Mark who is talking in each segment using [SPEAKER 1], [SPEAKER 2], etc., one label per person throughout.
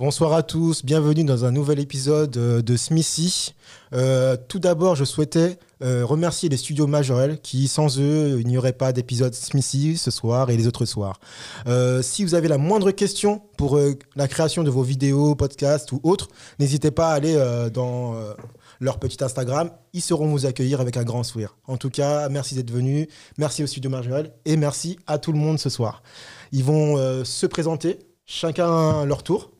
[SPEAKER 1] Bonsoir à tous, bienvenue dans un nouvel épisode euh, de Smithy. Euh, tout d'abord, je souhaitais euh, remercier les studios Majorel qui, sans eux, il n'y aurait pas d'épisode Smithy ce soir et les autres soirs. Si vous avez la moindre question pour la création de vos vidéos, podcasts ou autres, n'hésitez pas à aller dans leur petit Instagram. Ils sauront vous accueillir avec un grand sourire. En tout cas, merci d'être venus, merci aux studios Majorel et merci à tout le monde ce soir. Ils vont se présenter, chacun leur tour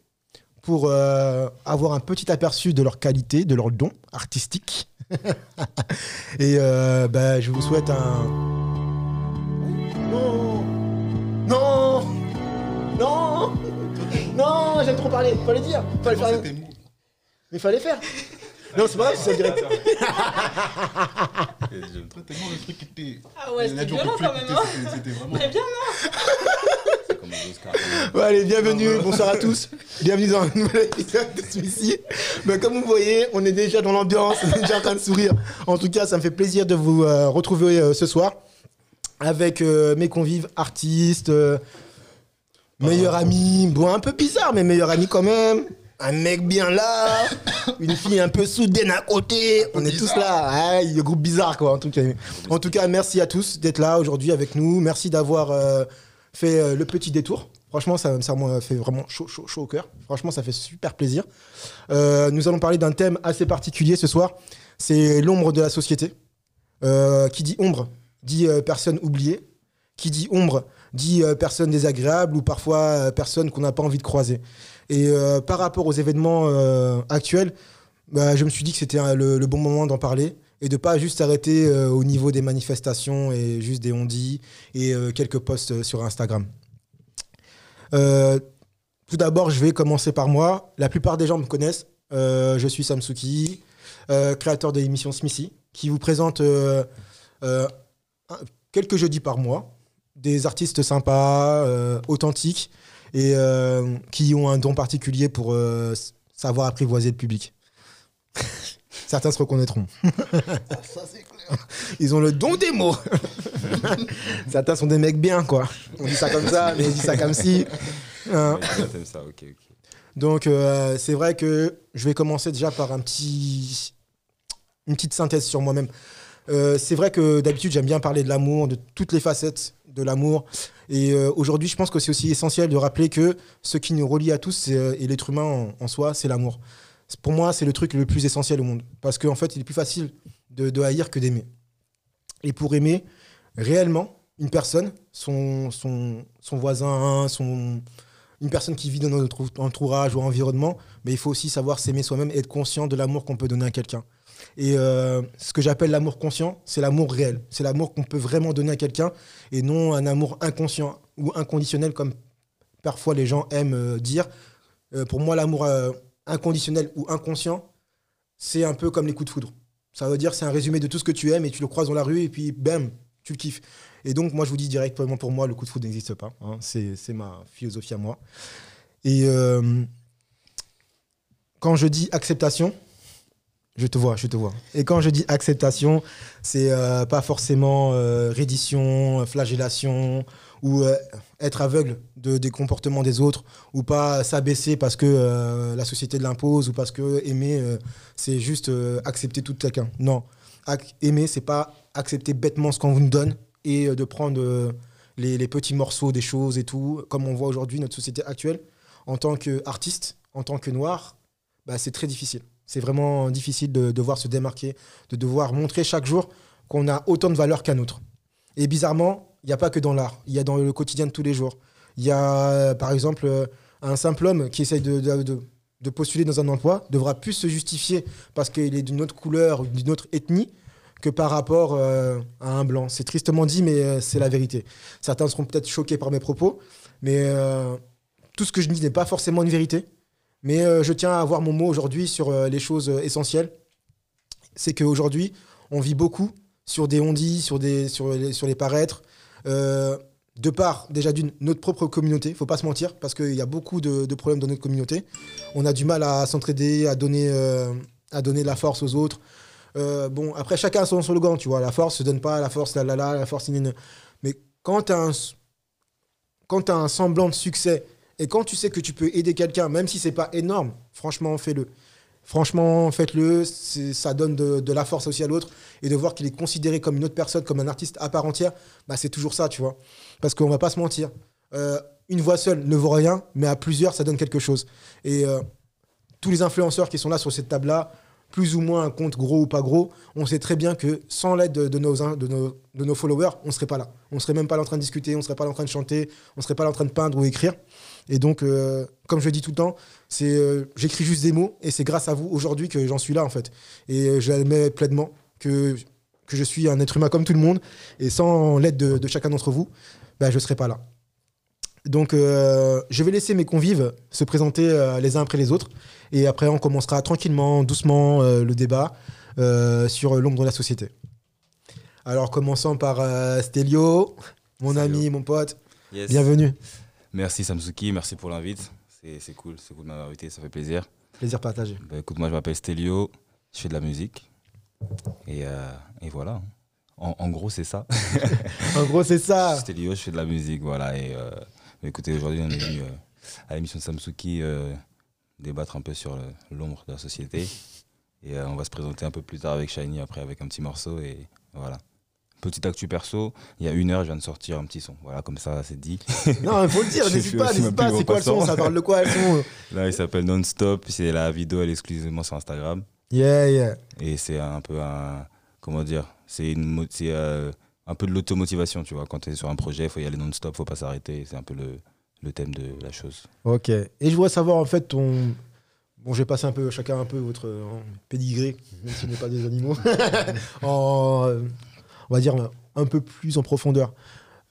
[SPEAKER 1] pour euh, avoir un petit aperçu de leur qualité, de leurs dons artistiques. Et euh, bah, je vous souhaite un... Non Non Non Non J'aime trop parler, fallait dire fallait faire... Mais fallait faire Non, c'est pas grave, c'est direct.
[SPEAKER 2] J'aime trop tellement le truc qui était.
[SPEAKER 3] Ah ouais, c'était violent quand même. Hein
[SPEAKER 2] c'était- C'était vraiment.
[SPEAKER 3] Très bien, non
[SPEAKER 1] Ouais, allez, bienvenue, bonsoir à tous. Bienvenue dans un nouvel épisode de celui-ci. Comme vous voyez, on est déjà dans l'ambiance, on est déjà en train de sourire. En tout cas, ça me fait plaisir de vous euh, retrouver euh, ce soir avec euh, mes convives artistes, meilleurs amis. Bon, un peu bizarre, mais meilleurs amis quand même. Un mec bien là, une fille un peu soudaine à côté. On est tous là. Ouais, le groupe bizarre, quoi. En tout cas, en tout cas merci à tous d'être là aujourd'hui avec nous. Merci d'avoir fait euh, le petit détour. Franchement, ça, ça m'a fait vraiment chaud, au cœur. Franchement, ça fait super plaisir. Euh, nous allons parler d'un thème assez particulier ce soir. C'est l'ombre de la société. Euh, qui dit ombre dit personne oubliée. Qui dit ombre dit personne désagréable ou parfois personne qu'on n'a pas envie de croiser. Et par rapport aux événements actuels, bah, je me suis dit que c'était le bon moment d'en parler et de pas juste s'arrêter euh, au niveau des manifestations et juste des ondits et euh, quelques posts euh, sur Instagram. Tout d'abord, je vais commencer par moi. La plupart des gens me connaissent. Je suis Samsuki, créateur de l'émission Smithy, qui vous présente quelques jeudis par mois des artistes sympas, authentiques et qui ont un don particulier pour savoir apprivoiser le public. Certains se reconnaîtront. Ça, c'est clair. Ils ont le don des mots. Certains sont des mecs bien, quoi. On dit ça comme ça, mais on dit ça comme si. Hein.
[SPEAKER 2] Ça.
[SPEAKER 1] Donc euh, c'est vrai que je vais commencer déjà par un petit, une petite synthèse sur moi-même. Euh, c'est vrai que d'habitude j'aime bien parler de l'amour, de toutes les facettes de l'amour. Et euh, aujourd'hui je pense que c'est aussi essentiel de rappeler que ce qui nous relie à tous et l'être humain en, en soi, c'est l'amour. Pour moi c'est le truc le plus essentiel au monde. Parce qu'en fait il est plus facile de, haïr que d'aimer. Et pour aimer réellement une personne, son, voisin, une personne qui vit dans notre entourage ou environnement, mais il faut aussi savoir s'aimer soi-même et être conscient de l'amour qu'on peut donner à quelqu'un. Et euh, ce que j'appelle l'amour conscient, c'est l'amour réel. C'est l'amour qu'on peut vraiment donner à quelqu'un et non un amour inconscient ou inconditionnel comme parfois les gens aiment euh, dire. Euh, pour moi, l'amour inconditionnel ou inconscient, c'est un peu comme les coups de foudre. Ça veut dire c'est un résumé de tout ce que tu aimes et tu le croises dans la rue et puis bam, tu le kiffes. Et donc moi je vous dis directement pour moi le coup de foudre n'existe pas. hein. C'est ma philosophie à moi. Et euh, quand je dis acceptation, je te vois, je te vois. Et quand je dis acceptation, c'est euh, pas forcément euh, reddition, flagellation ou euh, être aveugle de, des comportements des autres ou pas s'abaisser parce que euh, la société l'impose ou parce que aimer euh, c'est juste euh, accepter tout quelqu'un. Non, aimer c'est pas accepter bêtement ce qu'on vous donne et euh, de prendre euh, les, les petits morceaux des choses et tout comme on voit aujourd'hui notre société actuelle en tant qu'artiste, en tant que noir, bah, c'est très difficile. C'est vraiment difficile de devoir se démarquer, de devoir montrer chaque jour qu'on a autant de valeur qu'un autre. Et bizarrement, il n'y a pas que dans l'art, il y a dans le quotidien de tous les jours. Il y a, par exemple, euh, un simple homme qui essaye de, de- de- postuler dans un emploi devra plus se justifier parce qu'il est d'une autre couleur ou d'une autre ethnie que par rapport euh, à un blanc. C'est tristement dit, mais euh, c'est la vérité. Certains seront peut-être choqués par mes propos, mais tout ce que je dis n'est pas forcément une vérité. Mais euh, je tiens à avoir mon mot aujourd'hui sur euh, les choses euh, essentielles. C'est qu'aujourd'hui, on vit beaucoup sur des ondits, sur, sur, les, paraîtres. de part, déjà d'une, notre propre communauté, faut pas se mentir, parce qu'il y a beaucoup de, problèmes dans notre communauté. On a du mal à s'entraider, à donner, à donner de la force aux autres. Bon, après, chacun a son slogan, tu vois. La force se donne pas, la force, la la la, la force, nini. Mais quand tu as, t'as un semblant de succès Et quand tu sais que tu peux aider quelqu'un, même si c'est pas énorme, franchement, fais-le. Franchement, faites-le. Ça donne de, la force aussi à l'autre. Et de voir qu'il est considéré comme une autre personne, comme un artiste à part entière, bah, c'est toujours ça, tu vois. Parce qu'on va pas se mentir. Euh, une voix seule ne vaut rien, mais à plusieurs, ça donne quelque chose. Et euh, tous les influenceurs qui sont là sur cette table-là, plus ou moins un compte gros ou pas gros, on sait très bien que sans l'aide de nos followers, on serait pas là. On serait même pas là en train de discuter, on serait pas là en train de chanter, on serait pas là en train de peindre ou écrire. Et donc, euh, comme je dis tout le temps, c'est euh, j'écris juste des mots et c'est grâce à vous aujourd'hui que j'en suis là en fait. Et euh, j'admets pleinement que, que je suis un être humain comme tout le monde et sans l'aide de, de chacun d'entre vous, bah, je ne serais pas là. Donc, euh, je vais laisser mes convives se présenter les uns après les autres. Et après, on commencera tranquillement, doucement, le débat sur l'ombre de la société. Alors, commençons par Stelio, mon ami, mon pote.
[SPEAKER 2] Yes.
[SPEAKER 1] Bienvenue.
[SPEAKER 2] Merci Samsuki, merci pour l'invite. C'est cool, c'est cool de m'avoir invité, ça fait plaisir.
[SPEAKER 1] Plaisir partagé.
[SPEAKER 2] Bah, écoute, moi je m'appelle Stelio, je fais de la musique. Et, euh, et voilà. En, en gros, c'est ça.
[SPEAKER 1] En gros, c'est ça.
[SPEAKER 2] Stelio, je fais de la musique, voilà. Et euh, bah, écoutez, aujourd'hui, on est venu euh, à l'émission de Samsuki débattre un peu sur l'ombre de la société. Et on va se présenter un peu plus tard avec Shiny, après avec un petit morceau. Et voilà. Petite actu perso, il y a une heure, je viens de sortir un petit son. Voilà, comme ça, c'est dit.
[SPEAKER 1] Non, il faut le dire, n'hésite pas, n'hésite pas. C'est quoi le son Ça parle de quoi le son
[SPEAKER 2] Là, il s'appelle Non-Stop. C'est la vidéo, elle est exclusivement sur Instagram.
[SPEAKER 1] Yeah, yeah.
[SPEAKER 2] Et c'est un peu un. Comment dire C'est une c'est, euh, un peu de l'automotivation, tu vois. Quand tu es sur un projet, il faut y aller non-stop, faut pas s'arrêter. C'est un peu le, le thème de la chose.
[SPEAKER 1] Ok. Et je voudrais savoir en fait ton. Bon, j'ai passé un peu chacun un peu votre euh, pédigré, même si on n'est pas des animaux. en, euh, on va dire un peu plus en profondeur.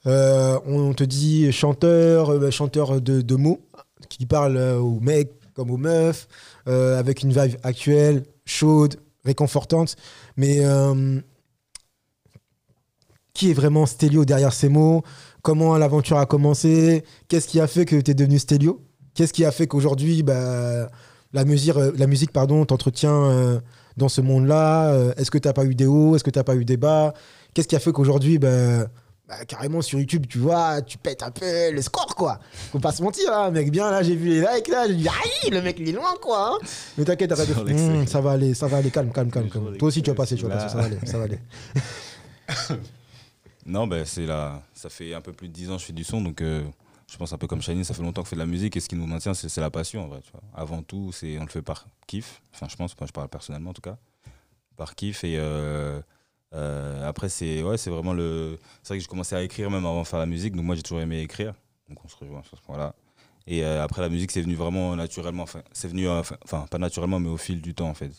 [SPEAKER 1] Euh, on te dit chanteur, euh, chanteur de, mots qui parle euh, aux mecs comme aux meufs, avec une vibe actuelle, chaude, réconfortante. Mais qui est vraiment Stelio derrière ces mots? Comment l'aventure a commencé? Qu'est-ce qui a fait que tu es devenu Stelio? Qu'est-ce qui a fait qu'aujourd'hui, bah, la musique, pardon, t'entretient dans ce monde-là? Est-ce que tu n'as pas eu des hauts? Est-ce que tu n'as pas eu des bas? Qu'est-ce qui a fait qu'aujourd'hui, bah, bah, carrément sur YouTube, tu vois, tu pètes un peu le score, quoi Faut pas se mentir, hein, mec, bien, là, j'ai vu les likes, là, j'ai dit, aïe, le mec, il est loin, quoi hein. Mais t'inquiète, arrête de... Hum, ça va aller, ça va aller, calme, calme, calme. Toi aussi, tu vas passer, tu vas passer, ça va aller, ça va aller.
[SPEAKER 2] Non, ben c'est là. Ça fait un peu plus de 10 ans que je fais du son, donc euh, je pense un peu comme Shiny, ça fait longtemps que je fais de la musique et ce qui nous maintient, c'est c'est la passion en vrai. tu vois. Avant tout, c'est on le fait par kiff. Enfin, je pense, moi je parle personnellement en tout cas. Par kiff et. euh, euh, après, c'est ouais, vraiment le. C'est vrai que j'ai commencé à écrire même avant de faire la musique, donc moi j'ai toujours aimé écrire. Donc on se rejoint sur ce point-là. Et euh, après, la musique, c'est venu vraiment naturellement. Enfin, c'est venu, euh, enfin, pas naturellement, mais au fil du temps en fait.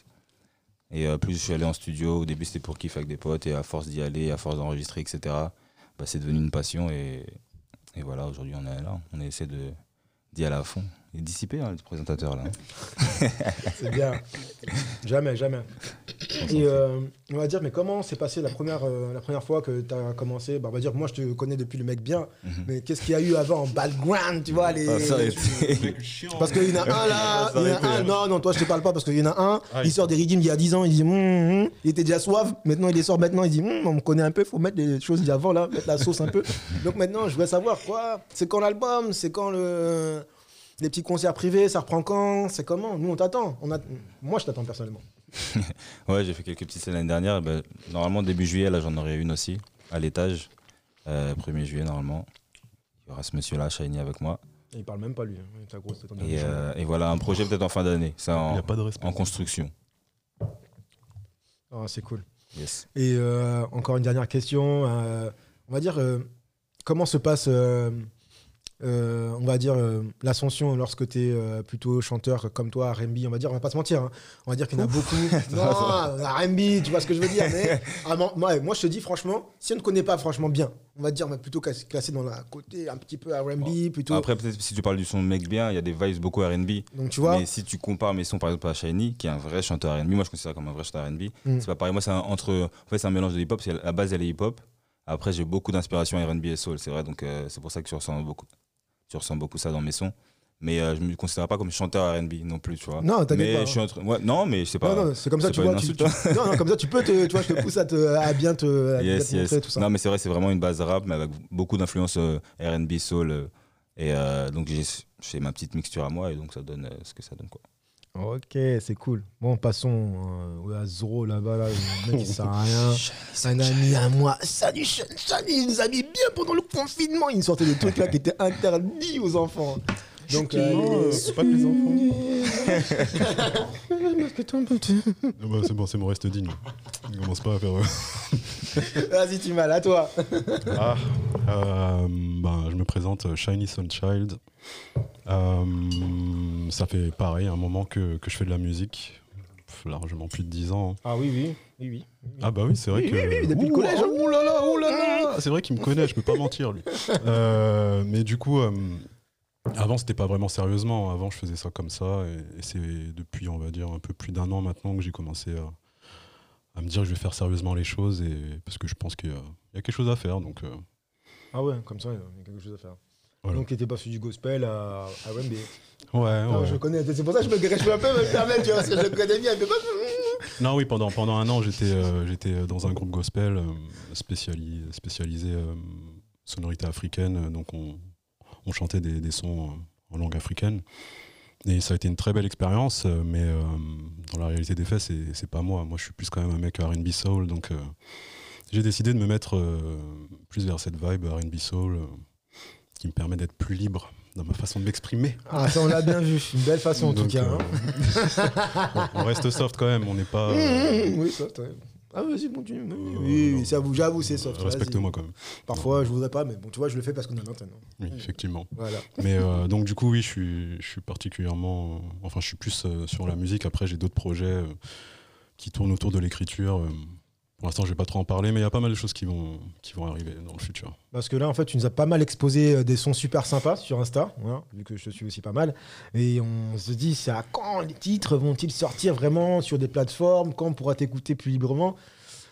[SPEAKER 2] Et plus je suis allé en studio, au début c'était pour kiff avec des potes, et à force d'y aller, à force d'enregistrer, etc., bah, c'est devenu une passion. Et, et voilà, aujourd'hui on est là, on essaie d'y aller à fond. Et dissiper, hein, le présentateur là.
[SPEAKER 1] C'est bien. jamais, jamais. Et euh, on va dire, mais comment s'est passé la première, euh, la première fois que tu as commencé? Bah, On va dire, moi, je te connais depuis le mec bien,
[SPEAKER 2] Mhm.
[SPEAKER 1] mais qu'est-ce qu'il y a eu avant? En background, tu vois les...
[SPEAKER 2] Ah,
[SPEAKER 1] Parce qu'il y en a un là, il y en a un, non, non, toi je te parle pas parce qu'il y en a un,
[SPEAKER 3] Ah,
[SPEAKER 1] il sort des ridimes il y a 10 ans, il dit, hum, hum. il était déjà soif, maintenant il les sort maintenant, il dit, hum, on me connaît un peu, faut mettre les choses d'avant là, mettre la sauce un peu. Donc maintenant je voudrais savoir quoi, c'est quand l'album, c'est quand le... les petits concerts privés, ça reprend quand, c'est comment? Nous on t'attend, on a... moi je t'attends personnellement.
[SPEAKER 2] Ouais, j'ai fait quelques petites scènes l'année dernière. Ben, normalement, début juillet, là j'en aurai une aussi, à l'étage. Euh, 1er juillet, normalement. Il y aura ce monsieur-là, Shiny, avec moi.
[SPEAKER 1] Il parle même pas lui, hein. ta grosse tête en
[SPEAKER 2] Et, euh, et voilà, un projet peut-être en fin d'année. C'est
[SPEAKER 3] Il
[SPEAKER 2] en,
[SPEAKER 3] n'y a pas de respect.
[SPEAKER 2] en construction.
[SPEAKER 1] Ah, c'est cool.
[SPEAKER 2] Yes.
[SPEAKER 1] Et euh, encore une dernière question. euh, on va dire, euh, comment se passe, euh, euh, on va dire, euh, l'ascension lorsque tu es plutôt chanteur comme toi, RB On va dire, on va pas se mentir. hein. On va dire qu'il y en a beaucoup. non, RB, tu vois ce que je veux dire. Mais ah, moi, moi, je te dis franchement, si on ne connaît pas franchement bien, on va dire on va plutôt classer dans la côté un petit peu RB, plutôt.
[SPEAKER 2] Après, peut-être si tu parles du son mec bien, il y a des vibes beaucoup RB.
[SPEAKER 1] Donc tu vois,
[SPEAKER 2] Mais si tu compares mes sons par exemple à Shiny, qui est un vrai chanteur RB, moi je considère comme un vrai chanteur RB,
[SPEAKER 1] Mm.
[SPEAKER 2] c'est pas pareil. Moi, c'est un, entre, en fait, c'est un mélange de hip-hop. c'est- La base, elle est hip-hop. Après, j'ai beaucoup d'inspiration RB et soul, c'est vrai. Donc, euh, c'est pour ça que tu ressens beaucoup, tu ressens beaucoup ça dans mes sons. Mais euh, je me considère pas comme chanteur RB non plus, tu vois.
[SPEAKER 1] Non, t'inquiète
[SPEAKER 2] mais
[SPEAKER 1] pas,
[SPEAKER 2] Je suis entre... ouais, non, mais je sais pas.
[SPEAKER 1] non, non, c'est comme ça, tu vois. Tu, tu- non, non, comme ça, tu peux te, tu vois, je te pousse à, te, à bien te, à bien
[SPEAKER 2] yes.
[SPEAKER 1] tout ça.
[SPEAKER 2] Non, mais c'est vrai, c'est vraiment une base rap, mais avec beaucoup d'influence euh, RB, soul. euh, Et euh, donc j'ai ma petite mixture à moi et donc ça donne ce que ça donne quoi.
[SPEAKER 1] Ok, c'est cool. Bon, passons euh, à Zoro là-bas, là, le mec qui sert à rien. Un ami à moi, salut Sunshine, il nous a mis bien pendant le confinement. Il nous sortait des trucs là qui étaient interdits aux enfants. Donc, euh,
[SPEAKER 3] euh, c'est pas que les Ah bah, c'est bon, c'est mon reste digne. On commence pas à faire. euh,
[SPEAKER 1] Vas-y, tu mal, à toi.
[SPEAKER 3] Ah, euh, ben, je me présente Shiny Sunchild. Euh, ça fait pareil, un moment que, que je fais de la musique. Largement plus de 10 ans.
[SPEAKER 1] Ah oui, oui, oui, oui.
[SPEAKER 3] Ah bah oui, c'est vrai
[SPEAKER 1] Oui,
[SPEAKER 3] que...
[SPEAKER 1] oui, oui, depuis le collège, hein.
[SPEAKER 3] Ouh là là, ouh là là C'est vrai qu'il me connaît, je peux pas mentir, lui. Euh, mais du coup, euh, avant, c'était pas vraiment sérieusement. Avant, je faisais ça comme ça. Et, et c'est depuis, on va dire, un peu plus d'un an maintenant que j'ai commencé à, à me dire que je vais faire sérieusement les choses. Et, parce que je pense qu'il y, a- il y a quelque chose à faire. Donc, euh,
[SPEAKER 1] Ah ouais, comme ça, il y a quelque chose à faire.
[SPEAKER 3] Voilà.
[SPEAKER 1] Donc, t'étais pas sur du gospel à, à Wembley.
[SPEAKER 3] ouais,
[SPEAKER 1] Non,
[SPEAKER 3] ouais.
[SPEAKER 1] je connais, c'est pour ça que je me, peux un peu me permettre, tu vois, parce que je connais bien. mais
[SPEAKER 3] Non, oui, pendant, pendant un an, j'étais euh, j'étais dans un groupe gospel euh, spéciali- spécialisé euh, sonorité africaine. Donc, on, on chantait des, des sons euh, en langue africaine. Et ça a été une très belle expérience, euh, mais euh, dans la réalité des faits, c'est pas moi. Moi, je suis plus quand même un mec RB Soul. Donc, euh, j'ai décidé de me mettre euh, plus vers cette vibe RB Soul euh, qui me permet d'être plus libre dans ma façon de m'exprimer.
[SPEAKER 1] Ah, ça, on l'a bien vu. Une belle façon, en tout cas.
[SPEAKER 3] euh,
[SPEAKER 1] hein.
[SPEAKER 3] bon, on reste soft quand même, on n'est pas. euh,
[SPEAKER 1] oui, soft, ouais. Ah, vas-y, continue. Oui,
[SPEAKER 3] Euh,
[SPEAKER 1] oui,
[SPEAKER 3] non.
[SPEAKER 1] oui, j'avoue, j'avoue, c'est soft.
[SPEAKER 3] Respecte-moi quand même.
[SPEAKER 1] Parfois, je voudrais pas, mais bon, tu vois, je le fais parce qu'on a l'antenne. hein.
[SPEAKER 3] Oui, effectivement.
[SPEAKER 1] Voilà.
[SPEAKER 3] Mais euh, donc du coup, oui, je suis, je suis particulièrement... euh, enfin, je suis plus euh, sur la musique. Après, j'ai d'autres projets euh, qui tournent autour de l'écriture. Pour l'instant, je vais pas trop en parler, mais il y a pas mal de choses qui vont, qui vont arriver dans le futur.
[SPEAKER 1] Parce que là, en fait, tu nous as pas mal exposé euh, des sons super sympas sur Insta, voilà, vu que je te suis aussi pas mal. Et on se dit, c'est à quand les titres vont-ils sortir vraiment sur des plateformes? Quand on pourra t'écouter plus librement?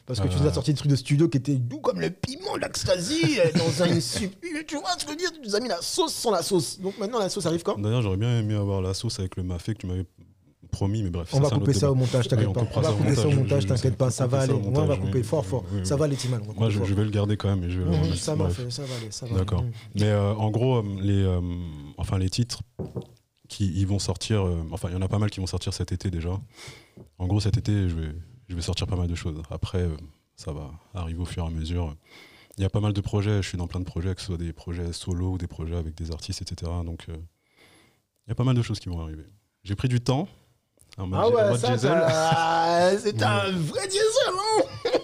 [SPEAKER 1] Parce que tu nous as
[SPEAKER 3] Euh.
[SPEAKER 1] sorti des trucs de studio qui étaient doux comme le piment, euh, dans un Tu vois ce que je veux dire? Tu nous as mis la sauce sans la sauce. Donc maintenant, la sauce arrive quand?
[SPEAKER 3] D'ailleurs, j'aurais bien aimé avoir la sauce avec le mafé que tu m'avais promis, mais bref.
[SPEAKER 1] On va couper ça au montage, t'inquiète pas. On va couper ça au
[SPEAKER 3] montage,
[SPEAKER 1] t'inquiète pas, ça va aller. on va couper fort, fort. Ça va aller, va
[SPEAKER 3] Moi, je, vais le garder quand même.
[SPEAKER 1] Ça va, aller.
[SPEAKER 3] D'accord. Mais euh, en gros, euh, les, euh, enfin, les titres qui ils vont sortir, euh, enfin, il y en a pas mal qui vont sortir cet été déjà. En gros, cet été, je vais, je vais sortir pas mal de choses. Après, euh, ça va arriver au fur et à mesure. Il y a pas mal de projets, je suis dans plein de projets, que ce soit des projets solo ou des projets avec des artistes, etc. Donc, euh, il y a pas mal de choses qui vont arriver. J'ai pris du temps. En mode,
[SPEAKER 1] Ah ouais, ça, c'est un vrai diesel, hein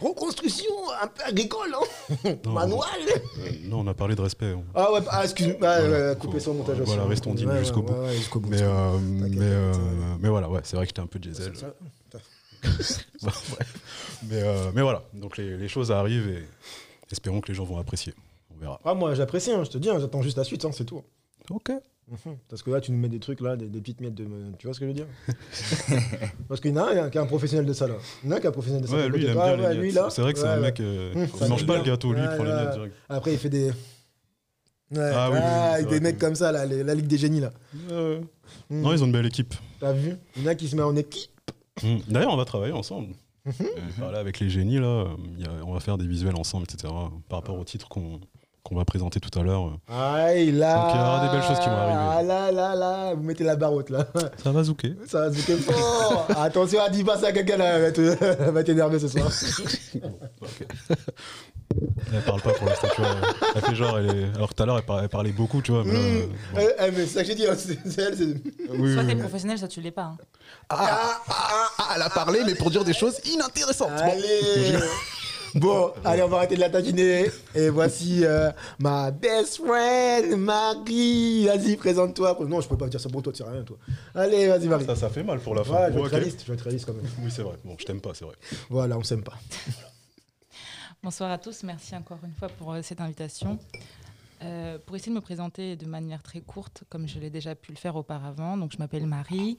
[SPEAKER 1] Reconstruction un peu agricole, hein
[SPEAKER 3] Non,
[SPEAKER 1] Manuel
[SPEAKER 3] euh, non, on a parlé de respect. on-
[SPEAKER 1] Ah ouais, ah, excuse-moi,
[SPEAKER 3] Voilà.
[SPEAKER 1] ouais, coupez au montage aussi.
[SPEAKER 3] Voilà,
[SPEAKER 1] hein.
[SPEAKER 3] restons dignes
[SPEAKER 1] Ouais,
[SPEAKER 3] jusqu'au
[SPEAKER 1] ouais,
[SPEAKER 3] bout.
[SPEAKER 1] ouais, jusqu'au bout.
[SPEAKER 3] Mais, euh, mais, euh, mais voilà, ouais, c'est vrai que j'étais un peu diesel. Bah, mais, mais voilà, donc les, les choses arrivent et espérons que les gens vont apprécier. On verra.
[SPEAKER 1] Ah, moi j'apprécie, hein, je te dis, hein, j'attends juste la suite, hein, c'est tout.
[SPEAKER 3] Ok.
[SPEAKER 1] Mhm. Parce que là, tu nous mets des trucs là, des, des petites miettes de. Tu vois ce que je veux dire Parce qu'il y en a un qui est un professionnel de ça là. Il y en a un qui est un professionnel de ça.
[SPEAKER 3] Ouais, lui, il aime
[SPEAKER 1] Ah,
[SPEAKER 3] bien
[SPEAKER 1] ouais,
[SPEAKER 3] les
[SPEAKER 1] lui,
[SPEAKER 3] miettes.
[SPEAKER 1] là.
[SPEAKER 3] C'est vrai que c'est
[SPEAKER 1] Ouais,
[SPEAKER 3] un mec. euh,
[SPEAKER 1] Hum,
[SPEAKER 3] il mange pas le gâteau, lui, il prend les miettes direct.
[SPEAKER 1] Après, il fait des. Ouais,
[SPEAKER 3] Ah oui, oui, oui,
[SPEAKER 1] ah, avec des mecs
[SPEAKER 3] que-
[SPEAKER 1] comme ça, là, les- la Ligue des génies là.
[SPEAKER 3] Euh,
[SPEAKER 1] Mhm.
[SPEAKER 3] Non, ils ont une belle équipe.
[SPEAKER 1] T'as vu? Il y en a qui se met en équipe.
[SPEAKER 3] Hum. D'ailleurs, on va travailler ensemble.
[SPEAKER 1] Mhm.
[SPEAKER 3] J'ai parlé avec les génies, là. euh, il y a- on va faire des visuels ensemble, etc. Par rapport au titre qu'on qu'on va présenter tout à l'heure.
[SPEAKER 1] Aïe là
[SPEAKER 3] Donc, il y aura des belles choses qui vont arriver.
[SPEAKER 1] Ah là là là Vous mettez la barre haute là.
[SPEAKER 3] Ça va zouker.
[SPEAKER 1] Ça va zouker fort Attention, à dis pas ça à quelqu'un là, elle va t'énerver ce soir.
[SPEAKER 3] Elle parle pas pour l'instant, tu vois. Elle fait genre, elle est... alors tout à l'heure, elle, par- elle parlait beaucoup, tu vois. Mais là, euh,
[SPEAKER 1] Mmh.
[SPEAKER 3] bon.
[SPEAKER 1] Eh, eh, mais c'est ça que j'ai dit, hein, c'est elle.
[SPEAKER 3] Oui,
[SPEAKER 4] Soit
[SPEAKER 3] oui,
[SPEAKER 4] t'es
[SPEAKER 3] oui.
[SPEAKER 4] professionnel, soit tu l'es pas. hein.
[SPEAKER 1] Ah, ah, ah,
[SPEAKER 5] Elle a parlé, mais pour dire des choses inintéressantes.
[SPEAKER 1] Allez Bon, allez, on va arrêter de la taquiner. Et voici euh, ma best friend, Marie. Vas-y, présente-toi. Non, je peux pas dire ça pour toi, tu sais rien, toi. Allez, vas-y, Marie.
[SPEAKER 3] Ça, ça fait mal pour la fin.
[SPEAKER 1] Ouais, je vais
[SPEAKER 3] Bon,
[SPEAKER 1] être
[SPEAKER 3] ok.
[SPEAKER 1] réaliste, je vais être réaliste quand même.
[SPEAKER 3] Oui, c'est vrai. Bon, je t'aime pas, c'est vrai.
[SPEAKER 1] Voilà, on s'aime pas.
[SPEAKER 4] Bonsoir à tous, merci encore une fois pour euh, cette invitation. Euh, pour essayer de me présenter de manière très courte, comme je l'ai déjà pu le faire auparavant, donc je m'appelle Marie,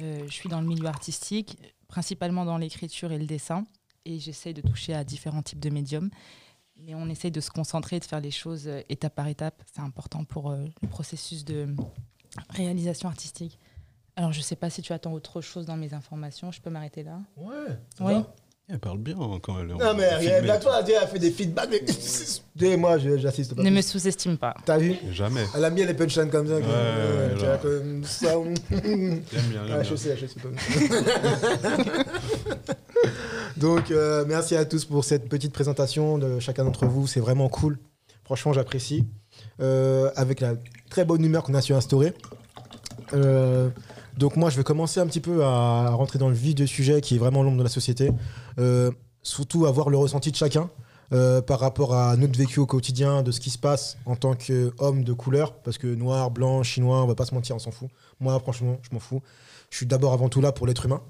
[SPEAKER 4] euh, je suis dans le milieu artistique, principalement dans l'écriture et le dessin, et j'essaye de toucher à différents types de médiums. Mais on essaye de se concentrer et de faire les choses euh, étape par étape. C'est important pour euh, le processus de réalisation artistique. Alors, je ne sais pas si tu attends autre chose dans mes informations. Je peux m'arrêter là?
[SPEAKER 1] Ouais.
[SPEAKER 4] Oui.
[SPEAKER 3] Elle parle bien hein, quand elle est en-
[SPEAKER 1] Non, mais
[SPEAKER 3] en
[SPEAKER 1] rien,
[SPEAKER 3] filmé.
[SPEAKER 1] là, toi, elle fait des feedbacks. Mais... Moi, je- j'assiste pas.
[SPEAKER 4] Ne me sous-estime pas.
[SPEAKER 1] T'as vu?
[SPEAKER 3] Jamais.
[SPEAKER 1] Elle aime bien les punchlines comme ça.
[SPEAKER 3] Ouais,
[SPEAKER 1] comme-
[SPEAKER 3] ouais,
[SPEAKER 1] comme ça.
[SPEAKER 3] J'aime bien, j'aime
[SPEAKER 1] Ah, je
[SPEAKER 3] bien.
[SPEAKER 1] sais, je sais pas. Donc, euh, merci à tous pour cette petite présentation de chacun d'entre vous. C'est vraiment cool. Franchement, j'apprécie. Euh, avec la très bonne humeur qu'on a su instaurer. Euh, donc, moi, je vais commencer un petit peu à rentrer dans le vif du sujet qui est vraiment l'ombre de la société. Surtout, avoir le ressenti de chacun. par rapport à notre vécu au quotidien, de ce qui se passe en tant qu'homme de couleur, parce que noir, blanc, chinois, on va pas se mentir, on s'en fout. Moi, franchement, je m'en fous. Je suis d'abord avant tout là pour l'être humain,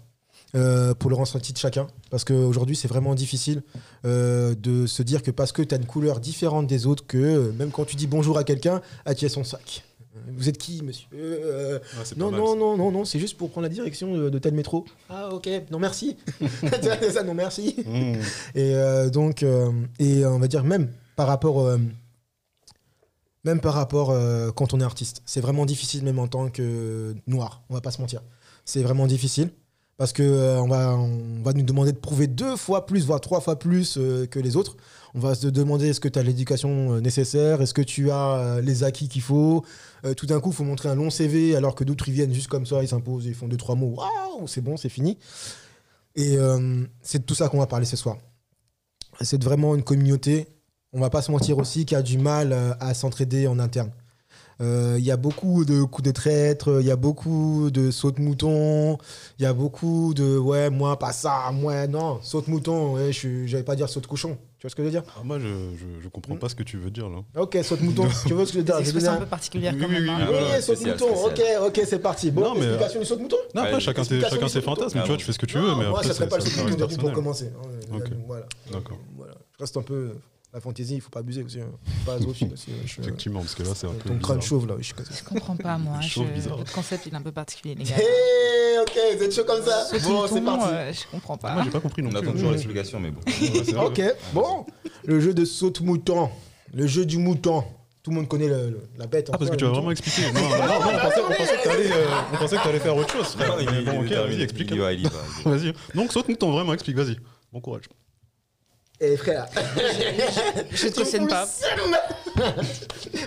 [SPEAKER 1] euh, pour le ressenti de chacun. Parce qu'aujourd'hui, c'est vraiment difficile euh, de se dire que parce que tu as une couleur différente des autres, que euh, même quand tu dis bonjour à quelqu'un, ah, tu as son sac. Vous êtes qui, monsieur Euh,
[SPEAKER 3] Ah,
[SPEAKER 1] Non,
[SPEAKER 3] mal,
[SPEAKER 1] non, non, non, non, c'est juste pour prendre la direction de, de tel métro. Ah, ok, non, merci. Ça, non, merci.
[SPEAKER 3] Mmh.
[SPEAKER 1] Et euh, donc, euh, et on va dire même par rapport, même par rapport quand on est artiste, c'est vraiment difficile même en tant que noir. On va pas se mentir, c'est vraiment difficile parce que euh, on va, on va nous demander de prouver deux fois plus, voire trois fois plus euh, que les autres. On va se demander est-ce que tu as l'éducation euh, nécessaire, est-ce que tu as les acquis qu'il faut? Tout d'un coup, il faut montrer un long CV alors que d'autres ils viennent juste comme ça, ils s'imposent, ils font deux trois mots. Waouh, c'est bon, c'est fini. Et c'est de tout ça qu'on va parler ce soir c'est vraiment une communauté, on va pas se mentir aussi, qui a du mal à s'entraider en interne. Euh, Il y a beaucoup de coups de traître, il y a beaucoup de sauts de mouton, il y a beaucoup de ouais, moi pas ça, moi non, saut de mouton, ouais, je j'allais pas dire saut de cochon. Tu vois ce que je veux dire?
[SPEAKER 3] Ah, moi, je, je, je comprends pas ce que tu veux dire là.
[SPEAKER 1] Ok, saut de mouton, tu vois ce que je veux dire? Donner
[SPEAKER 4] un peu particulières
[SPEAKER 3] Oui,
[SPEAKER 4] quand
[SPEAKER 3] oui,
[SPEAKER 4] même.
[SPEAKER 3] oui,
[SPEAKER 4] hein.
[SPEAKER 2] Ah, voilà,
[SPEAKER 1] Oui, saut de mouton, ok, ok, c'est parti. Bon,
[SPEAKER 3] Non, mais,
[SPEAKER 1] explication du saut de mouton?
[SPEAKER 3] Non, après,
[SPEAKER 2] Ouais,
[SPEAKER 3] chacun, chacun ses fantasmes,
[SPEAKER 2] Ah
[SPEAKER 3] tu vois, tu fais ce que tu
[SPEAKER 1] Non,
[SPEAKER 3] veux, mais
[SPEAKER 1] moi,
[SPEAKER 3] après,
[SPEAKER 1] ça serait pas le saut de mouton pour commencer.
[SPEAKER 3] Ok.
[SPEAKER 1] Voilà.
[SPEAKER 3] D'accord.
[SPEAKER 1] Reste un peu la fantaisie, il faut pas abuser aussi. hein. Pas zoophile aussi. Je-
[SPEAKER 3] Effectivement, parce que là, c'est un peu.
[SPEAKER 1] Ton crâne chauve là, oui, je suis.
[SPEAKER 4] Je comprends pas, moi.
[SPEAKER 3] Je trouve
[SPEAKER 4] Je-
[SPEAKER 3] bizarre.
[SPEAKER 4] Le concept, il est un peu particulier, les gars.
[SPEAKER 1] Hey, ok, vous êtes chaud comme ça Bon,
[SPEAKER 4] mouton,
[SPEAKER 1] c'est parti.
[SPEAKER 4] euh, je comprends
[SPEAKER 3] Ah, Moi,
[SPEAKER 4] pas.
[SPEAKER 3] j'ai pas compris non
[SPEAKER 2] On
[SPEAKER 3] plus.
[SPEAKER 2] attend toujours l'explication, mais bon.
[SPEAKER 3] Ouais.
[SPEAKER 1] Ok, bon. Le jeu de saute-mouton. Le jeu du mouton. Tout le monde connaît le- le- la bête.
[SPEAKER 3] Ah, parce que tu
[SPEAKER 1] mouton.
[SPEAKER 3] vraiment expliquer. Non, non, non, non, on pensait, on pensait que euh, pensait que t'allais faire autre chose, bon,
[SPEAKER 2] il
[SPEAKER 3] ok, vas-y, explique.
[SPEAKER 2] Il y va, il y va, il y va.
[SPEAKER 3] Vas-y. Donc, saute-mouton, vraiment, explique, vas-y. Bon courage.
[SPEAKER 1] Eh frère,
[SPEAKER 4] Je te cautionne pas.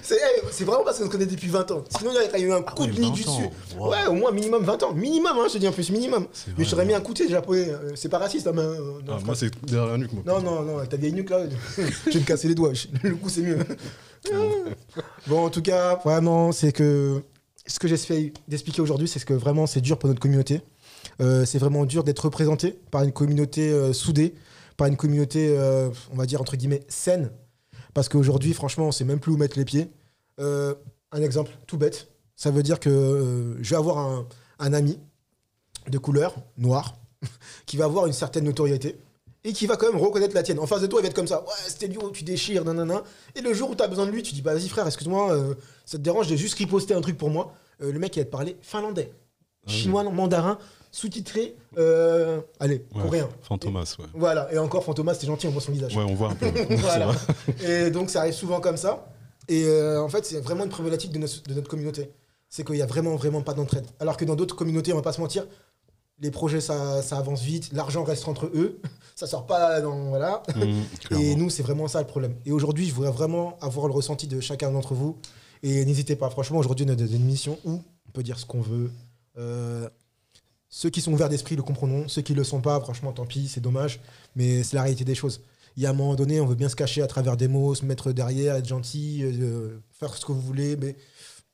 [SPEAKER 1] c'est eh, c'est vraiment parce qu'on se connaît depuis 20 ans. Sinon, il y aurait eu un coup
[SPEAKER 3] ouais,
[SPEAKER 1] de nid
[SPEAKER 3] 20
[SPEAKER 1] du dessus.
[SPEAKER 3] Wow.
[SPEAKER 1] Ouais, au moins minimum 20 ans. Minimum, hein, je te dis en plus, minimum. Mais je t'aurais mis un coup de japonais. euh, C'est pas raciste, hein, mais. euh, non,
[SPEAKER 3] Ah, moi, c'est derrière la nuque, moi.
[SPEAKER 1] Non, non, non, ta vieille nuque là, je vais me casser les doigts. Le coup, c'est mieux. bon, en tout cas, vraiment, c'est que ce que j'essaie d'expliquer aujourd'hui, c'est que vraiment, c'est dur pour notre communauté. Euh, c'est vraiment dur d'être représenté par une communauté euh, soudée, par une communauté, euh, on va dire, entre guillemets, saine. Parce qu'aujourd'hui, franchement, on sait même plus où mettre les pieds. Euh, un exemple tout bête, ça veut dire que euh, je vais avoir un, un ami de couleur noire qui va avoir une certaine notoriété et qui va quand même reconnaître la tienne. En face de toi, il va être comme ça. Ouais, c'était lui, tu déchires, nanana. Et le jour où tu as besoin de lui, tu dis, bah vas-y frère, excuse-moi, ça te dérange, j'ai juste riposté un truc pour moi. Le mec, il va te parler finlandais,
[SPEAKER 3] Ah oui.
[SPEAKER 1] chinois, mandarin, sous-titré, euh, allez,
[SPEAKER 3] Ouais,
[SPEAKER 1] coréen.
[SPEAKER 3] Fantomas, ouais.
[SPEAKER 1] Voilà, et encore Fantomas, c'est gentil, on voit son visage.
[SPEAKER 3] Ouais, on voit un peu.
[SPEAKER 1] Voilà. Et donc ça arrive souvent comme ça. Et euh, en fait, c'est vraiment une problématique de, nos- de notre communauté. C'est qu'il y a vraiment, vraiment pas d'entraide. Alors que dans d'autres communautés, on va pas se mentir, les projets, ça, ça avance vite, l'argent reste entre eux, ça sort pas dans... Voilà.
[SPEAKER 3] Mmh,
[SPEAKER 1] Et nous, c'est vraiment ça le problème. Et aujourd'hui, je voudrais vraiment avoir le ressenti de chacun d'entre vous. Et n'hésitez pas, franchement, aujourd'hui, on est dans une émission où on peut dire ce qu'on veut. Euh, ceux qui sont ouverts d'esprit le comprendront. Ceux qui le sont pas, franchement, tant pis, c'est dommage. Mais c'est la réalité des choses. Il y a un moment donné, on veut bien se cacher à travers des mots, se mettre derrière, être gentil, euh, faire ce que vous voulez. Mais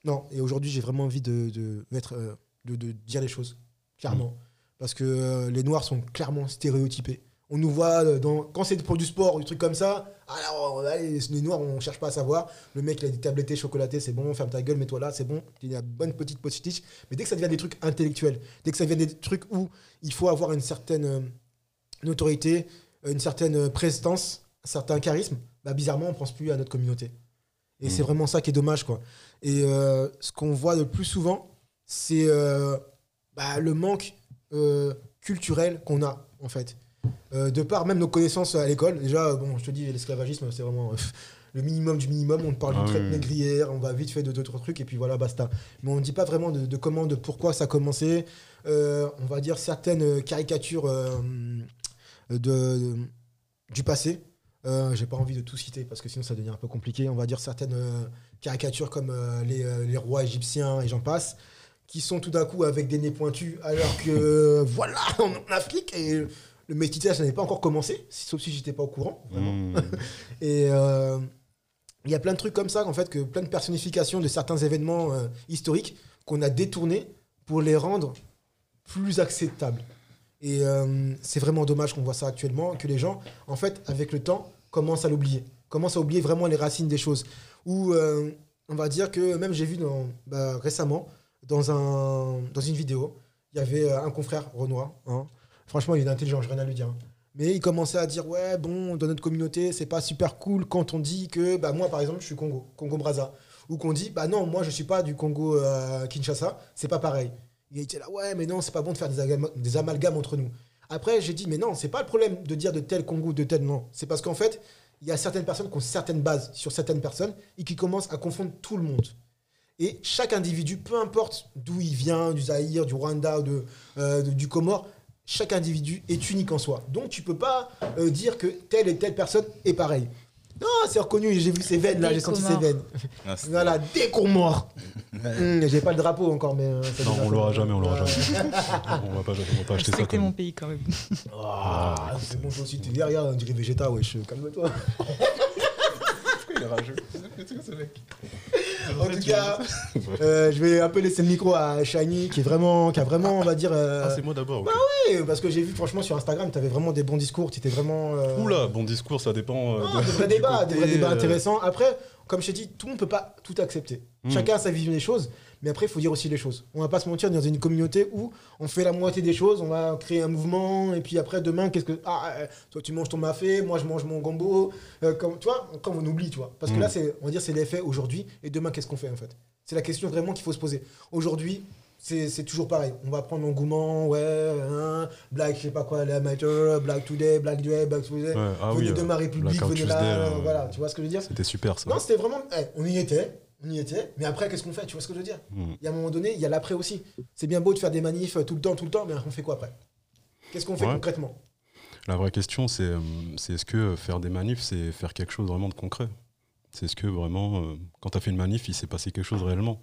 [SPEAKER 1] non. Et aujourd'hui, j'ai vraiment envie de, de, mettre, euh, de, de dire les choses, clairement. Parce que euh, les Noirs sont clairement stéréotypés. On nous voit euh, dans, quand c'est pour du sport, du truc comme ça. Alors, euh, allez, les Noirs, on cherche pas à savoir. Le mec, il a des tablettés chocolatés, c'est bon, ferme ta gueule, mets-toi là, c'est bon. Il y a une bonne petite postiche. Mais dès que ça devient des trucs intellectuels, dès que ça devient des trucs où il faut avoir une certaine euh, notoriété, une certaine euh, prestance, un certain charisme, bah, bizarrement, on pense plus à notre communauté. Et
[SPEAKER 3] Mm.
[SPEAKER 1] c'est vraiment ça qui est dommage, quoi. Et euh, ce qu'on voit le plus souvent, c'est euh, bah, le manque culturel qu'on a, en fait. Euh, de par même nos connaissances à l'école, déjà, euh, bon, je te dis, l'esclavagisme, c'est vraiment euh, le minimum du minimum. On parle
[SPEAKER 3] Ah
[SPEAKER 1] d'une traite
[SPEAKER 3] oui, oui.
[SPEAKER 1] négrière, on va vite fait de d'autres trucs, et puis voilà, basta. Mais on ne dit pas vraiment de, de comment, de pourquoi ça a commencé. Euh, on va dire certaines caricatures de, de- du passé. J'ai pas envie de tout citer parce que sinon ça devient un peu compliqué. On va dire certaines caricatures comme les, les rois égyptiens et j'en passe, qui sont tout d'un coup avec des nez pointus, alors que voilà, on est en Afrique et le métissage n'avait pas encore commencé, sauf si j'étais pas au courant. Vraiment.
[SPEAKER 3] Mmh.
[SPEAKER 1] Et euh, il y a plein de trucs comme ça, en fait, que plein de personnifications de certains événements euh, historiques qu'on a détournés pour les rendre plus acceptables. Et euh, c'est vraiment dommage qu'on voit ça actuellement, que les gens, en fait, avec le temps, commencent à l'oublier, commencent à oublier vraiment les racines des choses. Ou euh, on va dire que même j'ai vu dans, bah, récemment dans, un, dans une vidéo, il y avait un confrère Renoir. hein. Franchement, il est intelligent, je rien à lui dire. hein. Mais il commençait à dire ouais bon dans notre communauté c'est pas super cool quand on dit que bah moi par exemple je suis Congo Congo Brazza ou qu'on dit bah non moi je suis pas du Congo euh, Kinshasa c'est pas pareil il était là ouais mais non c'est pas bon de faire des, amalgames entre nous après j'ai dit mais non c'est pas le problème de dire de tel Congo de tel non c'est parce qu'en fait il y a certaines personnes qui ont certaines bases sur certaines personnes et qui commencent à confondre tout le monde et chaque individu, peu importe d'où il vient, du Zaïre, du Rwanda, de, euh, de- du Comore, chaque individu est unique en soi. Donc tu peux pas euh, dire que telle et telle personne est pareille. Non, c'est reconnu, j'ai vu ses veines là, j'ai senti ses veines.
[SPEAKER 2] Ah, c'est-
[SPEAKER 1] Voilà, des Comores. Hum, j'ai pas le drapeau encore, mais. euh, ça
[SPEAKER 3] Non, on l'aura jamais, on l'aura jamais. on va pas, on va pas acheter ça. Comme...
[SPEAKER 4] mon pays quand même.
[SPEAKER 1] Ah, c'est bon, toi aussi, t'es derrière, on dirait Vegeta, wesh, calme-toi.
[SPEAKER 5] Rageux.
[SPEAKER 1] En tout cas, euh, je vais un peu laisser le micro à Shiny, qui est vraiment, qui a vraiment, on va dire. euh,
[SPEAKER 5] Ah, c'est moi d'abord. ok.
[SPEAKER 1] ouais, parce que j'ai vu, franchement, sur Instagram, t'avais vraiment des bons discours, t'étais vraiment. euh,
[SPEAKER 3] Oula, bon discours, ça dépend. euh,
[SPEAKER 1] Ah,
[SPEAKER 3] de-
[SPEAKER 1] des vrais débats, des vrais débats intéressants. Après, comme je t'ai dit, tout le monde peut pas tout accepter.
[SPEAKER 3] Hmm.
[SPEAKER 1] Chacun a sa vision des choses, mais après, il faut dire aussi les choses. On va pas se mentir, dans une communauté où on fait la moitié des choses, on va créer un mouvement, et puis après, demain, qu'est-ce que. Ah, euh, toi, tu manges ton mafé, moi, je mange mon gombo. Euh, comme, tu vois, quand on oublie, tu vois. Parce que là, c'est, on va dire, c'est l'effet aujourd'hui, et demain, qu'est-ce qu'on fait, en fait? C'est la question vraiment qu'il faut se poser. Aujourd'hui, c'est toujours pareil. On va prendre l'engouement, ouais, hein, Black, je sais pas quoi, les amateurs, Black Today, Black Day, Black Tuesday.
[SPEAKER 3] Ouais, ah
[SPEAKER 1] venez
[SPEAKER 3] oui,
[SPEAKER 1] de
[SPEAKER 3] euh,
[SPEAKER 1] ma République,
[SPEAKER 3] Blackout
[SPEAKER 1] venez là, euh,
[SPEAKER 3] euh,
[SPEAKER 1] voilà, tu vois ce que je veux dire?
[SPEAKER 3] C'était super ça.
[SPEAKER 1] Non, c'était vraiment, eh, on y était, on y était, mais après, qu'est-ce qu'on fait Tu vois ce que je veux dire
[SPEAKER 3] Mm.
[SPEAKER 1] Il y a un moment donné, il y a l'après aussi. C'est bien beau de faire des manifs euh, tout le temps, tout le temps, mais on fait quoi après Qu'est-ce qu'on fait
[SPEAKER 3] Ouais.
[SPEAKER 1] concrètement
[SPEAKER 3] La vraie question, c'est euh, c'est est-ce que euh, faire des manifs, c'est faire quelque chose vraiment de concret? C'est est-ce que vraiment, euh, quand tu as fait une manif, il s'est passé quelque chose réellement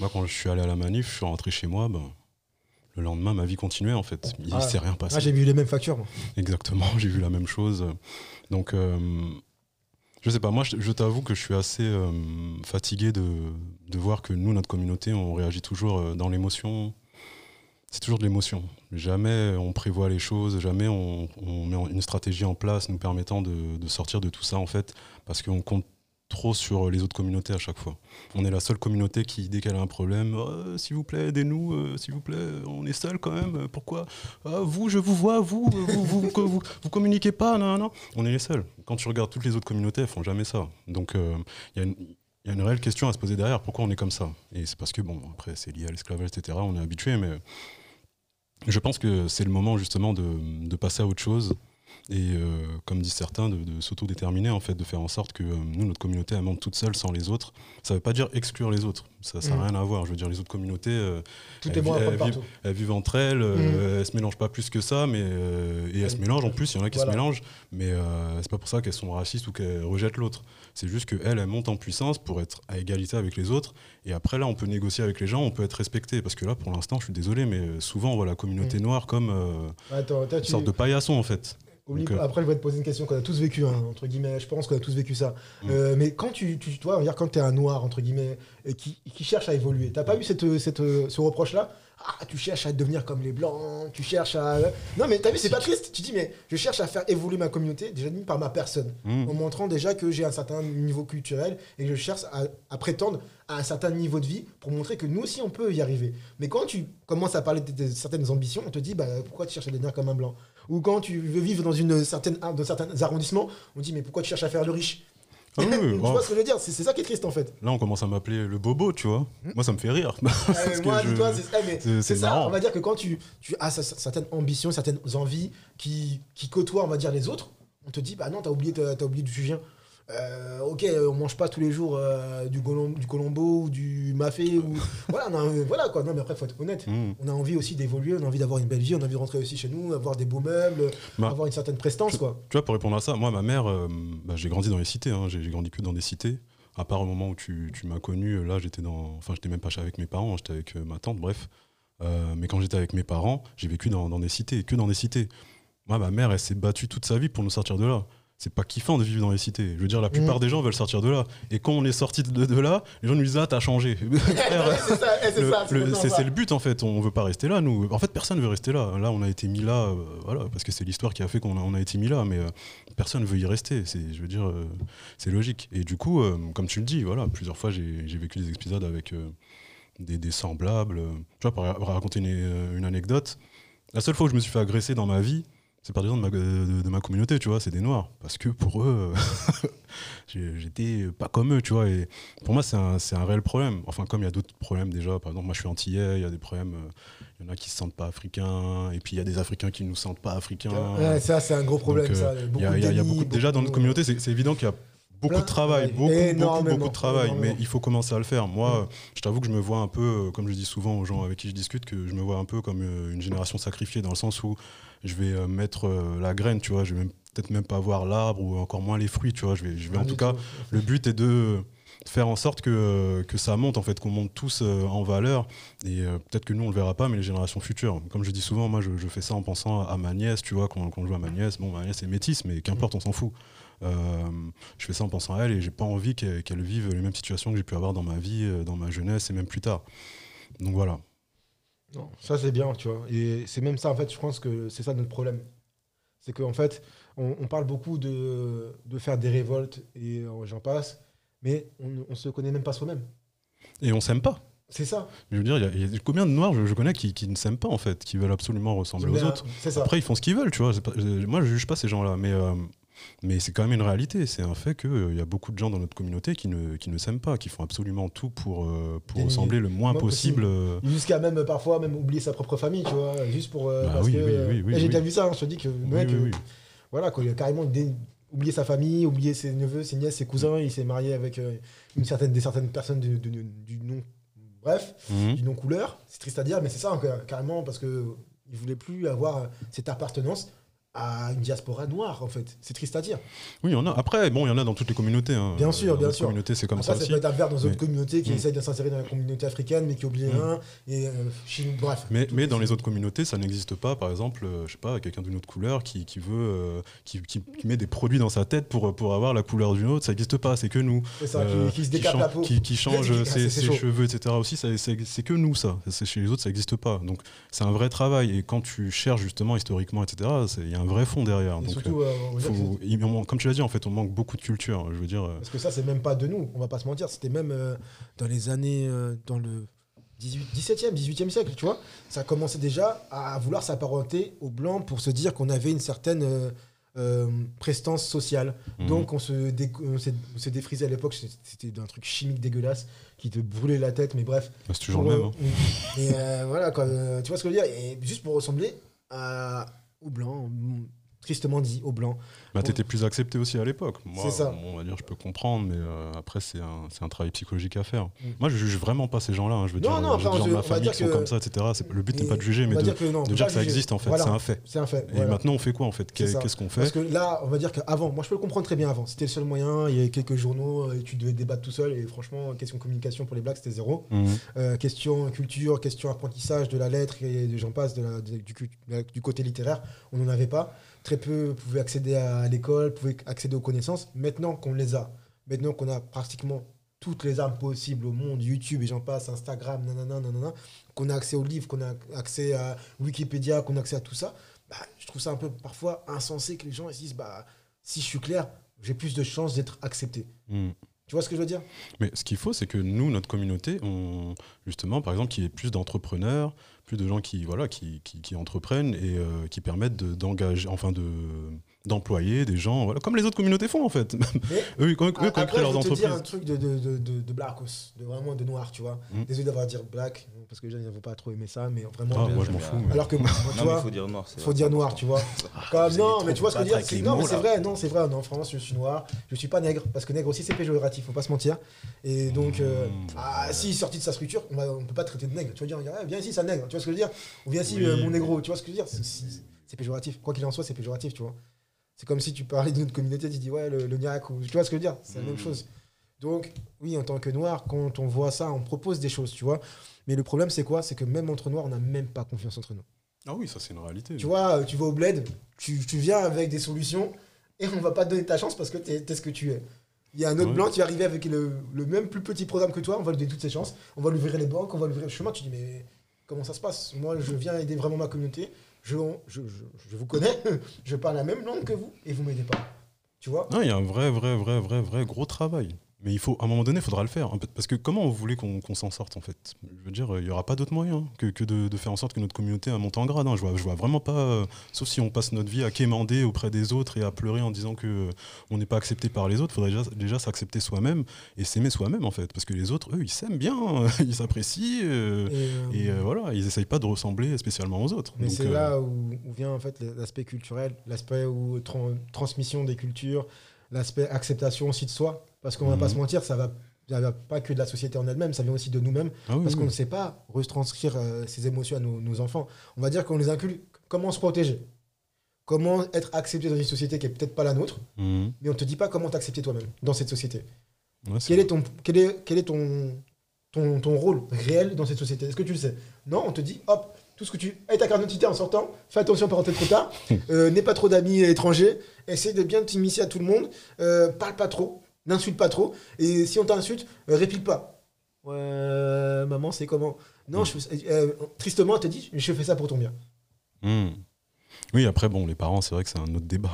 [SPEAKER 3] Moi, quand je suis allé à la manif, je suis rentré chez moi, ben, le lendemain, ma vie continuait en fait. Il
[SPEAKER 1] Ah.
[SPEAKER 3] s'est rien passé.
[SPEAKER 1] Ah, j'ai vu les mêmes factures. moi.
[SPEAKER 3] Exactement, j'ai vu la même chose. Donc, euh, je sais pas, moi, je, t'avoue que je suis assez euh, fatigué de, de voir que nous, notre communauté, on réagit toujours euh, dans l'émotion. C'est toujours de l'émotion. Jamais on prévoit les choses, jamais on, on met une stratégie en place nous permettant de, de sortir de tout ça, en fait, parce qu'on compte trop sur les autres communautés à chaque fois. On est la seule communauté qui, dès qu'elle a un problème, Euh, s'il vous plaît, aidez-nous, euh, s'il vous plaît, on est seul quand même, pourquoi? Ah, Vous, je vous vois, vous, euh, vous, vous, communiquez pas, non, non. On est les seuls. Quand tu regardes toutes les autres communautés, elles font jamais ça. Donc, euh, il y a une. Réelle question à se poser derrière, pourquoi on est comme ça? Et c'est parce que, bon, après, c'est lié à l'esclavage, etc., on est habitué, mais je pense que c'est le moment justement de passer à autre chose et, euh, comme disent certains, de, de s'autodéterminer, en fait, de faire en sorte que euh, nous, notre communauté, elle monte toute seule sans les autres. Ça ne veut pas dire exclure les autres, ça n'a
[SPEAKER 1] Mhm.
[SPEAKER 3] rien à voir. Je veux dire, les autres communautés, euh,
[SPEAKER 1] Tout
[SPEAKER 3] elles
[SPEAKER 1] est bon
[SPEAKER 3] elles vivent, elles vivent entre elles, euh, elles se mélangent pas plus que ça, mais et elles se mélangent en plus. Il y en a qui
[SPEAKER 1] Voilà.
[SPEAKER 3] se mélangent, mais c'est pas pour ça qu'elles sont racistes ou qu'elles rejettent l'autre. C'est juste qu'elles, elles montent en puissance pour être à égalité avec les autres. Et après, là, on peut négocier avec les gens, on peut être respecté. Parce que là, pour l'instant, je suis désolé, mais souvent, on voit la communauté
[SPEAKER 1] Mm.
[SPEAKER 3] noire comme euh,
[SPEAKER 1] Attends, toi,
[SPEAKER 3] une
[SPEAKER 1] tu...
[SPEAKER 3] sorte de paillasson, en fait.
[SPEAKER 1] Oublie
[SPEAKER 3] euh,
[SPEAKER 1] Après, je vais te poser une question qu'on a tous vécu, hein, entre guillemets. Je pense qu'on a tous vécu ça.
[SPEAKER 3] Mm.
[SPEAKER 1] Euh, mais quand tu, tu, tu vois, dire quand tu es un noir, entre guillemets, et qui, qui cherche à évoluer, t'as pas eu cette, cette, ce reproche-là? Ah, tu cherches à devenir comme les blancs, tu cherches à. Non, mais t'as vu, c'est pas triste. Tu dis, mais je cherche à faire évoluer ma communauté, déjà d'une par ma personne,
[SPEAKER 3] Mm.
[SPEAKER 1] en montrant déjà que j'ai un certain niveau culturel et que je cherche à, à prétendre à un certain niveau de vie pour montrer que nous aussi on peut y arriver. Mais quand tu commences à parler de, de certaines ambitions, on te dit, bah, pourquoi tu cherches à devenir comme un blanc? Ou quand tu veux vivre dans, une certaine, dans certains arrondissements, on dit, mais pourquoi tu cherches à faire le riche?
[SPEAKER 3] Ah oui,
[SPEAKER 1] Tu
[SPEAKER 3] oh,
[SPEAKER 1] vois ce que je veux dire? C'est ça qui est triste en fait.
[SPEAKER 3] Là, on commence à m'appeler le bobo, tu vois. Moi, ça me fait rire.
[SPEAKER 1] Euh, c'est eh,
[SPEAKER 3] c'est-
[SPEAKER 1] ça. On va dire que quand tu, tu as cer- certaines ambitions, certaines envies qui, qui côtoient, on va dire, les autres, on te dit, bah non, t'as oublié, t'as oublié d'où tu viens. Euh, ok, on mange pas tous les jours euh, du, colombo ou du mafé ou voilà, quoi. Non mais après faut être honnête.
[SPEAKER 3] Mmh.
[SPEAKER 1] On a envie aussi d'évoluer, on a envie d'avoir une belle vie, on a envie de rentrer aussi chez nous, avoir des beaux meubles,
[SPEAKER 3] Bah,
[SPEAKER 1] avoir une certaine prestance quoi.
[SPEAKER 3] Tu vois, pour répondre à ça, moi, ma mère, euh, bah, j'ai grandi dans les cités, hein, j'ai grandi que dans des cités. À part au moment où tu, tu m'as connu, là, j'étais dans. Enfin, j'étais même pas chez- avec mes parents, j'étais avec ma tante, bref. Mais quand j'étais avec mes parents, j'ai vécu dans, dans des cités, que dans des cités. Moi, ma mère, elle s'est battue toute sa vie pour nous sortir de là. C'est pas kiffant de vivre dans les cités. Je veux dire, la plupart
[SPEAKER 1] Mhm.
[SPEAKER 3] des gens veulent sortir de là. Et quand on est sorti de, de là, les gens nous disent Ah, t'as changé.
[SPEAKER 1] C'est
[SPEAKER 3] le- but en fait, on veut pas rester là nous. En fait personne veut rester là. Là on a été mis là, euh, voilà, parce que c'est l'histoire qui a fait qu'on a, on a été mis là, mais euh, personne veut y rester. C'est, je veux dire, euh, c'est logique. Et du coup, euh, comme tu le dis, voilà, plusieurs fois j'ai, vécu des épisodes avec des, des semblables. Tu vois, pour ra- raconter une, une anecdote, la seule fois où je me suis fait agresser dans ma vie, c'est par des gens de ma, de, de ma communauté, tu vois, c'est des noirs. Parce que pour eux, euh, j'étais pas comme eux, tu vois. Et pour moi, c'est un, un réel problème. Enfin, comme il y a d'autres problèmes déjà. Par exemple, moi, je suis antillais, il y a des problèmes. euh, Il y en a qui se sentent pas africains, et puis il y a des Africains qui nous sentent pas africains.
[SPEAKER 1] Ouais, ça c'est un gros problème
[SPEAKER 3] Donc,
[SPEAKER 1] ça.
[SPEAKER 3] euh,
[SPEAKER 1] Beaucoup
[SPEAKER 3] Il y a, y a- y a
[SPEAKER 1] déni,
[SPEAKER 3] beaucoup, déjà, dans notre
[SPEAKER 1] beaucoup-
[SPEAKER 3] communauté, c'est évident qu'il y a beaucoup de travail, beaucoup, beaucoup, beaucoup de travail, mais il faut commencer à le faire. Moi,
[SPEAKER 1] Mm.
[SPEAKER 3] euh, je t'avoue que je me vois un peu, euh, comme je dis souvent aux gens avec qui je discute, que je me vois un peu comme euh, une génération sacrifiée, dans le sens où je vais euh, mettre euh, la graine, tu vois, je vais peut-être même pas voir l'arbre ou encore moins les fruits, tu vois, je vais, je vais en tout cas le but est de faire en sorte que, euh, que ça monte, en fait, qu'on monte tous en valeur. Et peut-être que nous, on le verra pas, mais les générations futures. Comme je dis souvent, moi, je, je fais ça en pensant à ma nièce, tu vois, quand, quand je vois ma nièce. Bon, ma nièce est métisse, mais qu'importe, on s'en fout. Euh, je fais ça en pensant à elle et j'ai pas envie qu'elle vive les mêmes situations que j'ai pu avoir dans ma vie, dans ma jeunesse et même plus tard. Donc voilà.
[SPEAKER 1] Non, ça c'est bien, tu vois. Et c'est même ça, en fait, je pense que c'est ça notre problème. C'est qu'en fait, on, on parle beaucoup de, de faire des révoltes et euh, j'en passe, mais on ne se connaît même pas soi-même.
[SPEAKER 3] Et on s'aime pas.
[SPEAKER 1] C'est ça.
[SPEAKER 3] Je veux dire, il y a- il y, a combien de noirs je, je connais qui, qui ne s'aiment pas, en fait, qui veulent absolument ressembler
[SPEAKER 1] Mais,
[SPEAKER 3] aux
[SPEAKER 1] euh,
[SPEAKER 3] autres.
[SPEAKER 1] Ça.
[SPEAKER 3] Après, ils font ce qu'ils veulent, tu vois. pas- moi, je juge pas ces gens-là, mais, euh, mais c'est quand même une réalité. C'est un fait qu'il y a beaucoup de gens dans notre communauté qui ne, qui ne s'aiment pas, qui font absolument tout pour, euh, pour ressembler le moins possible.
[SPEAKER 1] possible.
[SPEAKER 3] euh,
[SPEAKER 1] Jusqu'à même euh, parfois même oublier sa propre famille, tu vois, juste pour.
[SPEAKER 3] Bah
[SPEAKER 1] parce
[SPEAKER 3] oui,
[SPEAKER 1] que,
[SPEAKER 3] oui, oui, oui,
[SPEAKER 1] et J'ai déjà vu ça, hein, je te dis que mec, voilà, quoi, il a carrément dé- oublié sa famille, oublié ses neveux, ses nièces, ses cousins, il s'est marié avec une certaine, des certaines personnes de- de- du nom. Bref,
[SPEAKER 3] Mhm.
[SPEAKER 1] du non-couleur. C'est triste à dire, mais c'est ça, hein, carrément, parce que il voulait plus avoir cette appartenance à une diaspora noire, en fait. C'est triste à dire.
[SPEAKER 3] Oui, il y en a. Après, bon, il y en a dans toutes les communautés. hein.
[SPEAKER 1] Bien sûr,
[SPEAKER 3] Dans
[SPEAKER 1] bien sûr.
[SPEAKER 3] communauté, c'est comme
[SPEAKER 1] Après,
[SPEAKER 3] ça
[SPEAKER 1] ça
[SPEAKER 3] aussi.
[SPEAKER 1] peut être avers dans d'autres
[SPEAKER 3] Mais-
[SPEAKER 1] communautés qui
[SPEAKER 3] Mm.
[SPEAKER 1] essayent de s'insérer dans la communauté africaine, mais qui oublient
[SPEAKER 3] Mm.
[SPEAKER 1] un. Et euh, Chine, bref.
[SPEAKER 3] Mais, mais dans les autres communautés, ça n'existe pas. Par exemple, euh, je sais pas, quelqu'un d'une autre couleur qui, qui veut, euh, qui, qui- qui met des produits dans sa tête pour, pour avoir la couleur d'une autre, ça n'existe pas. C'est que nous.
[SPEAKER 1] C'est ça, qui-
[SPEAKER 3] Euh,
[SPEAKER 1] se décape la peau.
[SPEAKER 3] qui- change
[SPEAKER 1] Ah,
[SPEAKER 3] ses, ses cheveux, etc. aussi, c'est que nous, ça. Chez les autres, ça n'existe pas. Donc, c'est un vrai travail. Et quand tu cherches justement historiquement, etc., il y a un vrai fond derrière. Donc,
[SPEAKER 1] surtout, euh,
[SPEAKER 3] euh, faut- il comme tu l'as dit, en fait, on manque beaucoup de culture. Je veux dire. euh,
[SPEAKER 1] Parce que ça, c'est même pas de nous, on va pas se mentir. C'était même euh, dans les années, euh, dans le 18, 17e, 18e siècle, tu vois. Ça commençait déjà à vouloir s'apparenter aux blancs pour se dire qu'on avait une certaine euh, prestance sociale.
[SPEAKER 3] mhm.
[SPEAKER 1] Donc on se, dé- on s'est défrisé à l'époque, c'était un truc chimique dégueulasse qui te brûlait la tête, mais bref.
[SPEAKER 3] Bah, c'est toujours le même.
[SPEAKER 1] euh,
[SPEAKER 3] hein.
[SPEAKER 1] Et euh, voilà, quoi, tu vois ce que je veux dire? Et juste pour ressembler à, aux blancs, mm, tristement dit, aux blancs.
[SPEAKER 3] Bah, t'étais plus accepté aussi à l'époque. Moi,
[SPEAKER 1] C'est ça.
[SPEAKER 3] on va dire, je peux comprendre, mais euh, après, c'est un, travail psychologique à faire.
[SPEAKER 1] Mm.
[SPEAKER 3] Moi, je juge vraiment pas ces gens-là. hein. Je veux
[SPEAKER 1] Non,
[SPEAKER 3] dire,
[SPEAKER 1] non, enfin,
[SPEAKER 3] des gens de
[SPEAKER 1] on
[SPEAKER 3] ma famille
[SPEAKER 1] dire
[SPEAKER 3] qui sont comme ça, etc. Le but n'est pas de juger, mais de,
[SPEAKER 1] dire que non,
[SPEAKER 3] de
[SPEAKER 1] faut
[SPEAKER 3] dire
[SPEAKER 1] pas
[SPEAKER 3] que ça
[SPEAKER 1] juger.
[SPEAKER 3] existe, en fait.
[SPEAKER 1] Voilà.
[SPEAKER 3] C'est un fait.
[SPEAKER 1] C'est un fait.
[SPEAKER 3] Et
[SPEAKER 1] voilà.
[SPEAKER 3] maintenant, on fait quoi, en fait? Qu'est-ce qu'on
[SPEAKER 1] Parce
[SPEAKER 3] fait?
[SPEAKER 1] que là, on va dire qu'avant, moi je peux le comprendre très bien avant. C'était le seul moyen, il y avait quelques journaux et tu devais débattre tout seul. Et franchement, question communication pour les blagues, c'était zéro.
[SPEAKER 3] Mhm.
[SPEAKER 1] Euh, question culture, question apprentissage de la lettre et j'en passe, du côté littéraire, on n'en avait pas. Très peu pouvaient accéder à l'école, pouvaient accéder aux connaissances. Maintenant qu'on les a, maintenant qu'on a pratiquement toutes les armes possibles au monde, YouTube et j'en passe, Instagram, nanana, nanana, qu'on a accès aux livres, qu'on a accès à Wikipédia, qu'on a accès à tout ça, bah, je trouve ça un peu parfois insensé que les gens se disent bah, si je suis clair, j'ai plus de chances d'être accepté.
[SPEAKER 3] Mhm.
[SPEAKER 1] Tu vois ce que je veux dire?
[SPEAKER 3] Mais ce qu'il faut, c'est que nous, notre communauté, on, justement, par exemple, qu'il y ait plus d'entrepreneurs, de gens qui, voilà, qui, entreprennent et euh, qui permettent de- d'engager, enfin de, d'employer des gens, voilà, comme les autres communautés font en fait.
[SPEAKER 1] Mais-
[SPEAKER 3] eux, quand, eux, quand ils
[SPEAKER 1] Après,
[SPEAKER 3] créent
[SPEAKER 1] je
[SPEAKER 3] leurs
[SPEAKER 1] te dire
[SPEAKER 3] entreprises.
[SPEAKER 1] un truc de, de, de, de, de blackos, de vraiment de noir, tu vois.
[SPEAKER 3] Mm.
[SPEAKER 1] Désolé d'avoir dit black, parce que les gens ne vont pas trop aimer ça, mais vraiment.
[SPEAKER 3] Ah, moi je m'en fous. mais-
[SPEAKER 1] Alors que moi, tu
[SPEAKER 2] il
[SPEAKER 1] vois,
[SPEAKER 2] faut dire noir. c'est
[SPEAKER 1] faut dire noir, tu vois. Comme, non, mais tu vois ce que je veux dire Non, mais c'est vrai, non, c'est vrai. En France, je suis noir, je suis pas nègre, parce que nègre aussi c'est péjoratif, faut pas se mentir. Et donc, euh,
[SPEAKER 3] Mm.
[SPEAKER 1] ah, si sorti de sa structure, on, on peut pas traiter de nègre. Tu vas dire, ah, viens ici, c'est un nègre, tu vois ce que je veux dire? Ou viens ici, euh, mon négro, tu vois ce que je veux dire? C'est péjoratif. Quoi qu'il en soit, c'est péjoratif, tu vois. C'est comme si tu parlais d'une autre communauté, tu dis, ouais, le, le niaque, ou tu vois ce que je veux dire C'est la même
[SPEAKER 2] Mm.
[SPEAKER 1] chose. Donc, oui, en tant que noir, quand on voit ça, on propose des choses, tu vois. Mais le problème, c'est quoi? C'est que même entre noirs, on n'a même pas confiance entre nous.
[SPEAKER 3] Ah oui, ça c'est une réalité.
[SPEAKER 1] Tu vois, tu vas au bled, tu, tu viens avec des solutions et on va pas te donner ta chance parce que t'es es ce que tu es. Il y a un autre
[SPEAKER 3] Ouais.
[SPEAKER 1] blanc qui va arriver avec le, le même plus petit programme que toi, on va lui donner toutes ses chances, on va lui ouvrir les banques, on va lui ouvrir le chemin. Tu dis, mais comment ça se passe? Moi, je viens aider vraiment ma communauté, je, vous connais, je parle la même langue que vous et vous m'aidez pas. Tu vois?
[SPEAKER 3] Non, il y a un vrai, vrai, vrai, vrai, vrai gros travail. Mais il faut, à un moment donné, il faudra le faire. Parce que comment vous voulez qu'on qu'on s'en sorte, en fait? Je veux dire, il n'y aura pas d'autre moyen que, que de, de faire en sorte que notre communauté monte en grade. hein. Je vois, je vois vraiment pas, euh, sauf si on passe notre vie à quémander auprès des autres et à pleurer en disant que euh, on n'est pas accepté par les autres. Il faudrait déjà, déjà s'accepter soi-même et s'aimer soi-même, en fait. Parce que les autres, eux, ils s'aiment bien, ils s'apprécient. euh,
[SPEAKER 1] Et,
[SPEAKER 3] et voilà, ils essayent pas de ressembler spécialement aux autres.
[SPEAKER 1] Mais c'est là où, où vient en fait l'aspect culturel, l'aspect où tran- transmission des cultures, l'aspect acceptation aussi de soi. Parce qu'on va
[SPEAKER 3] Mhm.
[SPEAKER 1] pas se mentir, ça va, ça va pas que de la société en elle-même, ça vient aussi de nous-mêmes.
[SPEAKER 3] ah oui,
[SPEAKER 1] Parce
[SPEAKER 3] oui.
[SPEAKER 1] qu'on ne sait pas retranscrire euh, ces émotions à nos, nos enfants. On va dire qu'on les inculque. Comment se protéger? Comment être accepté dans une société qui est peut-être pas la nôtre,
[SPEAKER 3] Mhm.
[SPEAKER 1] mais on te dit pas comment t'accepter toi-même dans cette société.
[SPEAKER 3] Ouais,
[SPEAKER 1] Quel est ton, quel est, quel est ton, ton, ton rôle réel dans cette société? Est-ce que tu le sais? Non, on te dit, hop, tout ce que tu... Avec ta carte d'identité en sortant, fais attention pour rentrer trop tard, euh, n'aie pas trop d'amis étrangers, essaie de bien t'immiscer à tout le monde, euh, parle pas trop, n'insulte pas trop, et si on t'insulte, euh, réplique pas. Ouais, maman, c'est comment? Non, je fais- euh, tristement, elle te dit, je fais ça pour ton bien.
[SPEAKER 3] Hmm. Oui, après, bon, les parents, c'est vrai que c'est un autre débat.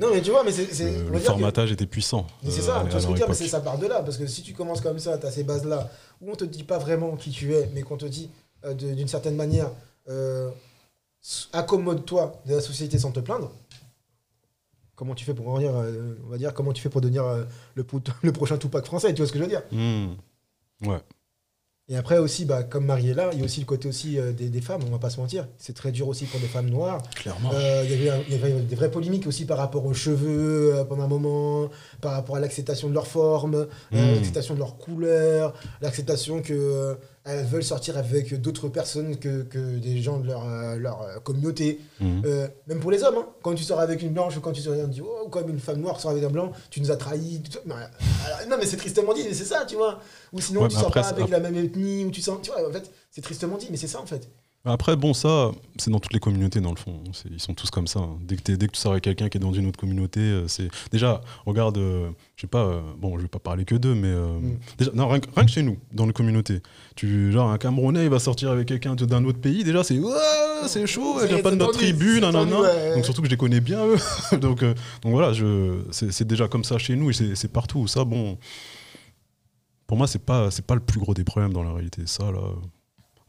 [SPEAKER 1] Non, mais tu vois, mais c'est...
[SPEAKER 3] Euh, le
[SPEAKER 1] que-
[SPEAKER 3] formatage était puissant.
[SPEAKER 1] Mais c'est
[SPEAKER 3] euh,
[SPEAKER 1] ça, tu vois ce que je
[SPEAKER 3] leur
[SPEAKER 1] veux dire, mais c'est- ça part de là. Parce que si tu commences comme ça, tu as ces bases-là, où on te dit pas vraiment qui tu es, mais qu'on te dit euh, d'une certaine manière, euh, accommode-toi de la société sans te plaindre. Comment tu fais pour en dire, euh, on va dire, comment tu fais pour devenir euh, le, le prochain Tupac français, tu vois ce que je veux dire?
[SPEAKER 3] Hmm. Ouais.
[SPEAKER 1] Et après aussi, bah, comme Marie est là, il y a aussi le côté aussi euh, des, des femmes, on va pas se mentir. C'est très dur aussi pour des femmes noires.
[SPEAKER 3] Clairement.
[SPEAKER 1] Euh, Il y, avait des vraies polémiques aussi par rapport aux cheveux euh, pendant un moment, par rapport à l'acceptation de leur forme, euh,
[SPEAKER 3] Mm.
[SPEAKER 1] l'acceptation de leur couleur, l'acceptation que euh, elles veulent sortir avec d'autres personnes que, que des gens de leur, euh, leur euh, communauté.
[SPEAKER 3] Hmm.
[SPEAKER 1] Euh, même pour les hommes, hein. quand tu sors avec une blanche ou quand tu sors on dit oh, comme une femme noire sort avec un blanc, tu nous as trahis. non mais c'est tristement dit, mais c'est ça, tu vois. Ou sinon
[SPEAKER 3] Ouais,
[SPEAKER 1] tu sors
[SPEAKER 3] après,
[SPEAKER 1] pas avec la même ethnie, ou tu sens, tu vois, en fait, c'est tristement dit, mais c'est ça en fait.
[SPEAKER 3] Après, bon, ça, c'est dans toutes les communautés, dans le fond. Ils sont tous comme ça. hein. Dès que, dès que tu sors avec quelqu'un qui est dans une autre communauté, euh, c'est. Déjà, regarde, euh, je sais pas, euh, bon, je vais pas parler que d'eux, mais.
[SPEAKER 1] Mm.
[SPEAKER 3] déjà, non, rien, que- rien que chez nous, dans les communautés. Tu, genre, un Camerounais, il va sortir avec quelqu'un d'un autre pays, déjà, c'est. C'est chaud,
[SPEAKER 1] C'est-
[SPEAKER 3] il vient pas de notre tribu, nanana.
[SPEAKER 1] tendu, ouais.
[SPEAKER 3] Donc, surtout que je les connais bien, eux. donc, donc, voilà, je, c'est, c'est déjà comme ça chez nous et c'est, c'est partout. Ça, bon. Pour moi, c'est pas, c'est pas le plus gros des problèmes dans la réalité. Ça, là.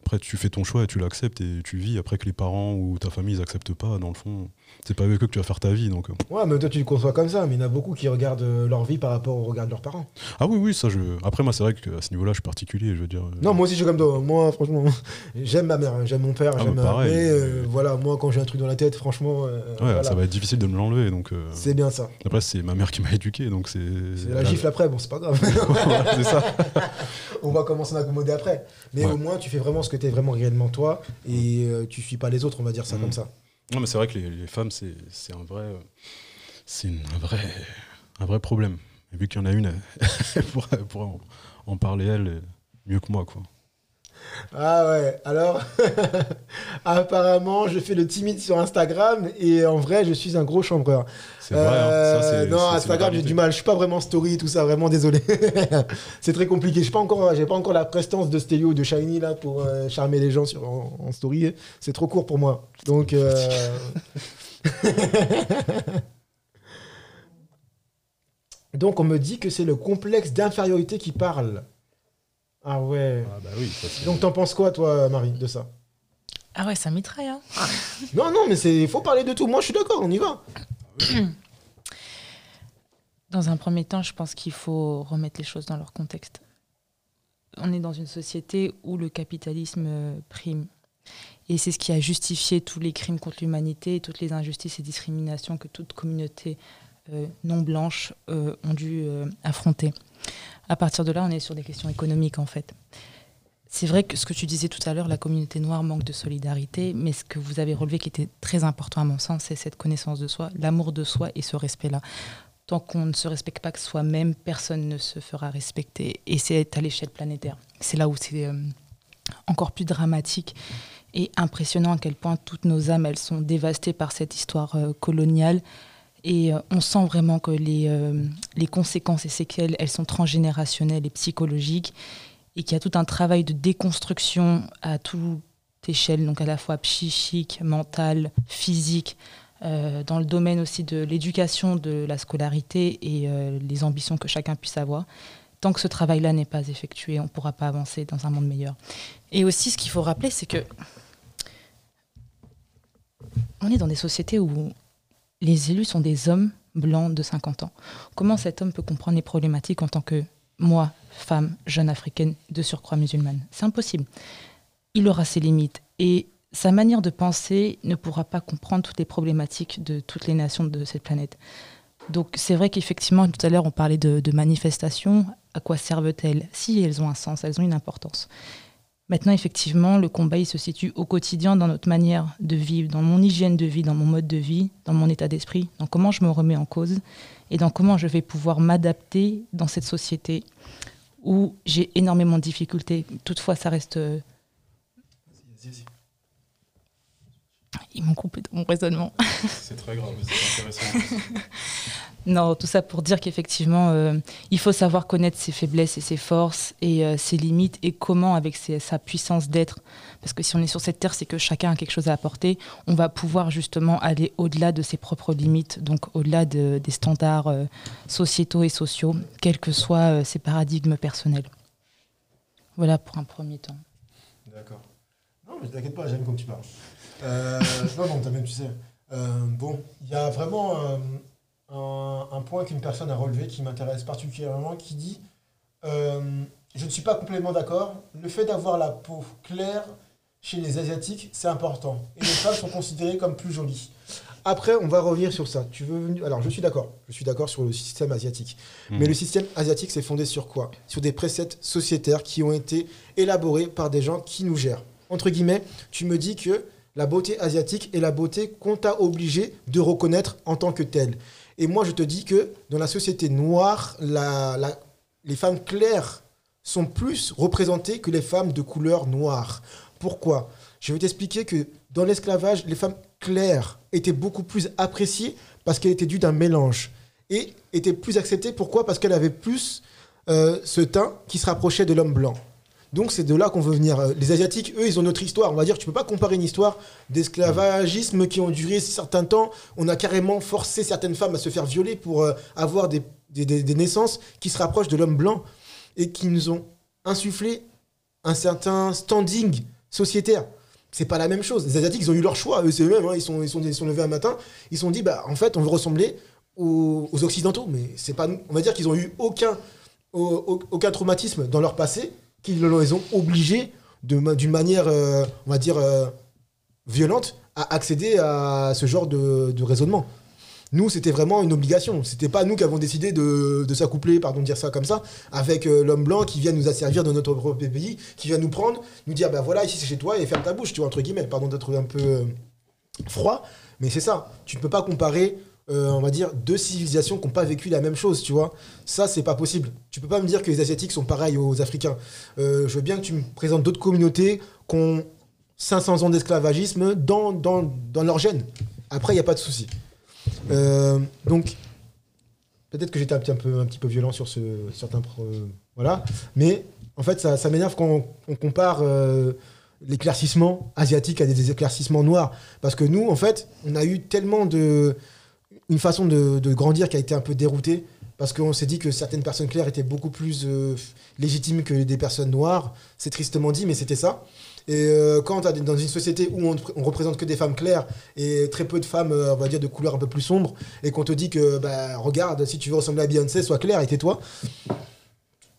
[SPEAKER 3] Après, tu fais ton choix et tu l'acceptes et tu vis. Après que les parents ou ta famille ils acceptent pas, dans le fond, c'est pas avec eux que tu vas faire ta vie. Donc, euh.
[SPEAKER 1] Ouais, mais toi tu le conçois comme ça, mais il y en a beaucoup qui regardent euh, leur vie par rapport au regard de leurs parents.
[SPEAKER 3] Ah oui, oui, ça, je. Après, moi, c'est vrai qu'à ce niveau-là, je suis particulier. Je veux dire. euh,
[SPEAKER 1] Non, moi aussi, je suis comme toi. Moi, franchement, j'aime ma mère, hein, j'aime mon père,
[SPEAKER 3] Ah,
[SPEAKER 1] j'aime
[SPEAKER 3] bah,
[SPEAKER 1] ma. Mais euh, voilà, moi, quand j'ai un truc dans la tête, franchement, euh,
[SPEAKER 3] Ouais,
[SPEAKER 1] voilà,
[SPEAKER 3] ça va être difficile de me l'enlever. Donc, euh,
[SPEAKER 1] c'est bien ça.
[SPEAKER 3] après, c'est ma mère qui m'a éduqué, donc c'est.
[SPEAKER 1] C'est la gifle après, bon, c'est pas grave.
[SPEAKER 3] Voilà, c'est ça.
[SPEAKER 1] On va commencer à m'accommoder après. Mais
[SPEAKER 3] Ouais.
[SPEAKER 1] au moins, tu fais vraiment ce que tu es vraiment réellement toi et tu suis pas les autres, on va dire ça
[SPEAKER 3] Mhm.
[SPEAKER 1] comme ça.
[SPEAKER 3] Non, mais c'est vrai que les, femmes, c'est un vrai. euh, C'est un vrai, un vrai problème. Et vu qu'il y en a une, elle pourrait, en, en parler, elle, mieux que moi, quoi.
[SPEAKER 1] Ah ouais, alors, apparemment, je fais le timide sur Instagram et en vrai, je suis un gros chambreur.
[SPEAKER 3] C'est vrai, hein. ça,
[SPEAKER 1] Euh, non, Instagram, j'ai du mal. Je suis pas vraiment story, tout ça. Vraiment désolé. c'est très compliqué. Je pas encore, j'ai pas encore la prestance de Stelio ou de Shiny là pour euh, charmer les gens sur en, en story. C'est trop court pour moi. Donc. euh, Donc on me dit que c'est le complexe d'infériorité qui parle. Ah ouais.
[SPEAKER 3] Ah, bah oui, ça, c'est-
[SPEAKER 1] Donc t'en penses quoi toi Marie de ça?
[SPEAKER 4] Ah ouais, ça mitraille. Hein.
[SPEAKER 1] Non non mais c'est faut parler de tout. Moi je suis d'accord, on y va.
[SPEAKER 4] Dans un premier temps, je pense qu'il faut remettre les choses dans leur contexte. On est dans une société où le capitalisme euh, prime. Et c'est ce qui a justifié tous les crimes contre l'humanité, toutes les injustices et discriminations que toute communauté non blanche euh, ont dû euh, affronter. À partir de là, on est sur des questions économiques en fait. C'est vrai que ce que tu disais tout à l'heure, la communauté noire manque de solidarité, mais ce que vous avez relevé qui était très important à mon sens, c'est cette connaissance de soi, l'amour de soi et ce respect-là. Tant qu'on ne se respecte pas que soi-même, personne ne se fera respecter. Et c'est à l'échelle planétaire. C'est là où c'est euh, encore plus dramatique et impressionnant à quel point toutes nos âmes, elles sont dévastées par cette histoire euh, coloniale. Et euh, on sent vraiment que les, euh, les conséquences et séquelles, elles sont transgénérationnelles et psychologiques, et qu'il y a tout un travail de déconstruction à toute échelle, donc à la fois psychique, mentale, physique, euh, dans le domaine aussi de l'éducation, de la scolarité et les ambitions que chacun puisse avoir. Tant que ce travail-là n'est pas effectué, on ne pourra pas avancer dans un monde meilleur. Et aussi, ce qu'il faut rappeler, c'est que on est dans des sociétés où les élus sont des hommes blancs de 50 ans. Comment cet homme peut comprendre les problématiques en tant que moi, femme, jeune africaine, de surcroît musulmane? C'est impossible. Il aura ses limites et sa manière de penser ne pourra pas comprendre toutes les problématiques de toutes les nations de cette planète. Donc c'est vrai qu'effectivement, tout à l'heure, on parlait de, manifestations. À quoi servent-elles? Si elles ont un sens, elles ont une importance. Maintenant, effectivement, le combat, il se situe au quotidien dans notre manière de vivre, dans mon hygiène de vie, dans mon mode de vie, dans mon état d'esprit, dans comment je me remets en cause et dans comment je vais pouvoir m'adapter dans cette société où j'ai énormément de difficultés. Toutefois, ça reste... euh, Ils m'ont coupé de mon raisonnement.
[SPEAKER 5] C'est très grave, c'est intéressant.
[SPEAKER 4] Non, tout ça pour dire qu'effectivement, euh, il faut savoir connaître ses faiblesses et ses forces et euh, ses limites et comment, avec sa puissance d'être, parce que si on est sur cette terre, c'est que chacun a quelque chose à apporter, on va pouvoir justement aller au-delà de ses propres limites, donc au-delà de- des standards euh, sociétaux et sociaux, quels que soient ses paradigmes personnels. Voilà pour un premier temps.
[SPEAKER 1] D'accord. Non, mais t'inquiète pas, j'aime comme tu parles. Non, non, t'as même, tu sais. Bon, il y a vraiment un, un point qu'une personne a relevé qui m'intéresse particulièrement, qui dit euh, Je ne suis pas complètement d'accord. Le fait d'avoir la peau claire chez les Asiatiques, c'est important. Et les femmes sont considérées comme plus jolies. Après, on va revenir sur ça. Tu veux Alors, je suis d'accord. Je suis d'accord sur le système asiatique.
[SPEAKER 3] Mhm.
[SPEAKER 1] Mais le système asiatique, c'est fondé sur quoi? Sur des préceptes sociétaires qui ont été élaborés par des gens qui nous gèrent. Entre guillemets, tu me dis que la beauté asiatique est la beauté qu'on t'a obligé de reconnaître en tant que telle. Et moi, je te dis que dans la société noire, les femmes claires sont plus représentées que les femmes de couleur noire. Pourquoi? Je vais t'expliquer que dans l'esclavage, les femmes claires étaient beaucoup plus appréciées parce qu'elles étaient dues d'un mélange. Et étaient plus acceptées, pourquoi? Parce qu'elles avaient plus euh, ce teint qui se rapprochait de l'homme blanc. Donc c'est de là qu'on veut venir. Euh, Les Asiatiques, eux, ils ont notre histoire. On va dire, tu peux pas comparer une histoire d'esclavagisme qui ont duré certains temps. On a carrément forcé certaines femmes à se faire violer pour euh, avoir des, des- naissances qui se rapprochent de l'homme blanc et qui nous ont insufflé un certain standing sociétaire. C'est pas la même chose. Les Asiatiques, ils ont eu leur choix. Eux, c'est eux-mêmes. hein. Ils, sont, ils, sont, ils sont levés un matin. Ils se sont dit, bah, en fait, on veut ressembler aux, aux Occidentaux. Mais c'est pas nous. On va dire qu'ils ont eu aucun, au- au- aucun traumatisme dans leur passé qui les ont obligés d'une manière, euh, on va dire, euh, violente à accéder à ce genre de, raisonnement. Nous, c'était vraiment une obligation. C'était pas nous qui avons décidé de, s'accoupler, pardon de dire ça comme ça, avec euh, l'homme blanc qui vient nous asservir dans notre propre pays, qui vient nous prendre, nous dire, bah voilà, ici c'est chez toi et ferme ta bouche, tu vois, entre guillemets. Pardon d'être un peu froid, mais c'est ça. Tu ne peux pas comparer, euh, on va dire, deux civilisations qui n'ont pas vécu la même chose, tu vois. Ça, c'est pas possible. Tu peux pas me dire que les Asiatiques sont pareils aux Africains. Euh, je veux bien que tu me présentes d'autres communautés qui ont 500 ans d'esclavagisme dans, leur gène. Après, il n'y a pas de souci. Euh, donc, peut-être que j'étais un petit, peu, un petit peu violent sur ce, certains... voilà. Mais, en fait, ça, m'énerve quand on, compare l'éclaircissement asiatique à des éclaircissements noirs. Parce que nous, en fait, on a eu tellement de... Une façon de, grandir qui a été un peu déroutée. Parce qu'on s'est dit que certaines personnes claires étaient beaucoup plus euh, légitimes que des personnes noires. C'est tristement dit, mais c'était ça. Et euh, quand tu dans une société où on, on représente que des femmes claires et très peu de femmes, euh, on va dire, de couleur un peu plus sombre, et qu'on te dit que, bah, regarde, si tu veux ressembler à Beyoncé, sois clair et tais-toi,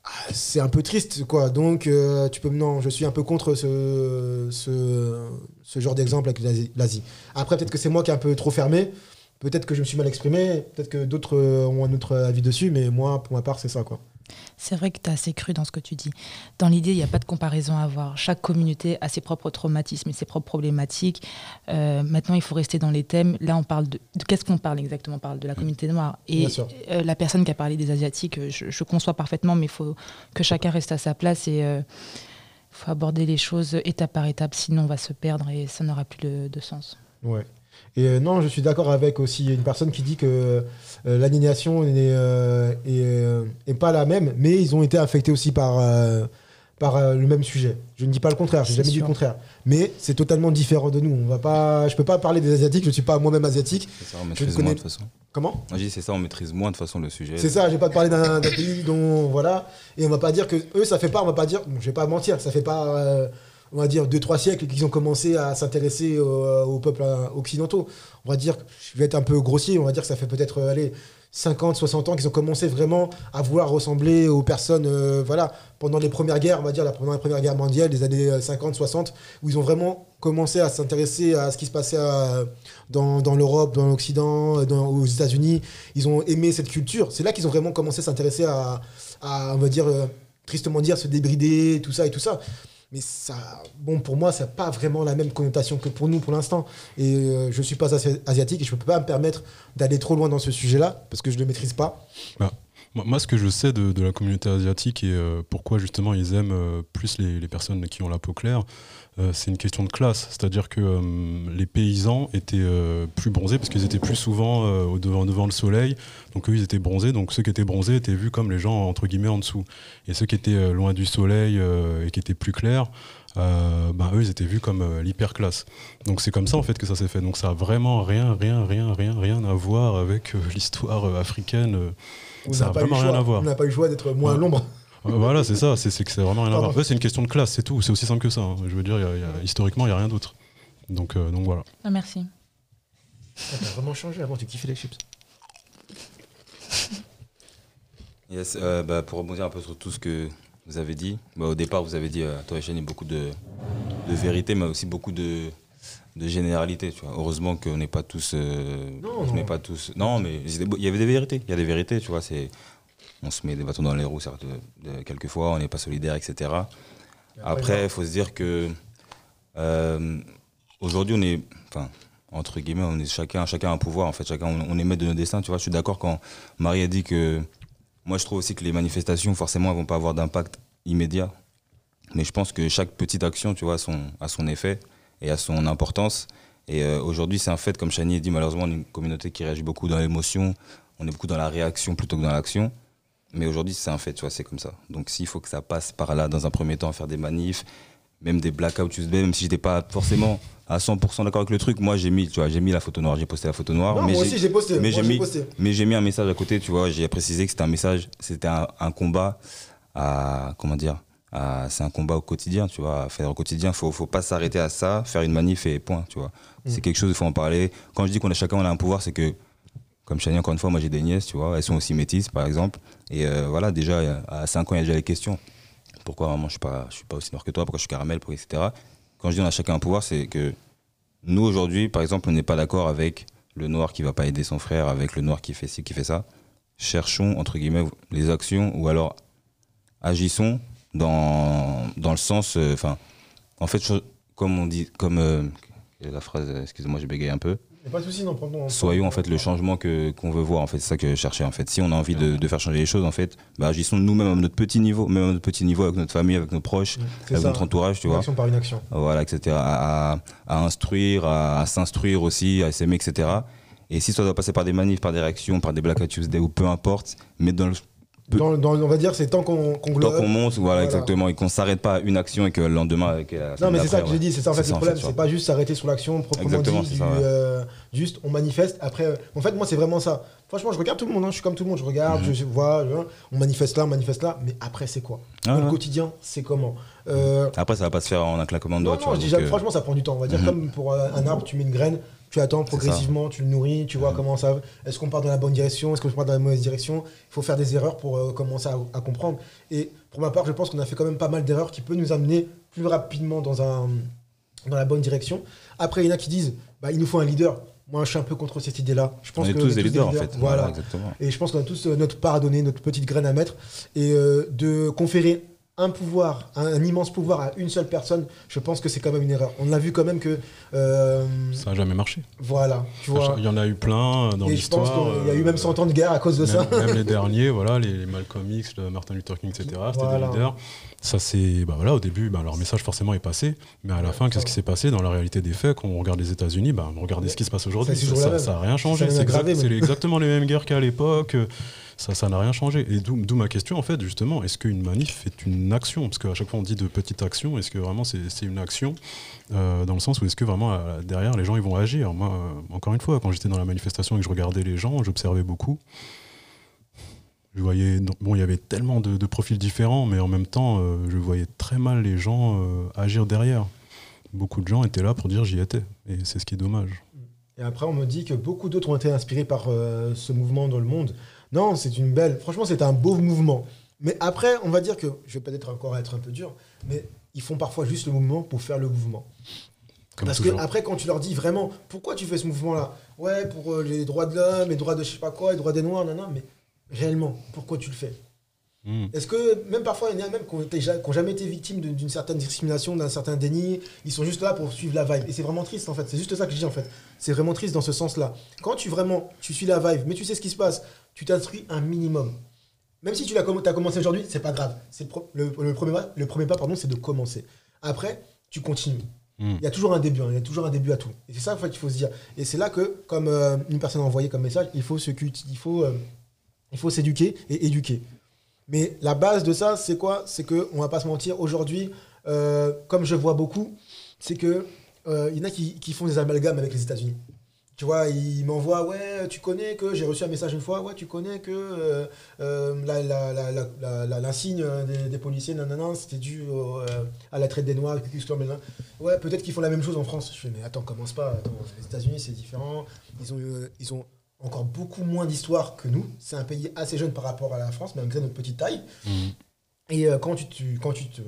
[SPEAKER 1] ah, c'est un peu triste, quoi. Donc, euh, tu peux. Non, je suis un peu contre ce, ce, ce genre d'exemple avec l'Asie. Après, peut-être que c'est moi qui est un peu trop fermé. Peut-être que je me suis mal exprimé. Peut-être que d'autres euh, ont un autre avis dessus. Mais moi, pour ma part, c'est ça, quoi.
[SPEAKER 4] C'est vrai que tu es assez cru dans ce que tu dis. Dans l'idée, il n'y a pas de comparaison à avoir. Chaque communauté a ses propres traumatismes et ses propres problématiques. Euh, maintenant, il faut rester dans les thèmes. Là, on parle de, de- qu'est-ce qu'on parle exactement? On parle de la communauté noire. Et euh, la personne qui a parlé des Asiatiques, je, je conçois parfaitement, mais il faut que chacun reste à sa place et il faut aborder les choses étape par étape, sinon on va se perdre et ça n'aura plus de, de sens.
[SPEAKER 1] Ouais. Et euh, non, je suis d'accord avec aussi une personne qui dit que euh, l'aliénation n'est euh, est, euh, est pas la même, mais ils ont été affectés aussi par, euh, par euh, le même sujet. Je ne dis pas le contraire, j'ai
[SPEAKER 4] C'est
[SPEAKER 1] jamais dit le contraire. Mais c'est totalement différent de nous. On va pas, je peux pas parler des Asiatiques, je ne suis pas moi-même asiatique.
[SPEAKER 2] C'est ça, on
[SPEAKER 1] Je
[SPEAKER 2] maîtrise
[SPEAKER 1] connais-
[SPEAKER 2] moins de façon.
[SPEAKER 1] Comment?
[SPEAKER 2] Moi, je dis, c'est ça, on maîtrise moins de façon le sujet.
[SPEAKER 1] C'est ça, j'ai pas parlé d'un d'un pays dont voilà, et on va pas dire que eux ça fait pas, on va pas dire, bon, je vais pas mentir, ça fait pas, euh, on va dire deux trois siècles qu'ils ont commencé à s'intéresser au- aux peuples euh, occidentaux. On va dire, je vais être un peu grossier, on va dire que ça fait peut-être euh, allez 50, 60 ans qu'ils ont commencé vraiment à vouloir ressembler aux personnes, euh, voilà, pendant les premières guerres, on va dire la- pendant la première guerre mondiale, des années euh, 50, 60, où ils ont vraiment commencé à s'intéresser à ce qui se passait dans, l'Europe, dans l'Occident, euh, aux États-Unis. Ils ont aimé cette culture. C'est là qu'ils ont vraiment commencé à s'intéresser à, on va dire, euh, tristement dire, se débrider, tout ça et tout ça. Mais ça, bon, pour moi, ça n'a pas vraiment la même connotation que pour nous pour l'instant. Et euh, je ne suis pas asi- asiatique et je ne peux pas me permettre d'aller trop loin dans ce sujet-là parce que je ne le maîtrise pas.
[SPEAKER 3] Moi, moi, ce que je sais de, la communauté asiatique et euh, pourquoi justement ils aiment euh, plus les, personnes qui ont la peau claire, euh, c'est une question de classe. C'est-à-dire que les paysans étaient plus bronzés parce qu'ils étaient plus souvent devant, devant le soleil. Donc eux, ils étaient bronzés. Donc ceux qui étaient bronzés étaient vus comme les gens entre guillemets en dessous. Et ceux qui étaient loin du soleil et qui étaient plus clairs, euh, ben, eux, ils étaient vus comme euh, l'hyperclasse. Donc c'est comme ça en fait que ça s'est fait. Donc ça a vraiment rien, rien, rien, rien, rien à voir avec euh, l'histoire euh, africaine.
[SPEAKER 1] On
[SPEAKER 3] Ça
[SPEAKER 1] n'a
[SPEAKER 3] a
[SPEAKER 1] pas eu le
[SPEAKER 3] vraiment rien
[SPEAKER 1] choix.
[SPEAKER 3] à voir.
[SPEAKER 1] On n'a pas eu le choix d'être moins à
[SPEAKER 3] Ouais.
[SPEAKER 1] l'ombre.
[SPEAKER 3] Voilà, c'est ça, c'est c'est que c'est vraiment rien à voir. Ouais, c'est une question de classe, c'est tout, c'est aussi simple que ça. hein. Je veux dire, il y a- il y a- historiquement, il n'y a rien d'autre. Donc, euh, donc voilà.
[SPEAKER 4] Ah, merci.
[SPEAKER 1] Ça a vraiment changé. Avant, tu kiffais les chips.
[SPEAKER 2] Yes, euh, bah, pour rebondir un peu sur tout ce que vous avez dit, bah, au départ, vous avez dit, euh, toi et Chani, beaucoup de, de vérité, mais aussi beaucoup de, de généralité. Tu vois. Heureusement qu'on n'est pas tous. euh,
[SPEAKER 1] Non,
[SPEAKER 2] on
[SPEAKER 1] non.
[SPEAKER 2] n'est pas tous. Non, mais il y avait des vérités. Il y a des vérités, tu vois. C'est, on se met des bâtons dans les roues, certes, de- quelquefois, on n'est pas solidaire, etc. Après, il faut se dire que euh, aujourd'hui, on est, enfin, entre guillemets, on est chacun, chacun a un pouvoir. En fait, chacun, on, on est maître de nos destins. Tu vois, je suis d'accord quand Marie a dit que, moi, je trouve aussi que les manifestations, forcément, elles vont pas avoir d'impact immédiat. Mais je pense que chaque petite action, tu vois, a son, effet et a son importance. Et euh, aujourd'hui, c'est un fait, comme Chani dit, malheureusement, on est une communauté qui réagit beaucoup dans l'émotion. On est beaucoup dans la réaction plutôt que dans l'action. Mais aujourd'hui, c'est un fait, tu vois, c'est comme ça. Donc, s'il faut que ça passe par là, dans un premier temps, faire des manifs, même des Blackout Tuesday, même si j'étais pas forcément à 100% d'accord avec le truc, moi, j'ai mis, tu vois, j'ai mis la photo noire, j'ai posté la photo noire.
[SPEAKER 1] Non,
[SPEAKER 2] mais
[SPEAKER 1] moi aussi, j'ai posté.
[SPEAKER 2] mais j'ai mis-
[SPEAKER 1] posté.
[SPEAKER 2] mais j'ai mis un message à côté, tu vois, j'ai précisé que c'était un message, c'était un, un combat à, comment dire, c'est un combat au quotidien, tu vois, à faire au quotidien, faut, faut pas s'arrêter à ça, faire une manif et point, tu vois. C'est quelque chose, il faut en parler. Quand je dis qu'on a chacun on a un pouvoir, c'est que, comme Chani, encore une fois, moi j'ai des nièces, tu vois, elles sont aussi métisses, par exemple, et euh, voilà, déjà, à 5 ans, il y a déjà les questions. Pourquoi vraiment je suis pas, je suis pas aussi noir que toi, pourquoi je suis caramel, pourquoi, etc. Quand je dis on a chacun un pouvoir, c'est que nous, aujourd'hui, par exemple, on n'est pas d'accord avec le noir qui va pas aider son frère, avec le noir qui fait ci, qui fait ça. Cherchons, entre guillemets, les actions ou alors agissons dans, dans le sens. euh, en fait, comme on dit, comme euh, la phrase, euh, excusez-moi, j'ai bégayé un peu.
[SPEAKER 1] Pas de souci, non, pardon.
[SPEAKER 2] Soyons en fait le changement que qu'on veut voir en fait c'est ça que je cherchais en fait si on a envie de, de faire changer les choses en fait bah, agissons nous-mêmes à notre petit niveau même à notre petit niveau avec notre famille avec nos proches avec
[SPEAKER 1] ça.
[SPEAKER 2] notre entourage tu
[SPEAKER 1] Une
[SPEAKER 2] vois
[SPEAKER 1] action par une action.
[SPEAKER 2] voilà, etc. À, à- à instruire, à, à s'instruire aussi, à s'aimer, etc. Et si ça doit passer par des manifs, par des réactions, par des Black Tuesday ou peu importe, mais dans le,
[SPEAKER 1] dans, dans- on va dire, c'est tant qu'on qu'on
[SPEAKER 2] Tant qu'on monte, voilà,
[SPEAKER 1] Voilà.
[SPEAKER 2] exactement, et qu'on s'arrête pas à une action et que le lendemain. et que la
[SPEAKER 1] Non, mais c'est ça que j'ai dit, c'est ça en fait le
[SPEAKER 2] en
[SPEAKER 1] problème,
[SPEAKER 2] fait,
[SPEAKER 1] c'est pas juste s'arrêter sur l'action proprement
[SPEAKER 2] Exactement,
[SPEAKER 1] dit,
[SPEAKER 2] c'est
[SPEAKER 1] du,
[SPEAKER 2] ça, ouais.
[SPEAKER 1] euh, juste on manifeste. Après, euh, en fait, moi c'est vraiment ça. Franchement, je regarde tout le monde, hein, je suis comme tout le monde, je regarde,
[SPEAKER 2] Mhm.
[SPEAKER 1] je vois, je- on manifeste là, on manifeste là, mais après c'est quoi?
[SPEAKER 2] Ah,
[SPEAKER 1] le
[SPEAKER 2] ouais.
[SPEAKER 1] quotidien, c'est comment? Euh,
[SPEAKER 2] Après, ça va pas se faire en un claquement de
[SPEAKER 1] Non,
[SPEAKER 2] doigts. tu
[SPEAKER 1] non,
[SPEAKER 2] vois,
[SPEAKER 1] je dis franchement, ça prend du temps. On va dire
[SPEAKER 2] Mhm.
[SPEAKER 1] comme pour un arbre, tu mets une graine, tu attends progressivement, tu le nourris, tu vois
[SPEAKER 2] Mhm.
[SPEAKER 1] comment ça. Est-ce qu'on part dans la bonne direction? Est-ce qu'on part dans la mauvaise direction? Il faut faire des erreurs pour euh, commencer à, à comprendre. Et pour ma part, je pense qu'on a fait quand même pas mal d'erreurs qui peuvent nous amener plus rapidement dans, un, dans la bonne direction. Après, il y en a qui disent bah, il nous faut un leader. Moi, je suis un peu contre cette idée-là. Je pense
[SPEAKER 2] on est
[SPEAKER 1] que
[SPEAKER 2] tous des leaders, en fait.
[SPEAKER 1] Voilà.
[SPEAKER 2] exactement.
[SPEAKER 1] Et je pense qu'on a tous euh, notre part à donner, notre petite graine à mettre. Et euh, de conférer un pouvoir, un, un immense pouvoir à une seule personne, je pense que c'est quand même une erreur. On a vu quand même que. euh,
[SPEAKER 3] Ça n'a jamais marché.
[SPEAKER 1] voilà, tu vois.
[SPEAKER 3] Il y en a eu plein euh, dans l'histoire.
[SPEAKER 1] qu'il y a eu même 100 ans de guerre à cause de ça.
[SPEAKER 3] Même, les derniers, voilà, les, les Malcolm X, le Martin Luther King, etc. C'était
[SPEAKER 1] Voilà.
[SPEAKER 3] des leaders. Ça c'est, bah voilà, au début, bah, leur message forcément est passé, mais à la fin, qu'est-ce qui s'est passé dans la réalité des faits? Quand on regarde les États-Unis, bah, regardez ce qui se passe aujourd'hui. Ça
[SPEAKER 1] la
[SPEAKER 3] n'a rien changé. C'est exact- exactement les mêmes guerres qu'à l'époque. Ça, ça n'a rien changé. Et d'où ma question, en fait, justement, est-ce qu'une manif est une action? Parce qu'à chaque fois, on dit de petites actions. Est-ce que vraiment c'est une action euh, dans le sens où est-ce que vraiment euh, derrière les gens ils vont agir? Moi, euh, encore une fois, quand j'étais dans la manifestation et que je regardais les gens, j'observais beaucoup. Je voyais, bon, il y avait tellement de, profils différents, mais en même temps, je voyais très mal les gens agir derrière. Beaucoup de gens étaient là pour dire j'y étais, et c'est ce qui est dommage.
[SPEAKER 1] Et après, on me dit que beaucoup d'autres ont été inspirés par ce mouvement dans le monde. Non, c'est une belle. Franchement, c'est un beau mouvement. Mais après, on va dire que, je vais peut-être encore être un peu dur, mais ils font parfois juste le mouvement pour faire le mouvement.
[SPEAKER 3] Comme
[SPEAKER 1] Parce
[SPEAKER 3] toujours.
[SPEAKER 1] que après, quand tu leur dis vraiment, pourquoi tu fais ce mouvement-là? Ouais, pour euh, les droits de l'homme, les droits de je sais pas quoi, les droits des noirs, non, non, mais réellement, pourquoi tu le fais?
[SPEAKER 3] Hmm.
[SPEAKER 1] Est-ce que, même parfois, il y en a même qui n'ont jamais été victimes d'une certaine discrimination, d'un certain déni, ils sont juste là pour suivre la vibe. Et c'est vraiment triste, en fait. C'est juste ça que je dis, en fait. C'est vraiment triste dans ce sens-là. Quand tu vraiment, tu suis la vibe, mais tu sais ce qui se passe, tu t'instruis un minimum. Même si tu as commencé aujourd'hui, c'est pas grave. C'est le, premier pas, le premier pas pardon, c'est de commencer. Après, tu continues.
[SPEAKER 3] Hmm.
[SPEAKER 1] Il y a toujours un début, hein, il y a toujours un début à tout. Et c'est ça en fait, qu'il faut se dire. Et c'est là que, comme euh, une personne a envoyé comme message, il faut se culti- il faut, euh, il faut s'éduquer et éduquer. Mais la base de ça, c'est quoi? C'est que, on va pas se mentir, aujourd'hui, euh, comme je vois beaucoup, c'est que euh, il y en a qui, font des amalgames avec les États-Unis. Tu vois, ils m'envoient, ouais, tu connais que, j'ai reçu un message une fois, ouais, tu connais que euh, euh, l'insigne des, des policiers, non, c'était dû euh, à la traite des Noirs. Ouais, peut-être qu'ils font la même chose en France. Je fais, mais attends, commence pas. Attends, les États-Unis, c'est différent. Ils ont, euh, ils ont encore beaucoup moins d'histoire que nous. C'est un pays assez jeune par rapport à la France, malgré notre petite taille.
[SPEAKER 3] Hmm.
[SPEAKER 1] Et euh, quand tu tu- quand tu te-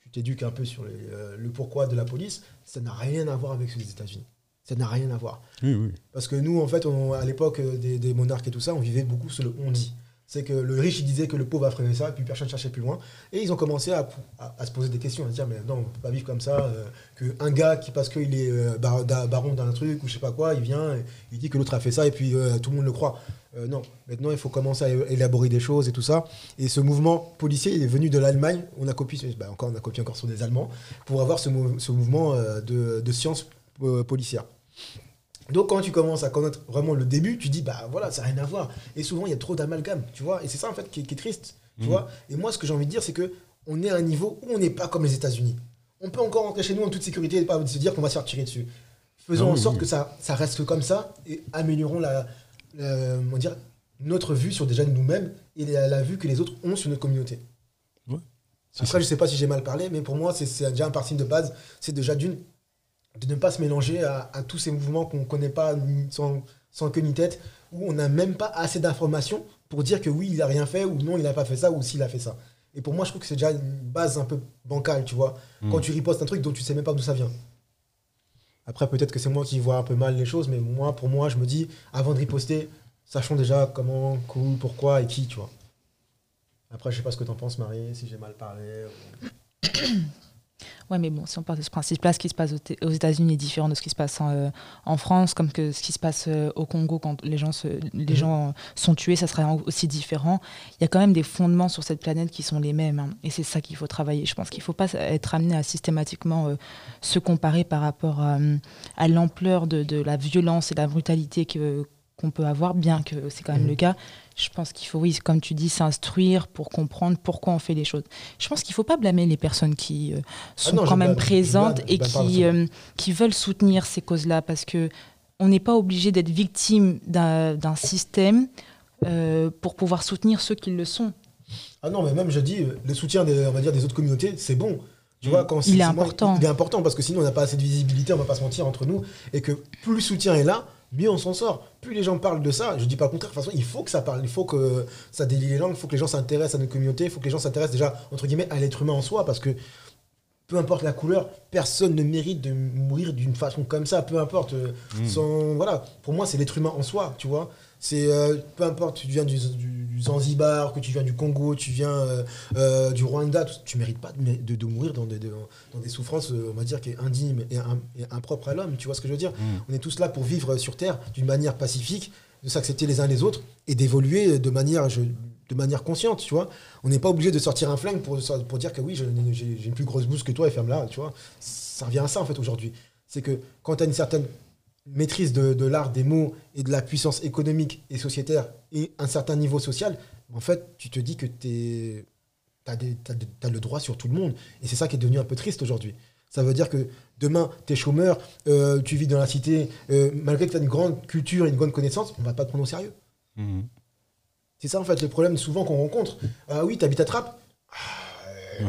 [SPEAKER 1] tu t'éduques un peu sur les, euh, le pourquoi de la police, ça n'a rien à voir avec les États-Unis. Ça n'a rien à voir.
[SPEAKER 3] Oui, oui.
[SPEAKER 1] Parce que nous, en fait, on- à l'époque euh, des, des monarques et tout ça, on vivait beaucoup sur le on dit. C'est que le riche, disait que le pauvre a fait ça, et puis personne ne cherchait plus loin. Et ils ont commencé à, à- se poser des questions, à se dire, mais non, on peut pas vivre comme ça. euh, que un gars qui, parce qu'il est euh, baron d'un truc ou je sais pas quoi, il vient, et il dit que l'autre a fait ça, et puis euh, tout le monde le croit. Non, maintenant, il faut commencer à élaborer des choses et tout ça. Et ce mouvement policier, il est venu de l'Allemagne. On a copié, bah, encore, on a copié encore sur des Allemands, pour avoir ce, mou- ce mouvement de, euh, policières. Donc quand tu commences à connaître vraiment le début, tu dis bah voilà, ça n'a rien à voir. Et souvent il y a trop d'amalgame, tu vois. Et c'est ça en fait qui est, qui est triste, tu
[SPEAKER 3] Mhm.
[SPEAKER 1] vois. Et moi ce que j'ai envie de dire c'est que on est à un niveau où on n'est pas comme les États-Unis. On peut encore rentrer chez nous en toute sécurité et pas se dire qu'on va se faire tirer dessus. Faisons en sorte
[SPEAKER 3] oui.
[SPEAKER 1] que ça, ça reste comme ça et améliorons la, la- comment dire, notre vue sur déjà nous-mêmes et la, la vue que les autres ont sur notre communauté. Après,
[SPEAKER 3] si.
[SPEAKER 1] je sais pas si j'ai mal parlé, mais pour moi, c'est c'est déjà un parti de base. C'est déjà d'une, de ne pas se mélanger à, à tous ces mouvements qu'on ne connaît pas ni- sans, sans queue ni tête, où on n'a même pas assez d'informations pour dire que oui, il a rien fait, ou non, il n'a pas fait ça, ou s'il a fait ça. Et pour moi, je trouve que c'est déjà une base un peu bancale, tu vois.
[SPEAKER 3] Mm.
[SPEAKER 1] Quand tu ripostes un truc dont tu sais même pas d'où ça vient. Après, peut-être que c'est moi qui vois un peu mal les choses, mais moi, pour moi, je me dis, avant de riposter, sachons déjà comment, où, pourquoi et qui, tu vois. Après, je sais pas ce que t'en penses, Marie, si j'ai mal parlé. ou-
[SPEAKER 4] Ouais, mais bon, si on part de ce principe-là, ce qui se passe aux États-Unis est différent de ce qui se passe en, euh, en France, comme que ce qui se passe euh, au Congo quand les gens, se, les
[SPEAKER 1] Mhm.
[SPEAKER 4] gens euh, sont tués, ça serait aussi différent. Il y a quand même des fondements sur cette planète qui sont les mêmes, hein, et c'est ça qu'il faut travailler. Je pense qu'il ne faut pas être amené à systématiquement euh, se comparer par rapport à, à l'ampleur de, de la violence et de la brutalité que qu'on peut avoir, bien que c'est quand même
[SPEAKER 1] Mhm.
[SPEAKER 4] le cas. Je pense qu'il faut, oui, comme tu dis, s'instruire pour comprendre pourquoi on fait les choses. Je pense qu'il ne faut pas blâmer les personnes qui euh, sont
[SPEAKER 1] Ah non, je
[SPEAKER 4] quand même
[SPEAKER 1] blâme-
[SPEAKER 4] présentes
[SPEAKER 1] blâme-
[SPEAKER 4] et qui, euh, qui veulent soutenir ces causes-là parce que on n'est pas obligé d'être victime d'un système euh, pour pouvoir soutenir ceux qui le sont.
[SPEAKER 1] Ah non, mais même je dis, le soutien des, on va dire, des autres communautés, c'est bon. Tu vois, quand
[SPEAKER 4] Il est important.
[SPEAKER 1] Il est important parce que sinon on n'a pas assez de visibilité, on va pas se mentir entre nous. Et que plus le soutien est là, mieux on s'en sort. Plus les gens parlent de ça, je dis pas le contraire, de toute façon il faut que ça parle, il faut que ça délie les langues, il faut que les gens s'intéressent à notre communauté, il faut que les gens s'intéressent déjà, entre guillemets, à l'être humain en soi parce que peu importe la couleur, personne ne mérite de mourir d'une façon comme ça, peu importe. euh,
[SPEAKER 3] Mm.
[SPEAKER 1] son- voilà, pour moi c'est l'être humain en soi, tu vois. C'est euh, peu importe, tu viens du, du- du Zanzibar, que tu viens du Congo, tu viens euh, euh, du Rwanda, tu, tu mérites pas de, de- de mourir dans des, de- dans des souffrances, on va dire, qui est indigne et, un- et impropre à l'homme. Tu vois ce que je veux dire?
[SPEAKER 3] Mm.
[SPEAKER 1] On est tous là pour vivre sur Terre d'une manière pacifique, de s'accepter les uns les autres et d'évoluer de manière, je- de manière consciente, tu vois? On n'est pas obligé de sortir un flingue pour, pour dire que oui, j'ai une plus grosse bouse que toi et ferme-la, tu vois? Ça revient à ça, en fait, aujourd'hui. C'est que quand tu as une certaine maîtrise de, de l'art des mots et de la puissance économique et sociétaire et un certain niveau social, en fait, tu te dis que tu as, le droit sur tout le monde. Et c'est ça qui est devenu un peu triste aujourd'hui. Ça veut dire que demain, tu es chômeur, euh, tu vis dans la cité, euh, malgré que tu as une grande culture et une grande connaissance, on va pas te prendre au sérieux.
[SPEAKER 3] Mhm.
[SPEAKER 1] C'est ça, en fait, le problème souvent qu'on rencontre. Ah oui, tu habites à Trappes Ah,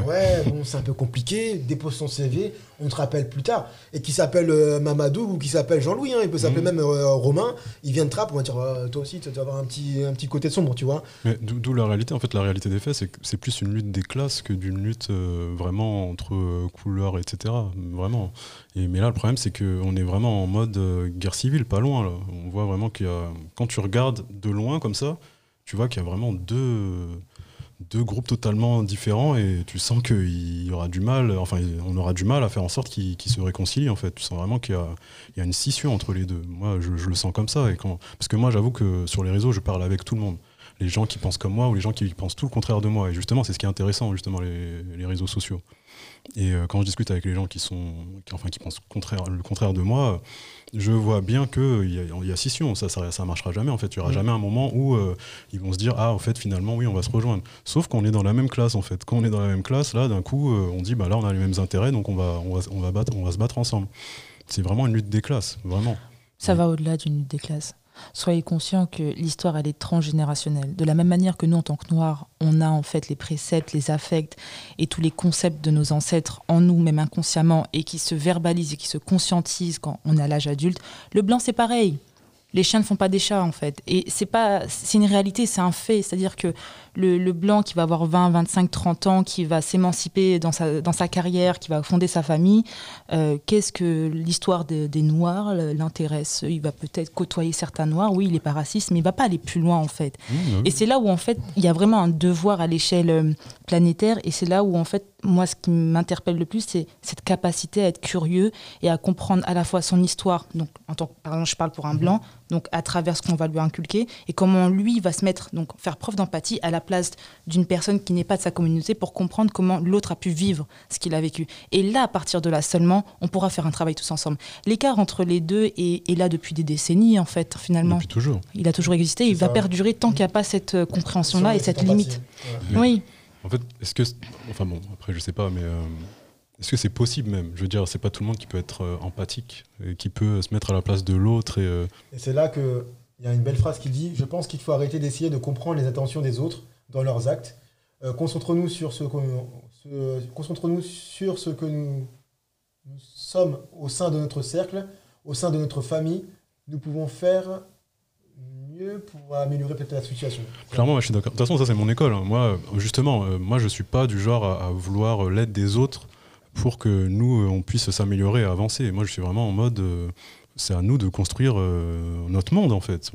[SPEAKER 1] Ouais, bon, c'est un peu compliqué. Dépose son CV, on te rappelle plus tard. Et qui s'appelle euh, Mamadou ou qui s'appelle Jean-Louis, hein, il peut s'appeler
[SPEAKER 3] Mhm.
[SPEAKER 1] même euh, Romain, il vient de Trappes, on va dire, Ah, toi aussi, tu dois avoir un petit, un petit côté sombre, tu vois.
[SPEAKER 3] Mais d'où la réalité, en fait, la réalité des faits, c'est que c'est plus une lutte des classes que d'une lutte euh, vraiment entre euh, couleurs, etc. Vraiment. Et, mais là, le problème, c'est qu'on est vraiment en mode euh, guerre civile, pas loin. Là. On voit vraiment qu'il y a. Quand tu regardes de loin comme ça, tu vois qu'il y a vraiment deux, deux groupes totalement différents et tu sens qu'il y aura du mal, enfin, on aura du mal à faire en sorte qu'ils se réconcilient, en fait. Tu sens vraiment qu'il y a, une scission entre les deux. Moi, je, le sens comme ça. Et quand, parce que moi, j'avoue que sur les réseaux, je parle avec tout le monde les gens qui pensent comme moi ou les gens qui pensent tout le contraire de moi. Et justement, c'est ce qui est intéressant, justement, les, les réseaux sociaux. Et euh, quand je discute avec les gens qui, sont, qui, enfin, qui pensent contraire, le contraire de moi, je vois bien qu'il y, a- il y a scission. Ça, ça, ça marchera jamais, en fait. Il n'y aura
[SPEAKER 1] Mm.
[SPEAKER 3] jamais un moment où euh, ils vont se dire Ah, en fait, finalement, oui, on va se rejoindre. Sauf qu'on est dans la même classe, en fait. Quand on est dans la même classe, là, d'un coup, euh, on dit Bah là, on a les mêmes intérêts, donc on va, on va, on va, battre, on va se battre ensemble. C'est vraiment une lutte des classes, vraiment.
[SPEAKER 4] Ça va au-delà d'une lutte des classes. Soyez conscients que l'histoire, elle est transgénérationnelle. De la même manière que nous, en tant que Noirs, on a en fait les préceptes, les affects et tous les concepts de nos ancêtres en nous, même inconsciemment, et qui se verbalisent et qui se conscientisent quand on à l'âge adulte. Le blanc, c'est pareil. Les chiens ne font pas des chats, en fait. Et c'est pas, c'est une réalité, c'est un fait. C'est-à-dire que le, le blanc qui va avoir 20, 25, 30 ans, qui va s'émanciper dans sa, dans sa carrière, qui va fonder sa famille, euh, qu'est-ce que l'histoire de- des Noirs l'intéresse? Il va peut-être côtoyer certains Noirs, oui, il n'est pas raciste, mais il va pas aller plus loin, en fait. Et c'est là où, en fait, il y a vraiment un devoir à l'échelle euh, planétaire, et c'est là où, en fait, moi, ce qui m'interpelle le plus, c'est cette capacité à être curieux et à comprendre à la fois son histoire, donc, en tant que, par exemple, je parle pour un blanc, donc à travers ce qu'on va lui inculquer, et comment lui va se mettre, donc faire preuve d'empathie à la place d'une personne qui n'est pas de sa communauté pour comprendre comment l'autre a pu vivre ce qu'il a vécu. Et là, à partir de là seulement, on pourra faire un travail tous ensemble. L'écart entre les deux est, est là depuis des décennies, en fait, finalement.
[SPEAKER 3] Depuis toujours.
[SPEAKER 4] Il a toujours existé, il va perdurer tant qu'il n'y a pas cette euh, compréhension-là et cette
[SPEAKER 1] empathie.
[SPEAKER 4] limite.
[SPEAKER 1] Ouais.
[SPEAKER 4] Oui.
[SPEAKER 3] En fait, est-ce que. Enfin bon, après, je sais pas, mais. euh, est-ce que c'est possible même? Je veux dire, c'est pas tout le monde qui peut être euh, empathique, et qui peut se mettre à la place de l'autre. Et, euh,
[SPEAKER 1] c'est là qu'il y a une belle phrase qui dit Je pense qu'il faut arrêter d'essayer de comprendre les intentions des autres dans leurs actes. Concentrons-nous sur ce que ce- concentrons-nous sur ce que nous, nous sommes au sein de notre cercle, au sein de notre famille. Nous pouvons faire pour améliorer peut-être la situation.
[SPEAKER 3] Clairement, moi, je suis d'accord. De toute façon, ça, c'est mon école. Moi, euh, justement, euh, moi, je suis pas du genre à, vouloir euh, l'aide des autres pour que nous, euh, on puisse s'améliorer et avancer. Moi, je suis vraiment en mode. c'est à nous de construire notre monde, en fait.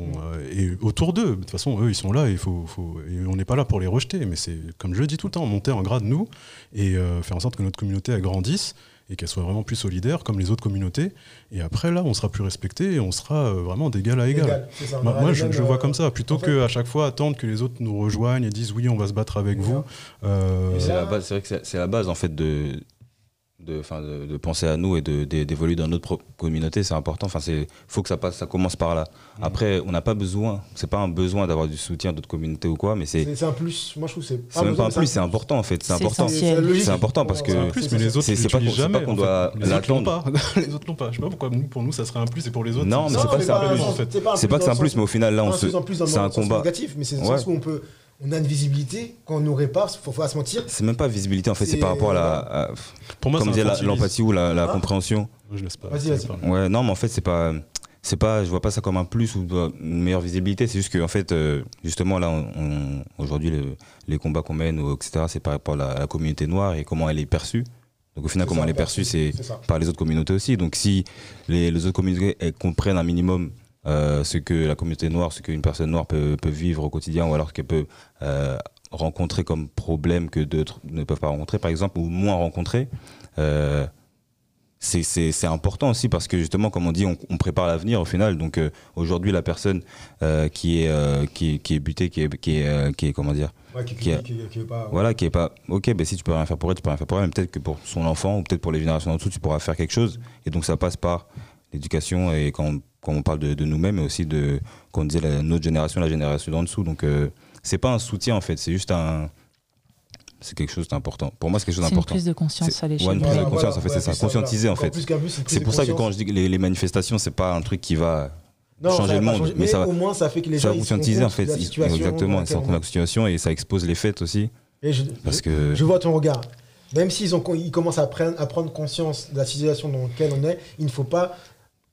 [SPEAKER 3] Et autour d'eux. De toute façon, eux, ils sont là. Il faut, et on n'est pas là pour les rejeter. Mais c'est, comme je le dis tout le temps, monter en grade, nous, et faire en sorte que notre communauté grandisse et qu'elle soit vraiment plus solidaire, comme les autres communautés. Et après, là, on sera plus respecté et on sera euh, vraiment d'égal à égal.
[SPEAKER 1] Ça,
[SPEAKER 3] Moi, je, vois
[SPEAKER 1] euh,
[SPEAKER 3] comme ça, plutôt
[SPEAKER 1] en fait-
[SPEAKER 3] que à chaque fois attendre que les autres nous rejoignent et disent oui, on va se battre avec vous. Euh,
[SPEAKER 2] C'est la base- c'est vrai que c'est- c'est la base en fait de, de, enfin, de, de penser à nous et de- de- d'évoluer dans notre propre communauté, c'est important. Enfin, c'est faut que ça passe, ça commence par là.
[SPEAKER 3] Mm.
[SPEAKER 2] Après, on n'a pas besoin, c'est pas un besoin d'avoir du soutien d'autres communautés ou quoi, mais c'est
[SPEAKER 1] C'est un plus. Moi, je trouve que c'est
[SPEAKER 2] c'est même pas un plus, c'est important en fait. C'est important.
[SPEAKER 1] C'est
[SPEAKER 2] important parce que
[SPEAKER 3] C'est un plus, mais les autres,
[SPEAKER 2] c'est- pas c'est pas
[SPEAKER 3] jamais.
[SPEAKER 2] qu'on doit
[SPEAKER 3] Les autres l'ont
[SPEAKER 2] l'attendre.
[SPEAKER 3] pas. Les autres l'ont pas. Je sais pas pourquoi nous, pour nous, ça serait un plus et pour les autres.
[SPEAKER 2] Non, mais c'est pas que c'est un plus,
[SPEAKER 3] en fait.
[SPEAKER 2] C'est pas que c'est un plus, mais au final, là, on se, c'est un combat.
[SPEAKER 1] négatif, mais c'est où on peut, on a une visibilité quand on nous répare, faut pas se mentir.
[SPEAKER 2] C'est même pas visibilité en fait, c'est par rapport à la, à-
[SPEAKER 3] Pour moi,
[SPEAKER 2] comme disait l'empathie ou la, la
[SPEAKER 1] Hein
[SPEAKER 2] compréhension.
[SPEAKER 3] Moi, Je laisse pas.
[SPEAKER 1] Vas-y, vas-y.
[SPEAKER 3] pas.
[SPEAKER 2] Ouais, non, mais en fait, c'est pas, c'est pas, je vois pas ça comme un plus ou une meilleure visibilité. C'est juste que, en fait, euh, justement, là, on, on- aujourd'hui, le- les combats qu'on mène, ou etc., c'est par rapport à la, à la communauté noire et comment elle est perçue. Donc, au final,
[SPEAKER 1] C'est
[SPEAKER 2] comment
[SPEAKER 1] ça,
[SPEAKER 2] elle est perçue, c'est par les autres communautés aussi. Donc, si les, les autres communautés elles comprennent un minimum euh, ce que la communauté noire, ce qu'une personne noire peut, peut vivre au quotidien, ou alors qu'elle peut euh, rencontrer comme problème que d'autres ne peuvent pas rencontrer, par exemple, ou moins rencontrer. euh, c'est- important aussi parce que justement, comme on dit, on, on prépare l'avenir au final. Donc aujourd'hui, la personne qui, est, qui, est, qui est butée, qui est, qui est, qui est comment dire,
[SPEAKER 1] Ouais, qui,
[SPEAKER 2] Qui a-
[SPEAKER 1] qui- qui- qui est pas.
[SPEAKER 2] voilà, qui est pas ok, ben si tu peux rien faire pour elle, tu peux rien faire pour elle, mais peut-être que pour son enfant ou peut-être pour les générations en dessous, tu pourras faire quelque chose. Et donc ça passe par l'éducation et quand on, quand on parle de, de nous-mêmes, mais aussi de, quand on disait la, notre génération, la génération d'en dessous. Donc euh, c'est pas un soutien en fait, c'est juste un. C'est quelque chose d'important. Pour moi, c'est quelque chose
[SPEAKER 4] C'est une
[SPEAKER 2] d'important.
[SPEAKER 4] prise de conscience à l'échelle.
[SPEAKER 2] ouais, une prise de conscience, en fait, c'est ça.
[SPEAKER 1] plus
[SPEAKER 2] Conscientiser, en fait.
[SPEAKER 1] c'est
[SPEAKER 2] pour ça que quand je dis que les, les manifestations, c'est pas un truc qui va
[SPEAKER 1] Non,
[SPEAKER 2] changer
[SPEAKER 1] ça va
[SPEAKER 2] le monde,
[SPEAKER 1] changer,
[SPEAKER 2] mais ça va-
[SPEAKER 1] au moins ça fait que les
[SPEAKER 2] ça
[SPEAKER 1] gens
[SPEAKER 2] va
[SPEAKER 1] se rendent
[SPEAKER 2] conscientiser en fait.
[SPEAKER 1] la situation
[SPEAKER 2] Exactement,
[SPEAKER 1] est.
[SPEAKER 2] la situation et ça expose les faits aussi.
[SPEAKER 1] Et je,
[SPEAKER 2] Parce
[SPEAKER 1] je-
[SPEAKER 2] que
[SPEAKER 1] je vois ton regard. Même s'ils ont, ils commencent à prendre, à prendre conscience de la situation dans laquelle on est, il ne faut pas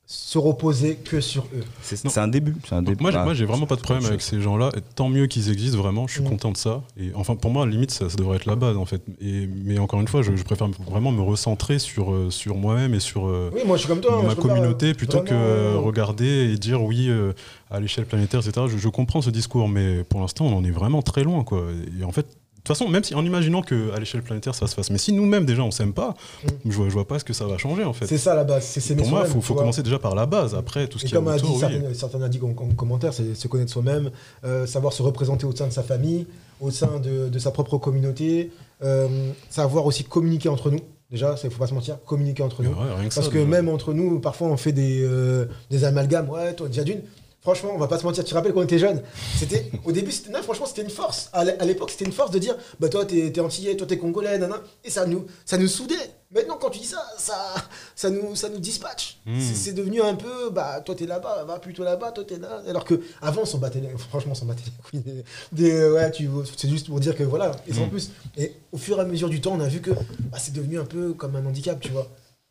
[SPEAKER 1] se reposer que sur eux.
[SPEAKER 2] c'est un début. Un
[SPEAKER 3] moi, j'ai-
[SPEAKER 2] Ah,
[SPEAKER 3] moi, j'ai vraiment pas de problème avec ces gens-là. Tant mieux qu'ils existent vraiment. Je suis content de ça. Et enfin, pour moi, limite, ça, ça devrait être la base en fait. Et, mais encore une fois, je, je préfère vraiment me recentrer sur euh, sur moi-même et sur euh,
[SPEAKER 1] Oui, moi je suis comme toi.
[SPEAKER 3] ma communauté plutôt que
[SPEAKER 1] vraiment,
[SPEAKER 3] euh, regarder et dire oui euh, à l'échelle planétaire, etc. Je, je comprends ce discours, mais pour l'instant, on en est vraiment très loin, quoi. Et en fait. De toute façon, même si en imaginant qu'à l'échelle planétaire ça se fasse, mais si nous-mêmes déjà on s'aime pas,
[SPEAKER 1] Mm.
[SPEAKER 3] je, vois, je vois pas ce que ça va changer en fait.
[SPEAKER 1] C'est ça la base. C'est
[SPEAKER 3] Pour moi, il faut, commencer déjà par la base. Après, tout ce
[SPEAKER 1] Et
[SPEAKER 3] qui est
[SPEAKER 1] comme a dit
[SPEAKER 3] oui.
[SPEAKER 1] certains, a dit en, en commentaire, c'est se connaître soi-même, euh, savoir se représenter au sein de sa famille, au sein de, de sa propre communauté, euh, savoir aussi communiquer entre nous. Déjà, il faut pas se mentir, communiquer entre nous.
[SPEAKER 3] Ouais, que
[SPEAKER 1] Parce
[SPEAKER 3] ça,
[SPEAKER 1] que
[SPEAKER 3] déjà.
[SPEAKER 1] même entre nous, parfois on fait des, euh, des amalgames. Ouais, toi, déjà d'une. Franchement, on va pas se mentir. Tu te rappelles quand on était jeune C'était au début, c'était non, franchement, c'était une force. À l'é- à l'époque, c'était une force de dire, bah toi, t'es es antillais, toi, t'es congolais, nana. Et ça nous, ça nous soudait. Maintenant, quand tu dis ça, ça, ça nous, ça nous dispatche.
[SPEAKER 3] Hmm.
[SPEAKER 1] C'est- devenu un peu, bah toi, t'es là-bas, va plutôt là-bas, toi, t'es là. Alors que avant, on s'en battait, les- franchement, on s'en battait les couilles. Des, des- euh, ouais, tu, c'est juste pour dire que voilà. Et sans
[SPEAKER 3] Hmm.
[SPEAKER 1] plus. Et au fur et à mesure du temps, on a vu que bah, c'est devenu un peu comme un handicap, tu vois.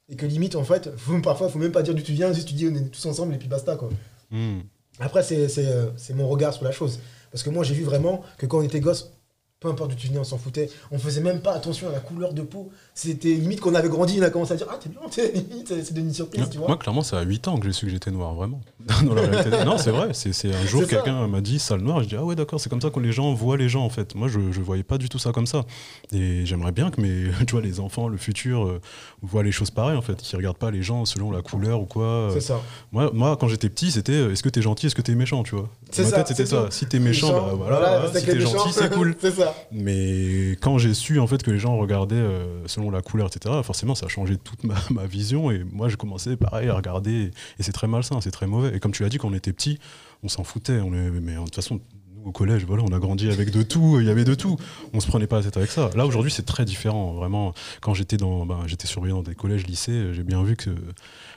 [SPEAKER 1] Et que limite, en fait, faut, parfois, faut même pas dire d'où tu viens, juste tu dis on est tous ensemble et puis basta, quoi.
[SPEAKER 3] Hmm.
[SPEAKER 1] Après, euh, c'est mon regard sur la chose. Parce que moi, j'ai vu vraiment que quand on était gosse, peu importe d'où tu venais, on s'en foutait. On faisait même pas attention à la couleur de peau. C'était limite qu'on avait grandi, on a commencé à dire Ah, t'es blanc, t'es limite, c'est devenu une surprise, tu vois.
[SPEAKER 3] Moi, clairement, c'est à 8 ans que j'ai su que j'étais noir, vraiment. Dans la réalité. Non, c'est vrai. C'est un jour, quelqu'un m'a dit sale noir. Je dis, ah ouais, d'accord, c'est comme ça que les gens voient les gens, en fait. Moi, je ne voyais pas du tout ça comme ça. Et j'aimerais bien que mes, tu vois, les enfants, le futur, euh, voient les choses pareilles, en fait. Qu'ils regardent pas les gens selon la couleur ou quoi. Euh,
[SPEAKER 1] C'est ça.
[SPEAKER 3] Moi, moi, quand j'étais petit, c'était euh, est-ce que t'es gentil, est-ce que t'es méchant, tu vois?
[SPEAKER 1] C'est ça,
[SPEAKER 3] c'était ça.
[SPEAKER 1] tout.
[SPEAKER 3] Si t'es méchant, bah voilà.
[SPEAKER 1] Voilà,
[SPEAKER 3] hein, si t'es gentil, c'est cool.
[SPEAKER 1] c'est ça.
[SPEAKER 3] Mais quand j'ai su en fait que les gens regardaient euh, selon la couleur, etc., forcément ça a changé toute ma, ma vision. Et moi j'ai commencé pareil à regarder. Et c'est très malsain, c'est très mauvais. Et comme tu l'as dit, quand on était petit, on s'en foutait. On est, mais de toute façon, nous au collège, voilà, on a grandi avec de tout. Il y avait de tout. On se prenait pas la tête avec ça. Là aujourd'hui c'est très différent. Vraiment, quand j'étais dans, ben, j'étais surveillé dans des collèges, lycées, j'ai bien vu que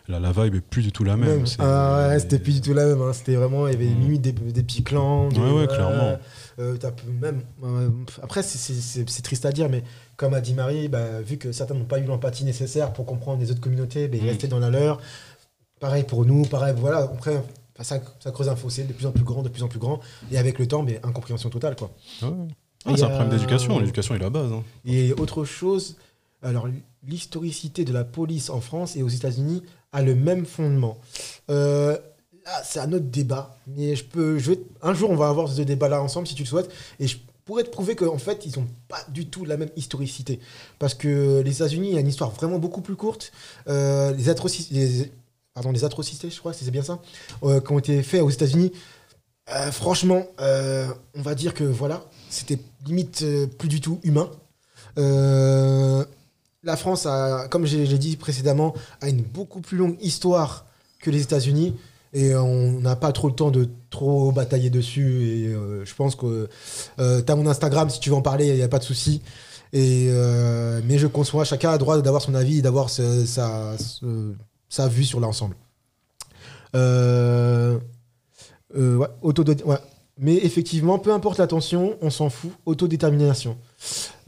[SPEAKER 3] la, la vibe est plus du tout la même.
[SPEAKER 1] Ah ouais, c'était plus du tout la même. hein. C'était vraiment, il y avait
[SPEAKER 3] Mm.
[SPEAKER 1] limite des, des petits clans. des-
[SPEAKER 3] Ouais, ouais, clairement.
[SPEAKER 1] euh, peu- même, euh, après, c'est- triste à dire, mais comme a dit Marie, bah, vu que certains n'ont pas eu l'empathie nécessaire pour comprendre les autres communautés, bah, ils
[SPEAKER 3] Mm.
[SPEAKER 1] restaient dans la leur. Pareil pour nous, pareil, voilà. Après, ça, ça creuse un fossé de plus en plus grand, de plus en plus grand. Et avec le temps, mais incompréhension totale, quoi.
[SPEAKER 3] Ouais. Ah, c'est un problème
[SPEAKER 1] euh,
[SPEAKER 3] d'éducation. L'éducation est la base. hein.
[SPEAKER 1] Et autre chose, alors l'historicité de la police en France et aux États-Unis a le même fondement. Euh, là, c'est un autre débat, mais je peux, je un jour on va avoir ce débat-là ensemble si tu le souhaites, et je pourrais te prouver qu'en fait ils n'ont pas du tout la même historicité, parce que les États-Unis il y a une histoire vraiment beaucoup plus courte. Euh, les atrocités, je crois, c'est bien ça, euh, qui ont été faits aux États-Unis. euh, franchement, on va dire que voilà, c'était limite plus du tout humain. La France, a, comme j'ai dit précédemment, a une beaucoup plus longue histoire que les États-Unis. Et on n'a pas trop le temps de trop batailler dessus. Et euh, je pense que tu as mon Instagram, si tu veux en parler, il n'y a pas de souci. Et, euh, mais je conçois, chacun a le droit d'avoir son avis, d'avoir ce- sa, sa vue sur l'ensemble. Euh, euh, ouais, autodé- ouais. Mais effectivement, peu importe la tension, on s'en fout. Autodétermination.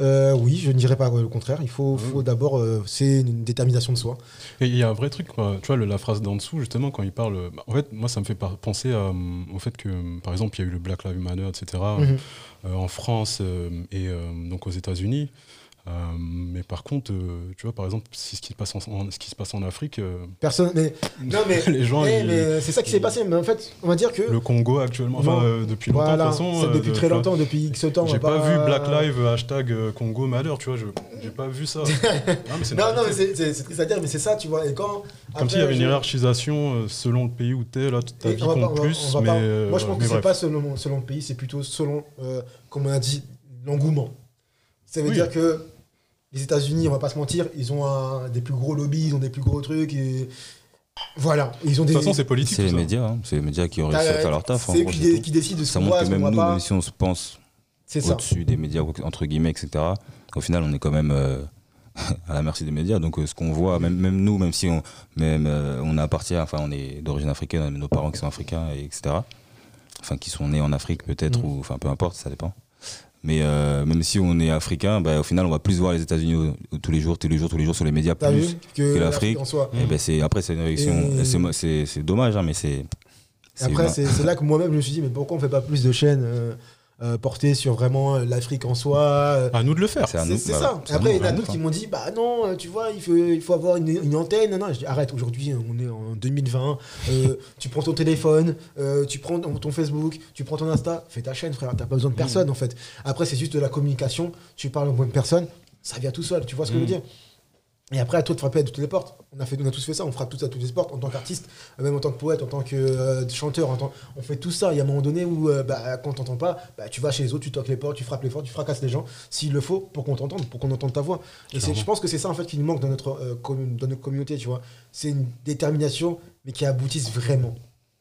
[SPEAKER 1] Euh, oui, je ne dirais pas le contraire. Il faut, faut d'abord, euh, c'est une détermination de soi.
[SPEAKER 3] Et il y a un vrai truc, quoi. tu vois, le- la phrase d'en dessous, justement, quand il parle. euh, bah, en fait, moi, ça me fait penser à, au fait que, par exemple, il y a eu le Black Lives Matter, etc.,
[SPEAKER 1] Mhm.
[SPEAKER 3] euh, en France euh, et euh, donc aux États-Unis. Euh, mais par contre, euh, tu vois, par exemple, si ce qui, se passe en, en- ce qui se passe en Afrique, euh,
[SPEAKER 1] Personne. Mais, non, mais,
[SPEAKER 3] les gens.
[SPEAKER 1] c'est ça qui s'est passé. Mais en fait, on va dire que.
[SPEAKER 3] Le Congo actuellement, enfin, depuis longtemps,
[SPEAKER 1] voilà,
[SPEAKER 3] de toute façon.
[SPEAKER 1] depuis
[SPEAKER 3] de-
[SPEAKER 1] très longtemps, depuis X temps.
[SPEAKER 3] J'ai
[SPEAKER 1] va
[SPEAKER 3] pas, vu Black Live hashtag Congo Matter, tu vois, je j'ai pas vu ça. non, mais
[SPEAKER 1] Non, non, mais c'est- triste à dire, mais c'est ça, tu vois. Et quand.
[SPEAKER 3] Comme s'il y avait une hiérarchisation selon le pays où t'es, là, ta vie
[SPEAKER 1] pas-
[SPEAKER 3] compte
[SPEAKER 1] va-
[SPEAKER 3] plus. mais,
[SPEAKER 1] pas- Moi, je pense que c'est pas selon, selon le pays, c'est plutôt selon, comme on a dit, l'engouement. Ça veut dire que les États-Unis, on va pas se mentir, ils ont un- des plus gros lobbies, ils ont des plus gros trucs. Et... Voilà. Ils ont
[SPEAKER 3] De
[SPEAKER 1] des.
[SPEAKER 3] toute façon, c'est politique.
[SPEAKER 2] C'est les
[SPEAKER 3] ça.
[SPEAKER 2] médias, hein. c'est les médias qui ont réussi à faire leur taf. en
[SPEAKER 1] C'est eux qui, dé- décident de ce
[SPEAKER 2] Ça
[SPEAKER 1] qu'on
[SPEAKER 2] montre
[SPEAKER 1] voit,
[SPEAKER 2] que
[SPEAKER 1] ce
[SPEAKER 2] même nous,
[SPEAKER 1] pas.
[SPEAKER 2] même si on se pense au-dessus des médias, entre guillemets, etc., au final, on est quand même euh, à la merci des médias. Donc, euh, ce qu'on voit, même, même nous, même si on, même, euh, on appartient, enfin, on est d'origine africaine, on a nos parents qui sont africains, et etc., enfin, qui sont nés en Afrique peut-être,
[SPEAKER 1] Mm.
[SPEAKER 2] ou enfin, peu importe, ça dépend. Mais euh, même si on est africain, bah, au final, on va plus voir les États-Unis tous les jours, tous les jours, tous les jours sur les médias, plus
[SPEAKER 1] que,
[SPEAKER 2] que l'Afrique. Et ben c'est après c'est une réaction,
[SPEAKER 1] Et-
[SPEAKER 2] c'est mo- c'est c'est dommage hein, mais c'est.
[SPEAKER 1] Après, c'est là que moi-même, je me suis dit, mais pourquoi on fait pas plus de chaînes euh, euh, portées sur vraiment euh, l'Afrique en soi euh,
[SPEAKER 3] À nous de le faire.
[SPEAKER 2] C'est
[SPEAKER 1] ça. Après, il y en a d'autres qui m'ont dit, bah non, tu vois, il faut, il faut avoir une, une antenne. Non, non, je dis, arrête, aujourd'hui, on est en 2020. euh, tu prends ton téléphone, euh, tu prends ton Facebook, tu prends ton Insta, fais ta chaîne, frère. T'as pas besoin de personne,
[SPEAKER 2] Mm.
[SPEAKER 1] en fait. Après, c'est juste de la communication. Tu parles aux bonnes personnes, ça vient tout seul. Tu vois ce que je veux
[SPEAKER 3] Mm.
[SPEAKER 1] dire? Et après, à toi de frapper à toutes les portes. On a, fait, on a tous fait ça, on frappe tous à toutes les portes en tant qu'artiste, euh, même en tant que poète, en tant que euh, chanteur. en tant- On fait tout ça. Il y a un moment donné où, euh, bah, quand t'entends pas, bah, tu vas chez les autres, tu toques les portes, tu frappes les portes, tu fracasses les gens, s'il le faut, pour qu'on t'entende, pour qu'on entende ta voix. Et je pense que c'est ça, en fait, qui nous manque dans notre, euh, dans notre communauté, tu vois. C'est une détermination, mais qui aboutisse vraiment.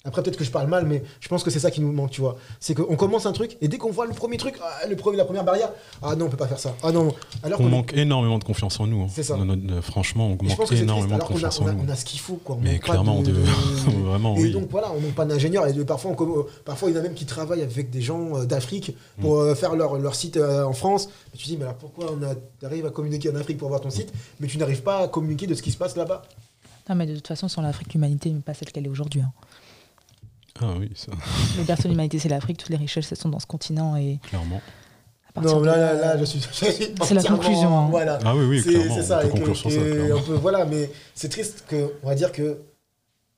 [SPEAKER 1] Après, peut-être que je parle mal, mais je pense que c'est ça qui nous manque, tu vois. C'est qu'on commence un truc, et dès qu'on voit le premier truc, ah, le premier, la première barrière, ah non, on peut pas faire ça. Ah non. Alors
[SPEAKER 3] On manque énormément de confiance en nous. hein.
[SPEAKER 1] C'est ça.
[SPEAKER 3] On notre- franchement, on manque
[SPEAKER 1] que
[SPEAKER 3] énormément de
[SPEAKER 1] alors qu'on a,
[SPEAKER 3] confiance
[SPEAKER 1] on a-
[SPEAKER 3] en nous.
[SPEAKER 1] on a ce qu'il faut, quoi. On
[SPEAKER 3] Mais
[SPEAKER 1] manque pas
[SPEAKER 3] clairement, on
[SPEAKER 1] de-
[SPEAKER 3] devait- Vraiment,
[SPEAKER 1] Et
[SPEAKER 3] oui.
[SPEAKER 1] donc voilà, on manque pas d'ingénieurs. Et de- parfois, on parfois, il y en a même qui travaillent avec des gens euh, d'Afrique pour
[SPEAKER 3] Mm.
[SPEAKER 1] euh, faire leur, leur site euh, en France. Et tu te dis, mais alors pourquoi on a- arrive à communiquer en Afrique pour avoir ton site, mais tu n'arrives pas à communiquer de ce qui se passe là-bas?
[SPEAKER 4] Non, mais de toute façon, sans l'Afrique, l'humanité n'est pas celle qu'elle est aujourd'hui. hein.
[SPEAKER 3] Ah oui, ça,
[SPEAKER 4] Le berceau de l'humanité, c'est l'Afrique. Toutes les richesses, elles sont dans ce continent. Et
[SPEAKER 3] clairement.
[SPEAKER 1] Non, là, là, là, je suis.
[SPEAKER 4] C'est la conclusion, hein.
[SPEAKER 1] Voilà.
[SPEAKER 3] Ah oui, oui,
[SPEAKER 1] C'est
[SPEAKER 3] clairement.
[SPEAKER 1] c'est ça.
[SPEAKER 3] on peut
[SPEAKER 1] et que-
[SPEAKER 3] sur ça,
[SPEAKER 1] et
[SPEAKER 3] clairement.
[SPEAKER 1] on peut- voilà, mais c'est triste que, on va dire que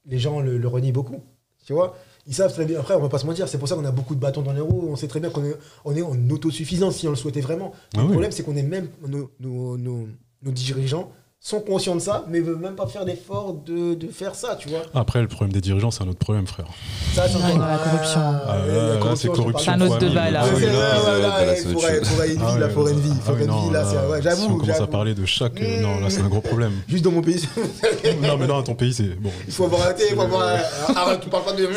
[SPEAKER 1] les gens le, le renient beaucoup. Tu vois Ils savent très bien. Après, on va pas se mentir, c'est pour ça qu'on a beaucoup de bâtons dans les roues. On sait très bien qu'on est, on est en autosuffisance si on le souhaitait vraiment.
[SPEAKER 3] Ah
[SPEAKER 1] le
[SPEAKER 3] oui.
[SPEAKER 1] problème, c'est qu'on est même. Nos, nos, nos- nos dirigeants sont conscients de ça, mais veulent même pas faire d'effort de, de faire ça, tu vois.
[SPEAKER 3] Après, le problème des dirigeants, c'est un autre problème, frère.
[SPEAKER 1] Ça, c'est
[SPEAKER 4] la corruption.
[SPEAKER 3] Ah,
[SPEAKER 1] la
[SPEAKER 3] là, c'est corruption.
[SPEAKER 4] un autre débat, là.
[SPEAKER 3] Ah
[SPEAKER 1] faudrait une vie,
[SPEAKER 3] Ah
[SPEAKER 1] faudrait une
[SPEAKER 3] non,
[SPEAKER 1] vie.
[SPEAKER 3] ah
[SPEAKER 1] une
[SPEAKER 3] non,
[SPEAKER 1] vie, là, c'est- ouais,
[SPEAKER 3] Si
[SPEAKER 1] j'avoue.
[SPEAKER 3] on commence à
[SPEAKER 1] j'avoue.
[SPEAKER 3] parler de chaque. euh,
[SPEAKER 1] Mmh.
[SPEAKER 3] Non, là, c'est un gros problème.
[SPEAKER 1] Juste dans mon pays,
[SPEAKER 3] non, mais dans ton pays, c'est. Bon.
[SPEAKER 1] il faut avoir arrêté, il faut avoir. Arrête, tu parles pas de.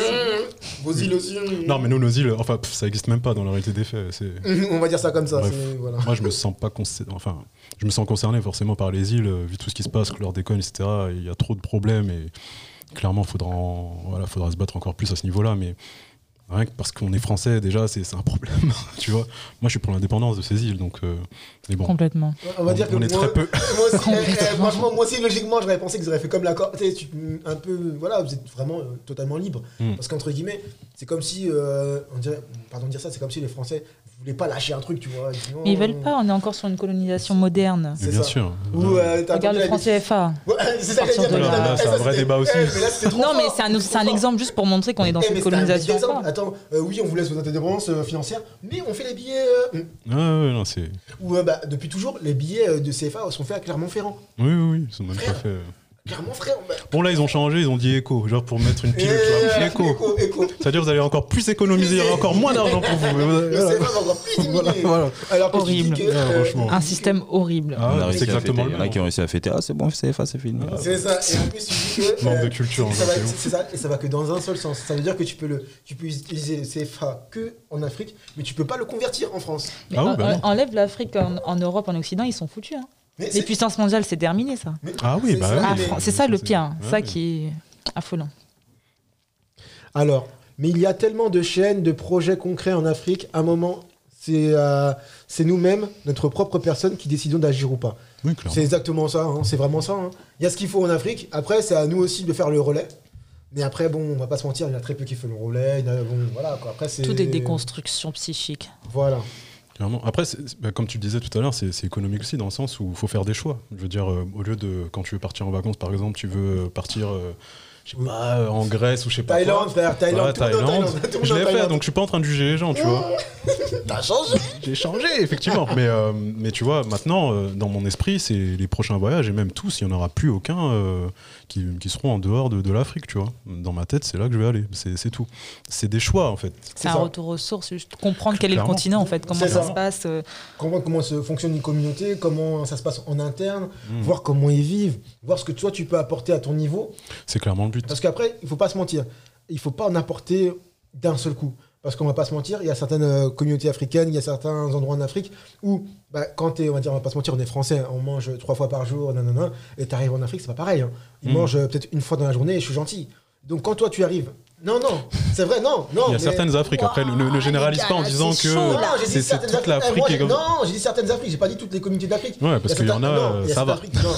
[SPEAKER 1] Vos îles aussi.
[SPEAKER 3] Non, mais nous, nos îles, enfin, ça existe même pas dans la réalité des faits. C'est.
[SPEAKER 1] On va dire ça comme ça.
[SPEAKER 3] Bref.
[SPEAKER 1] c'est- Voilà.
[SPEAKER 3] Moi, je me sens pas concerné. Enfin, je me sens concerné forcément par les îles, euh, vu tout ce qui se passe, chlordécone, etc. Il y a trop de problèmes et clairement, faudra, en- voilà, faudra se battre encore plus à ce niveau-là. Mais rien que parce qu'on est français, déjà, c'est un problème. tu vois, moi, je suis pour l'indépendance de ces îles, donc. euh, mais bon,
[SPEAKER 4] Complètement.
[SPEAKER 1] On va dire que
[SPEAKER 3] on est
[SPEAKER 1] moi,
[SPEAKER 3] très peu.
[SPEAKER 1] moi aussi, eh, eh, franchement, moi aussi, logiquement, j'aurais pensé qu'ils auraient fait comme la Corse. Tu sais, tu- un peu, voilà, vous êtes vraiment euh, totalement libre.
[SPEAKER 3] Mm.
[SPEAKER 1] Parce qu'entre guillemets, c'est comme si, euh, on dirait, pardon de dire ça, c'est comme si les Français voulaient pas lâcher un truc, tu vois. Ils disent,
[SPEAKER 4] Mais ils
[SPEAKER 1] non.
[SPEAKER 4] veulent pas, on est encore sur une colonisation moderne.
[SPEAKER 3] Mais
[SPEAKER 1] c'est
[SPEAKER 3] bien
[SPEAKER 1] ça.
[SPEAKER 3] sûr.
[SPEAKER 1] Ou, euh,
[SPEAKER 4] Regarde le franc CFA.
[SPEAKER 1] Ouais, c'est ça que
[SPEAKER 4] de là.
[SPEAKER 3] c'est un vrai débat aussi.
[SPEAKER 1] eh, mais là, c'était trop
[SPEAKER 4] Non, mais c'est un, c'est exemple juste pour montrer qu'on est dans
[SPEAKER 1] Eh,
[SPEAKER 4] cette colonisation.
[SPEAKER 1] Attends, euh, oui, on vous laisse vos indépendances euh, financières, mais on fait les billets. euh,
[SPEAKER 3] Ah, ouais, non, c'est.
[SPEAKER 1] Ou euh, bah, depuis toujours, les billets euh, de CFA sont faits à Clermont-Ferrand.
[SPEAKER 3] Oui, oui, oui, ils sont même pas
[SPEAKER 1] Frère.
[SPEAKER 3] Fait.
[SPEAKER 1] Clairement, frère. bah,
[SPEAKER 3] Bon, là, ils ont changé, ils ont dit éco, genre pour mettre une pilule,
[SPEAKER 1] eh.
[SPEAKER 3] Éco. C'est-à-dire que vous allez encore plus économiser, il y aura encore moins d'argent pour vous. Voilà.
[SPEAKER 1] Plus.
[SPEAKER 3] Voilà, voilà.
[SPEAKER 1] Alors
[SPEAKER 4] Horrible.
[SPEAKER 1] que,
[SPEAKER 3] Ouais,
[SPEAKER 1] euh,
[SPEAKER 3] franchement.
[SPEAKER 4] Un système horrible.
[SPEAKER 3] Ah, c'est exactement
[SPEAKER 2] fêter. Il y en a qui ont réussi à fêter. Ah, c'est bon, CFA, c'est fini.
[SPEAKER 1] C'est ça. Et en plus, tu dis que.
[SPEAKER 3] Manque
[SPEAKER 1] euh,
[SPEAKER 3] de culture,
[SPEAKER 1] ça
[SPEAKER 3] hein,
[SPEAKER 1] va-
[SPEAKER 3] c'est.
[SPEAKER 1] C'est ça. Et ça va que dans un seul sens. Ça veut dire que tu peux, le, tu peux utiliser le CFA que en Afrique, mais tu peux pas le convertir en France.
[SPEAKER 3] Ah
[SPEAKER 4] en-
[SPEAKER 3] bah
[SPEAKER 4] enlève l'Afrique en, en Europe, en Occident, ils sont foutus. hein.
[SPEAKER 1] Mais
[SPEAKER 4] Les puissances mondiales, c'est terminé ça.
[SPEAKER 1] mais
[SPEAKER 3] Ah oui,
[SPEAKER 1] c'est
[SPEAKER 3] bah
[SPEAKER 1] ça,
[SPEAKER 3] oui.
[SPEAKER 4] Ah,
[SPEAKER 1] mais-
[SPEAKER 4] Fran- c'est ça le pire.
[SPEAKER 3] Ouais,
[SPEAKER 4] ça qui est affolant.
[SPEAKER 1] Alors, mais il y a tellement de chaînes, de projets concrets en Afrique. À un moment, c'est euh, c'est nous-mêmes, notre propre personne, qui décidons d'agir ou pas.
[SPEAKER 3] Oui,
[SPEAKER 1] C'est exactement ça. hein, C'est vraiment ça. hein. Il y a ce qu'il faut en Afrique. Après, c'est à nous aussi de faire le relais. Mais après, bon, on va pas se mentir, il y en a très peu qui font le relais. il y en a- bon, voilà, quoi. Après, c'est.
[SPEAKER 4] Tout est déconstruction psychique.
[SPEAKER 1] Voilà.
[SPEAKER 3] Clairement. Après, bah, comme tu le disais tout à l'heure, c'est économique aussi dans le sens où il faut faire des choix. Je veux dire, euh, au lieu de, quand tu veux partir en vacances, par exemple, tu veux partir, euh, je sais pas, euh, en Grèce ou je sais pas
[SPEAKER 1] Thaïlande,
[SPEAKER 3] quoi.
[SPEAKER 1] frère, Thaïlande. En
[SPEAKER 3] Thaïlande.
[SPEAKER 1] Thaïlande,
[SPEAKER 3] Je l'ai fait, donc je suis pas en train de juger les gens, tu vois.
[SPEAKER 1] T'as changé
[SPEAKER 3] J'ai changé, effectivement. mais, euh, mais tu vois, maintenant, euh, dans mon esprit, c'est les prochains voyages, et même tous, il n'y en aura plus aucun euh, qui, qui seront en dehors de, de l'Afrique, tu vois. Dans ma tête, c'est là que je vais aller. C'est tout. C'est des choix, en fait.
[SPEAKER 4] C'est un
[SPEAKER 1] ça.
[SPEAKER 4] retour aux sources, juste comprendre quel est le continent en fait, comment ça
[SPEAKER 1] ça.
[SPEAKER 4] se passe. euh,
[SPEAKER 1] Comment, comment se fonctionne une communauté, comment ça se passe en interne,
[SPEAKER 3] Mm.
[SPEAKER 1] voir comment ils vivent, voir ce que toi tu peux apporter à ton niveau.
[SPEAKER 3] C'est clairement le but.
[SPEAKER 1] Parce qu'après, il faut pas se mentir. Il faut pas en apporter d'un seul coup. Parce qu'on va pas se mentir, il y a certaines euh, communautés africaines, il y a certains endroits en Afrique où, bah, quand t'es, on va dire, on va pas se mentir, on est français, on mange trois fois par jour, nanana, et t'arrives en Afrique, c'est pas pareil. hein. Ils
[SPEAKER 3] Mm.
[SPEAKER 1] mangent euh, peut-être une fois dans la journée et je suis gentil. Donc quand toi tu arrives, non, non, c'est vrai, non, non.
[SPEAKER 3] Il y a
[SPEAKER 1] mais-
[SPEAKER 3] certaines Afriques. Après, ne, ne généralise pas en disant
[SPEAKER 4] c'est
[SPEAKER 3] que
[SPEAKER 4] chaud,
[SPEAKER 1] non, j'ai dit
[SPEAKER 3] c'est toute
[SPEAKER 1] Afriques. Eh,
[SPEAKER 3] l'Afrique comme
[SPEAKER 1] Non, j'ai dit certaines Afriques, j'ai pas dit toutes les communautés d'Afrique.
[SPEAKER 3] Ouais, parce qu'il y en a,
[SPEAKER 1] certains-
[SPEAKER 3] euh,
[SPEAKER 1] il y a
[SPEAKER 3] ça va.
[SPEAKER 1] Afriques, non.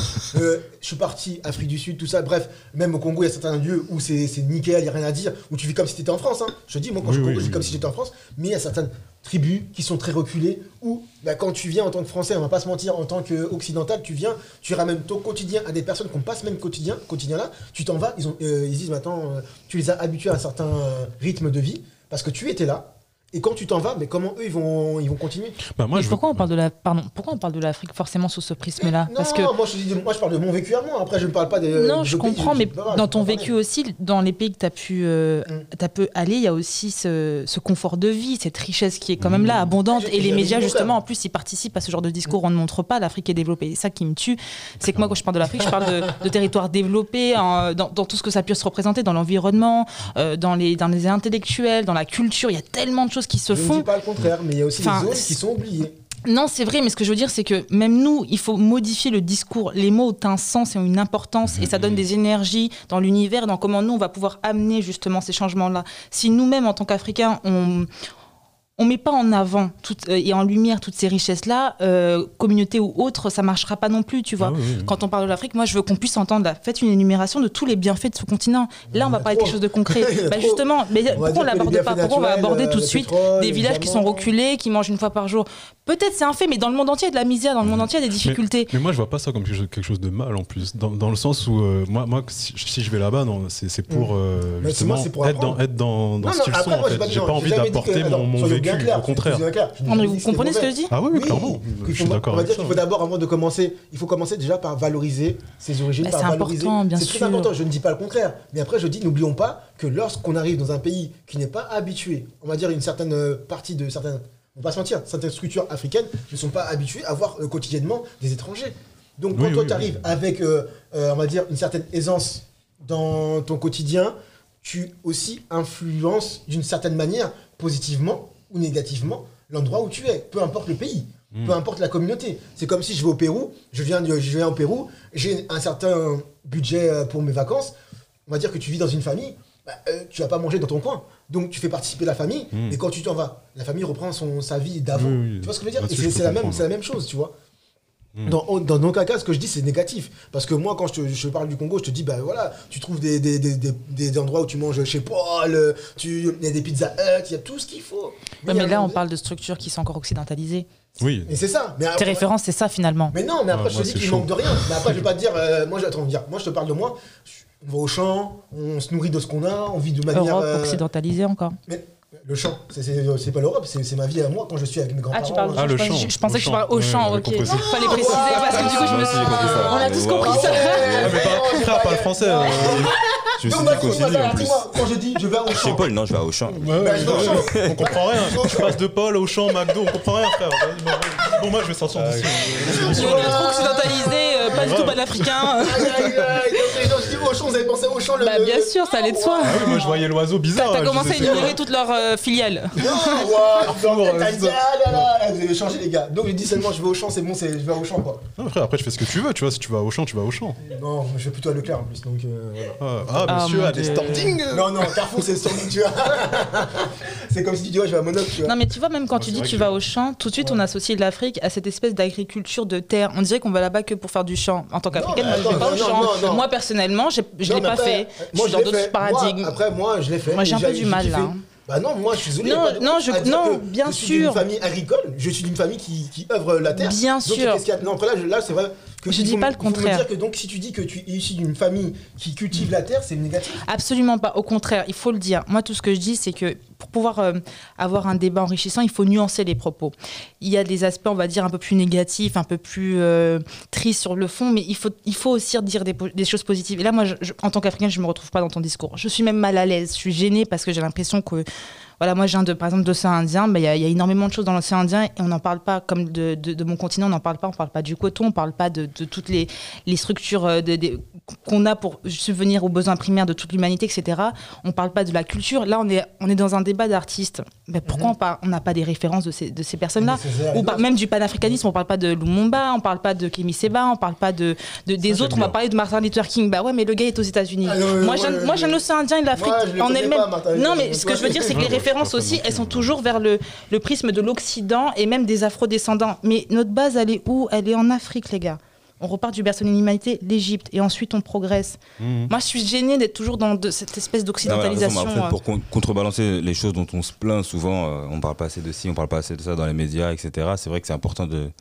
[SPEAKER 1] Euh, je suis parti, Afrique du Sud, tout ça. Bref, même au Congo, il y a certains lieux où c'est c'est nickel, il n'y a rien à dire, où tu vis comme si tu étais en France. hein. Je te dis, moi, quand
[SPEAKER 3] Oui,
[SPEAKER 1] je suis au
[SPEAKER 3] oui,
[SPEAKER 1] Congo, je vis comme si j'étais en France. Mais il y a certaines tribus qui sont très reculées, où bah, quand tu viens en tant que Français, on va pas se mentir, en tant qu'occidental, tu viens, tu ramènes ton quotidien à des personnes qui n'ont pas ce même quotidien, quotidien-là, tu t'en vas, ils, ont, euh, ils disent maintenant, euh, tu les as habitués à un certain euh, rythme de vie, parce que tu étais là. Et quand tu t'en vas, mais comment eux ils vont, ils vont continuer
[SPEAKER 3] Bah, moi,
[SPEAKER 4] Mais
[SPEAKER 3] je
[SPEAKER 4] pourquoi
[SPEAKER 3] veux-
[SPEAKER 4] on parle de la pardon, pourquoi on parle de l'Afrique forcément sous ce prisme-là
[SPEAKER 1] Non,
[SPEAKER 4] Parce que
[SPEAKER 1] moi, je dis- moi je parle de mon vécu à moi. Après, je ne parle pas des.
[SPEAKER 4] non,
[SPEAKER 1] des
[SPEAKER 4] je
[SPEAKER 1] pays,
[SPEAKER 4] comprends,
[SPEAKER 1] je-
[SPEAKER 4] mais dans ton vécu
[SPEAKER 1] parler.
[SPEAKER 4] aussi, dans les pays que tu as pu, euh,
[SPEAKER 1] Mm.
[SPEAKER 4] t'as pu aller, il y a aussi ce, ce confort de vie, cette richesse qui est quand même là, abondante.
[SPEAKER 1] J'ai-
[SPEAKER 4] Et les médias, justement, en plus, ils participent à ce genre de discours. On ne montre pas l'Afrique est développée. Et ça qui me tue, c'est que moi, quand je parle de l'Afrique, je parle de, de territoires développés, en- dans, dans tout ce que ça peut se représenter, dans l'environnement, euh, dans, les, dans les intellectuels, dans la culture. Il y a tellement de choses qui se
[SPEAKER 1] Je ne
[SPEAKER 4] font.
[SPEAKER 1] dis pas le contraire, mais il y a aussi
[SPEAKER 4] Enfin,
[SPEAKER 1] des zones qui sont oubliées.
[SPEAKER 4] Non, c'est vrai, mais ce que je veux dire, c'est que même nous, il faut modifier le discours. Les mots ont un sens et ont une importance, et ça donne des énergies dans l'univers, dans comment nous, on va pouvoir amener justement ces changements-là. Si nous-mêmes, en tant qu'Africains, on on met pas en avant euh, et en lumière toutes ces richesses-là, euh, communauté ou autre, ça marchera pas non plus, tu vois.
[SPEAKER 3] Ah oui, oui.
[SPEAKER 4] Quand on parle de l'Afrique, moi, je veux qu'on puisse entendre, là, faites une énumération de tous les bienfaits de ce continent. Là, on va parler de quelque chose de concret. Bah, justement, mais
[SPEAKER 1] On
[SPEAKER 4] pourquoi on l'aborde pas? Pourquoi on va aborder
[SPEAKER 1] euh,
[SPEAKER 4] tout de suite
[SPEAKER 1] pétrole,
[SPEAKER 4] des villages qui sont reculés, qui mangent une fois par jour? Peut-être c'est un fait, mais dans le monde entier, il y a de la misère, dans le monde entier, il y a des difficultés.
[SPEAKER 3] Mais moi, je vois pas ça comme quelque chose- de mal en plus, dans, dans le sens où euh, moi, moi, si, si je vais là-bas, non, c'est c'est pour euh,
[SPEAKER 1] Mais
[SPEAKER 3] justement
[SPEAKER 1] moi, c'est pour
[SPEAKER 3] être dans, être dans, dans
[SPEAKER 1] Non,
[SPEAKER 3] ce qu'ils sont.
[SPEAKER 1] j'ai
[SPEAKER 3] fait,
[SPEAKER 1] pas
[SPEAKER 3] envie d'apporter mon, vécu,
[SPEAKER 1] bien clairs,
[SPEAKER 3] au contraire.
[SPEAKER 4] Non, mais vous comprenez ce que je dis
[SPEAKER 3] Ah oui, clairement. Je suis d'accord
[SPEAKER 1] On va dire qu'il faut d'abord, avant de commencer, il faut commencer déjà par valoriser ses origines,
[SPEAKER 4] Bah,
[SPEAKER 1] par
[SPEAKER 4] c'est important, bien
[SPEAKER 1] C'est
[SPEAKER 4] sûr.
[SPEAKER 1] très important, je ne dis pas le contraire. Mais après, je dis, n'oublions pas que lorsqu'on arrive dans un pays qui n'est pas habitué, on va dire une certaine euh, partie de certaines, on va pas se mentir, certaines structures africaines ne sont pas habituées à voir euh, quotidiennement des étrangers. Donc quand
[SPEAKER 3] Oui,
[SPEAKER 1] toi
[SPEAKER 3] oui,
[SPEAKER 1] tu arrives
[SPEAKER 3] oui.
[SPEAKER 1] avec, euh, euh, on va dire, une certaine aisance dans ton quotidien, tu aussi influences d'une certaine manière, positivement ou négativement, l'endroit où tu es, peu importe le pays.
[SPEAKER 3] Hmm.
[SPEAKER 1] Peu importe la communauté. C'est comme si je vais au Pérou, je viens, de- je viens au Pérou, j'ai un certain budget euh, pour mes vacances. On va dire que tu vis dans une famille, bah, euh, tu vas pas manger dans ton coin. Donc tu fais participer la famille, et quand tu t'en vas, la famille reprend son, sa vie d'avant.
[SPEAKER 3] Oui, oui.
[SPEAKER 1] Tu vois ce que je veux dire? La, même- c'est la même chose, tu vois?
[SPEAKER 3] Mm.
[SPEAKER 1] Dans, dans aucun cas, ce que je dis, c'est négatif. Parce que moi, quand je, te, je parle du Congo, je te dis, bah voilà, tu trouves des, des, des, des- des endroits où tu manges chez Paul, tu- il y a des pizzas Hut, il y a tout ce qu'il faut.
[SPEAKER 4] Ouais, mais
[SPEAKER 1] a-
[SPEAKER 4] là, on parle de structures qui sont encore occidentalisées.
[SPEAKER 3] Oui.
[SPEAKER 1] Et c'est ça. Mais
[SPEAKER 4] Tes références, c'est ça finalement.
[SPEAKER 1] mais non, mais après,
[SPEAKER 3] Ouais,
[SPEAKER 1] je te dis qu'il manque de rien. Mais après, je vais pas te dire, euh, moi, j'attends de dire, moi, je te parle de moi. On va au champ, on se nourrit de ce qu'on a, on vit de manière.
[SPEAKER 4] Europe
[SPEAKER 1] euh,
[SPEAKER 4] occidentalisée encore.
[SPEAKER 1] Le chant, c'est- pas l'Europe, c'est ma vie à moi quand je suis avec mes
[SPEAKER 4] Ah,
[SPEAKER 1] grands-parents.
[SPEAKER 4] tu parles
[SPEAKER 3] Ah,
[SPEAKER 4] je,
[SPEAKER 3] le chant.
[SPEAKER 4] je- je pensais que tu parlais au chant, ok.
[SPEAKER 3] compris.
[SPEAKER 4] Fallait préciser parce que du coup, je me
[SPEAKER 2] ça.
[SPEAKER 4] On a tous compris ça.
[SPEAKER 3] Ah, mais pas, frère, pas le français. euh,
[SPEAKER 2] Je suis dit en plus.
[SPEAKER 1] quand je dis je vais au
[SPEAKER 2] Chez
[SPEAKER 1] chant,
[SPEAKER 2] Paul, non, je vais
[SPEAKER 1] je au champ.
[SPEAKER 3] on comprend rien. Tu passes de Paul au champ, McDo, on comprend rien, frère. Bon, moi, je vais sortir d'ici.
[SPEAKER 4] Le trop occidentalisé, euh, pas du tout panafricain.
[SPEAKER 1] Aïe, vous avez pensé au chant le.
[SPEAKER 4] Bah, bien sûr, ça allait de soi.
[SPEAKER 3] Ah oui, moi, je voyais l'oiseau bizarre.
[SPEAKER 4] T'as commencé à énumérer toutes leurs euh, filiales.
[SPEAKER 1] Non,
[SPEAKER 3] ça.
[SPEAKER 1] ah là là, ah, vous avez changé les gars. Donc je dis seulement je vais au champ, c'est bon, c'est- je vais au champ quoi.
[SPEAKER 3] Non, frère, après, je fais ce que tu veux, tu vois. Si tu vas au champ, tu vas au champ.
[SPEAKER 1] Non, je vais plutôt à Leclerc en plus, donc euh, voilà.
[SPEAKER 3] Ah, ah,
[SPEAKER 4] Ah,
[SPEAKER 3] monsieur
[SPEAKER 4] mon
[SPEAKER 3] a des standings.
[SPEAKER 1] Non, non, Carrefour c'est standing, tu vois. c'est comme si tu dis, ouais, je vais à Monoc, tu vois.
[SPEAKER 4] Non, mais tu vois, même quand
[SPEAKER 3] Ouais,
[SPEAKER 4] tu dis tu vas au champ, tout de suite, on associe l'Afrique à cette espèce d'agriculture de terre. On dirait qu'on va là-bas que pour faire du champ. En tant qu'Africaine,
[SPEAKER 1] mais
[SPEAKER 4] moi, je vais pas au champ. Moi, personnellement, j'ai- je l'ai pas fait. Je
[SPEAKER 1] Moi,
[SPEAKER 4] suis
[SPEAKER 1] je
[SPEAKER 4] dans
[SPEAKER 1] l'ai
[SPEAKER 4] d'autres paradigmes.
[SPEAKER 1] Moi, après, moi, je l'ai fait.
[SPEAKER 4] Moi, j'ai un peu du mal, là, hein.
[SPEAKER 1] Bah non, moi, je suis désolé.
[SPEAKER 4] Non, non, je- non, bien
[SPEAKER 1] je suis d'une
[SPEAKER 4] sûr.
[SPEAKER 1] famille agricole, je suis d'une famille qui, qui œuvre la terre.
[SPEAKER 4] Bien
[SPEAKER 1] Donc,
[SPEAKER 4] sûr.
[SPEAKER 1] qu'est-ce qu'il y a? Non, après, là, je- là, c'est vrai que
[SPEAKER 4] Je
[SPEAKER 1] il
[SPEAKER 4] dis
[SPEAKER 1] faut
[SPEAKER 4] pas le contraire.
[SPEAKER 1] dire que donc, si tu dis que tu es issu d'une famille qui cultive la terre, c'est négatif.
[SPEAKER 4] Absolument pas. Au contraire, il faut le dire. Moi, tout ce que je dis, c'est que pour pouvoir euh, avoir un débat enrichissant, il faut nuancer les propos. Il y a des aspects, on va dire, un peu plus négatifs, un peu plus euh, tristes sur le fond, mais il faut, il faut aussi dire des, choses positives. Et là, moi, je- je- en tant qu'Africaine, je me retrouve pas dans ton discours. Je suis même mal à l'aise. Je suis gênée parce que j'ai l'impression que voilà, moi, je viens de, par exemple, d'océan Indien. bah, Il y, a- énormément de choses dans l'océan Indien et on n'en parle pas comme de, mon continent. On n'en parle pas. On parle pas du coton. On parle pas de, toutes les, structures euh, qu'on a pour subvenir aux besoins primaires de toute l'humanité, etc. On parle pas de la culture. Là, on est, on est dans un débat d'artistes. Mais pourquoi on par- on n'a pas des références de ces, de ces personnes-là ou par- même du panafricanisme, on parle pas de Lumumba, on parle pas de Kémy Seba, on parle pas de, de- des autres, on va parler de Martin Luther King. Bah ouais, mais le gars est aux États-Unis.
[SPEAKER 1] Ah,
[SPEAKER 4] moi,
[SPEAKER 1] ouais,
[SPEAKER 4] moi,
[SPEAKER 1] ouais.
[SPEAKER 4] j'aime l'océan Indien et l'Afrique en elle-même. Non, mais ce que je veux dire, c'est que les références aussi, elles sont toujours vers le, le prisme de l'Occident et même des Afro-descendants. Mais notre base, elle est où? Elle est en Afrique, les gars. On repart du berceau de l'humanité, l'Égypte, et ensuite on progresse.
[SPEAKER 3] Mhm.
[SPEAKER 4] Moi, je suis gênée d'être toujours dans de- cette espèce d'occidentalisation. euh.
[SPEAKER 2] pour con- contrebalancer les choses dont on se plaint souvent, euh, on parle pas assez de ci, on parle pas assez de ça dans les médias, etc. C'est vrai que c'est important de,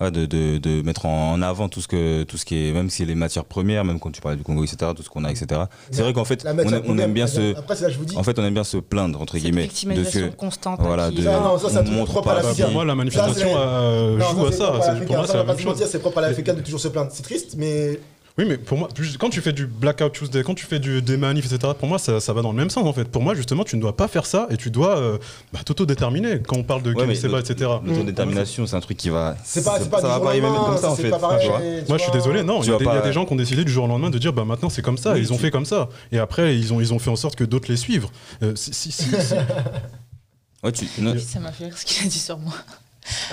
[SPEAKER 2] ouais, de, de, de mettre en avant tout ce que tout ce qui est, même si les matières premières, même quand tu parlais du Congo, etc. Tout ce qu'on a, etc. C'est vrai qu'en fait,
[SPEAKER 1] La
[SPEAKER 2] on, aime- on
[SPEAKER 1] première,
[SPEAKER 2] aime bien se,
[SPEAKER 1] Après, c'est là, je vous dis.
[SPEAKER 2] en fait, on aime bien se plaindre entre guillemets de
[SPEAKER 4] victimisation
[SPEAKER 2] ce
[SPEAKER 4] constante.
[SPEAKER 2] voilà, de-
[SPEAKER 1] Ça, non, ça, ça
[SPEAKER 2] on montre
[SPEAKER 1] propre
[SPEAKER 2] pas
[SPEAKER 1] à
[SPEAKER 2] la
[SPEAKER 3] moi, la manifestation euh, joue à
[SPEAKER 1] c'est
[SPEAKER 3] ça. Pour moi,
[SPEAKER 1] Ça,
[SPEAKER 3] c'est la même
[SPEAKER 1] se
[SPEAKER 3] chose.
[SPEAKER 1] c'est propre à l'Africain de toujours se plaindre. C'est triste, mais
[SPEAKER 3] Oui, mais pour moi, quand tu fais du Blackout Tuesday, quand tu fais du, des manifs, etc., pour moi, ça, ça va dans le même sens, en fait. Pour moi, justement, tu ne dois pas faire ça et tu dois euh, bah, t'autodéterminer quand on parle de
[SPEAKER 2] Ouais, mais
[SPEAKER 3] Seba,
[SPEAKER 2] le-
[SPEAKER 3] etc.
[SPEAKER 2] L'autodétermination, c'est un truc qui va.
[SPEAKER 1] c'est pas, c'est pas
[SPEAKER 2] ça
[SPEAKER 1] du
[SPEAKER 2] va
[SPEAKER 1] jour
[SPEAKER 2] pas même comme ça en fait.
[SPEAKER 1] pas pareil,
[SPEAKER 2] tu vois.
[SPEAKER 1] tu
[SPEAKER 3] Moi, je suis désolé, non. Il y, a des- il y a
[SPEAKER 2] pas-
[SPEAKER 3] des gens qui ont décidé du jour au lendemain de dire bah maintenant c'est comme ça.
[SPEAKER 2] Oui,
[SPEAKER 3] ils ont
[SPEAKER 2] tu-
[SPEAKER 3] fait comme ça. Et après, ils ont, ils ont fait en sorte que d'autres les suivent. Euh, si, si, si, si.
[SPEAKER 2] Ouais, tu- non,
[SPEAKER 4] Ça m'a fait rire ce qu'il a dit sur moi.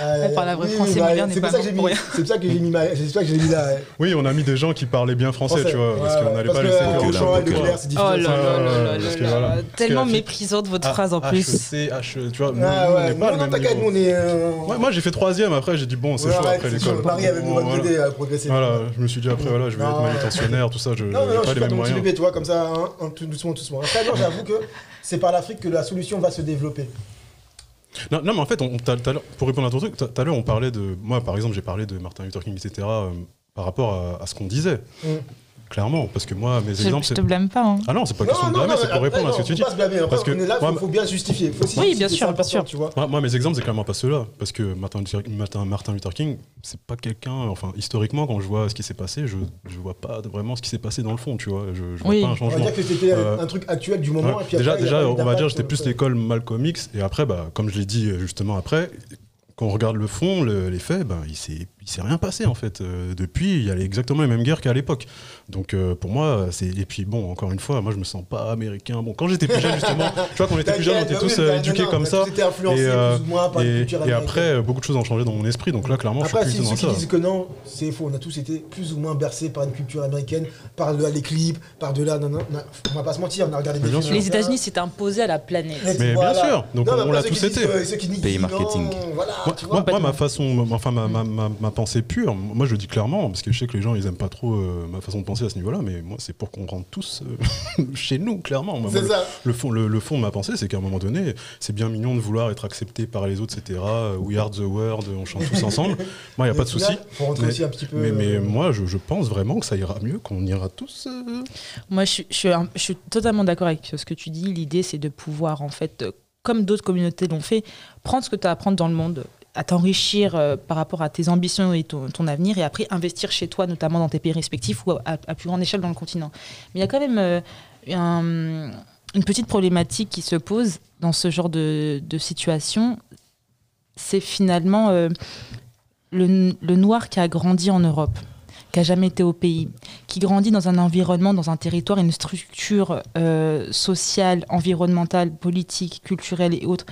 [SPEAKER 1] Euh,
[SPEAKER 4] On parle un vrai
[SPEAKER 1] oui,
[SPEAKER 4] français
[SPEAKER 1] bah,
[SPEAKER 4] moderne pas
[SPEAKER 1] pour ça que j'ai
[SPEAKER 4] pour
[SPEAKER 1] mis-
[SPEAKER 4] rien.
[SPEAKER 1] c'est pour ça que j'ai mis ma- c'est pour ça que j'ai mis là. ouais.
[SPEAKER 3] Oui, on a mis des gens qui parlaient bien français,
[SPEAKER 1] Français.
[SPEAKER 3] tu vois, parce
[SPEAKER 1] Ouais,
[SPEAKER 3] qu'on
[SPEAKER 1] ouais,
[SPEAKER 3] n'allait
[SPEAKER 1] parce
[SPEAKER 3] pas
[SPEAKER 1] que,
[SPEAKER 3] laisser
[SPEAKER 1] euh,
[SPEAKER 3] que
[SPEAKER 2] Aucun,
[SPEAKER 1] Auchan et
[SPEAKER 2] aucun.
[SPEAKER 1] Leclerc, c'est
[SPEAKER 4] Oh
[SPEAKER 1] difficile.
[SPEAKER 4] là là là là
[SPEAKER 3] parce que
[SPEAKER 4] là
[SPEAKER 3] voilà.
[SPEAKER 4] là.
[SPEAKER 3] Parce
[SPEAKER 4] Tellement méprisante votre
[SPEAKER 3] Ah,
[SPEAKER 4] phrase en plus.
[SPEAKER 3] HEC, HE, tu vois,
[SPEAKER 1] Non,
[SPEAKER 3] pas le
[SPEAKER 1] non,
[SPEAKER 3] même
[SPEAKER 1] t'inquiète, nous on est. euh,
[SPEAKER 3] moi j'ai fait troisième, après j'ai dit bon, c'est chaud après l'école.
[SPEAKER 1] Marie avait nous
[SPEAKER 3] Voilà.
[SPEAKER 1] aider à progresser.
[SPEAKER 3] Voilà, je me suis dit après, voilà, je vais être manutentionnaire, tout ça, je
[SPEAKER 1] Non,
[SPEAKER 3] n'ai
[SPEAKER 1] non, non, je
[SPEAKER 3] pas
[SPEAKER 1] suis
[SPEAKER 3] les
[SPEAKER 1] pas
[SPEAKER 3] mêmes moyens.
[SPEAKER 1] tu vois, comme ça, hein, tout doucement, doucement. Après, j'avoue que c'est par l'Afrique que la solution va se développer.
[SPEAKER 3] Non, mais en fait, on, pour répondre à ton truc, tout à l'heure, on parlait de. Moi, par exemple, j'ai parlé de Martin Luther King, etc., euh, par rapport à, à ce qu'on disait.
[SPEAKER 1] Mm.
[SPEAKER 3] Clairement, parce que moi, mes
[SPEAKER 4] Je,
[SPEAKER 3] exemples.
[SPEAKER 4] je
[SPEAKER 3] c'est-
[SPEAKER 4] te blâme pas. hein.
[SPEAKER 3] Ah non, c'est pas question de blâmer, c'est pour répondre à ce que tu dis.
[SPEAKER 1] pas se blâmer. Après,
[SPEAKER 3] Parce que
[SPEAKER 1] là,
[SPEAKER 3] moi,
[SPEAKER 1] faut, bien justifier. Faut
[SPEAKER 4] Oui, bien sûr, bien sûr.
[SPEAKER 1] Tu vois.
[SPEAKER 3] Moi, moi, mes exemples, c'est clairement pas ceux-là. Parce que Martin Luther, Martin, Martin Luther King, c'est pas quelqu'un. Enfin, historiquement, quand je vois ce qui s'est passé, je, je vois pas vraiment ce qui s'est passé dans le fond, tu vois. Je, je vois
[SPEAKER 4] Oui.
[SPEAKER 3] pas un
[SPEAKER 1] On va
[SPEAKER 3] changement.
[SPEAKER 1] dire que c'était
[SPEAKER 3] Euh,
[SPEAKER 1] un truc actuel du moment.
[SPEAKER 3] Ouais.
[SPEAKER 1] Et puis
[SPEAKER 3] déjà,
[SPEAKER 1] après, il
[SPEAKER 3] déjà on va dire, j'étais plus
[SPEAKER 1] euh,
[SPEAKER 3] l'école Malcolm X. Et après, bah, comme je l'ai dit euh, justement après, quand on regarde le fond, le- les faits, ben il s'est il s'est rien passé en fait. Euh, depuis, il y a exactement les mêmes guerres qu'à l'époque. Donc euh, pour moi, c'est et puis bon, encore une fois, moi je me sens pas américain. Bon, quand j'étais plus jeune justement, tu vois, quand on était plus jeune, on était tous euh, éduqués
[SPEAKER 1] non,
[SPEAKER 3] comme ça. Et, euh,
[SPEAKER 1] plus ou moins par
[SPEAKER 3] Et, et après, beaucoup de choses ont changé dans mon esprit. Donc là, clairement,
[SPEAKER 1] Après,
[SPEAKER 3] je suis plus
[SPEAKER 1] ceux
[SPEAKER 3] dans
[SPEAKER 1] qui
[SPEAKER 3] ça.
[SPEAKER 1] disent que non, c'est faux. On a tous été plus ou moins bercés par une culture américaine, par de là les clips, par de là. Non, non, non, on va pas se mentir, on a regardé des films.
[SPEAKER 4] Les États-Unis s'est imposé à la planète.
[SPEAKER 3] Mais
[SPEAKER 1] voilà.
[SPEAKER 3] bien sûr, donc
[SPEAKER 1] Non,
[SPEAKER 3] on l'a tous été.
[SPEAKER 2] Pays marketing.
[SPEAKER 1] Voilà,
[SPEAKER 3] Moi, ma façon, enfin ma pensée pure, moi je dis clairement, parce que je sais que les gens ils aiment pas trop euh, ma façon de penser à ce niveau-là, mais moi c'est pour qu'on rentre tous euh, chez nous, clairement. Moi,
[SPEAKER 1] ça.
[SPEAKER 3] le fond, le, le fond de ma pensée, c'est qu'à un moment donné, c'est bien mignon de vouloir être accepté par les autres, etc. We are the world, on chante tous ensemble. Moi, il n'y a pas de souci. Mais-
[SPEAKER 1] aussi un petit peu.
[SPEAKER 3] Mais, mais
[SPEAKER 1] euh,
[SPEAKER 3] moi, je, je pense vraiment que ça ira mieux, qu'on ira tous. euh,
[SPEAKER 4] Moi, je suis, je suis, un- je suis totalement d'accord avec ce que tu dis. L'idée, c'est de pouvoir, en fait, comme d'autres communautés l'ont fait, prendre ce que tu as à apprendre dans le monde, à t'enrichir euh, par rapport à tes ambitions et ton, avenir, et après investir chez toi, notamment dans tes pays respectifs ou à, plus grande échelle dans le continent. Mais il y a quand même euh, un- une petite problématique qui se pose dans ce genre de, situation. C'est finalement euh, le, noir qui a grandi en Europe, qui a jamais été au pays, qui grandit dans un environnement, dans un territoire, une structure sociale, environnementale, politique, culturelle et autres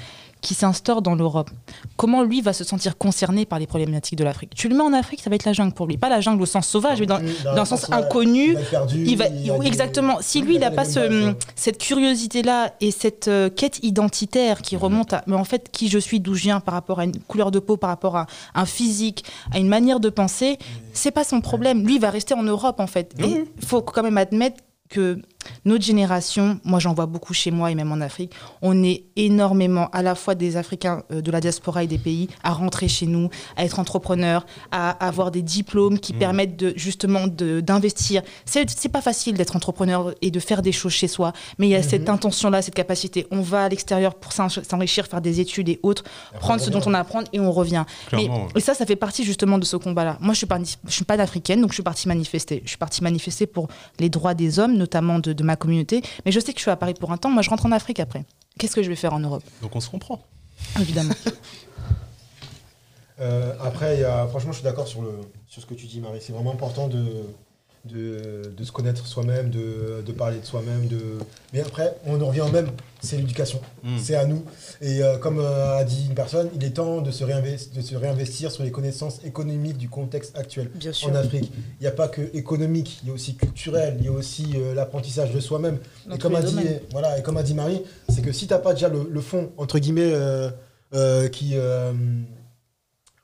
[SPEAKER 4] qui s'instaure dans l'Europe. Comment lui va se sentir concerné par les problématiques de l'Afrique? Tu le mets en Afrique, ça va être la jungle pour lui. Pas la jungle au sens sauvage, mais dans, dans un sens inconnu.
[SPEAKER 1] Il va perdu,
[SPEAKER 4] Il
[SPEAKER 1] il
[SPEAKER 4] exactement. Si lui, il n'a pas ce, cette curiosité-là et cette euh, quête identitaire qui remonte à, mais en fait, qui je suis, d'où je viens par rapport à une couleur de peau, par rapport à un physique, à une manière de penser, c'est pas son problème. Lui, il va rester en Europe, en fait. Il faut quand même admettre que notre génération, moi j'en vois beaucoup chez moi et même en Afrique, on est énormément à la fois des Africains euh, de la diaspora et des pays à rentrer chez nous, à être entrepreneurs, à avoir des diplômes qui permettent de, justement d'investir. C'est c'est pas facile d'être entrepreneur et de faire des choses chez soi, mais il y a cette intention-là, cette capacité. On va à l'extérieur pour s'en- s'enrichir, faire des études et autres, prendre ce dont on apprend et on revient. Et ça, ça fait partie justement de ce combat-là. Moi, je suis pas, je suis pas africaine, donc je suis partie manifester. Je suis partie manifester pour les droits des hommes, notamment de, de ma communauté. Mais je sais que je suis à Paris pour un temps. Moi, je rentre en Afrique après. Qu'est-ce que je vais faire en Europe?
[SPEAKER 3] Donc on se comprend.
[SPEAKER 4] Évidemment.
[SPEAKER 1] Euh, après, il y a- franchement, je suis d'accord sur, le, sur ce que tu dis, Marie. C'est vraiment important de, de, de se connaître soi-même, de, de parler de soi-même. De... Mais après, on en revient au même, c'est l'éducation.
[SPEAKER 3] Mm.
[SPEAKER 1] C'est à nous. Et euh, comme euh, a dit une personne, il est temps de se, réinvestir, de se réinvestir sur les connaissances économiques du contexte actuel
[SPEAKER 4] Bien
[SPEAKER 1] en Afrique. Il n'y a pas que économique, il y a aussi culturel, il y a aussi euh, l'apprentissage de soi-même. Et comme, a dit, voilà, et comme a dit Marie, c'est que si tu n'as pas déjà le, le fond, entre guillemets, euh, euh, qui, euh,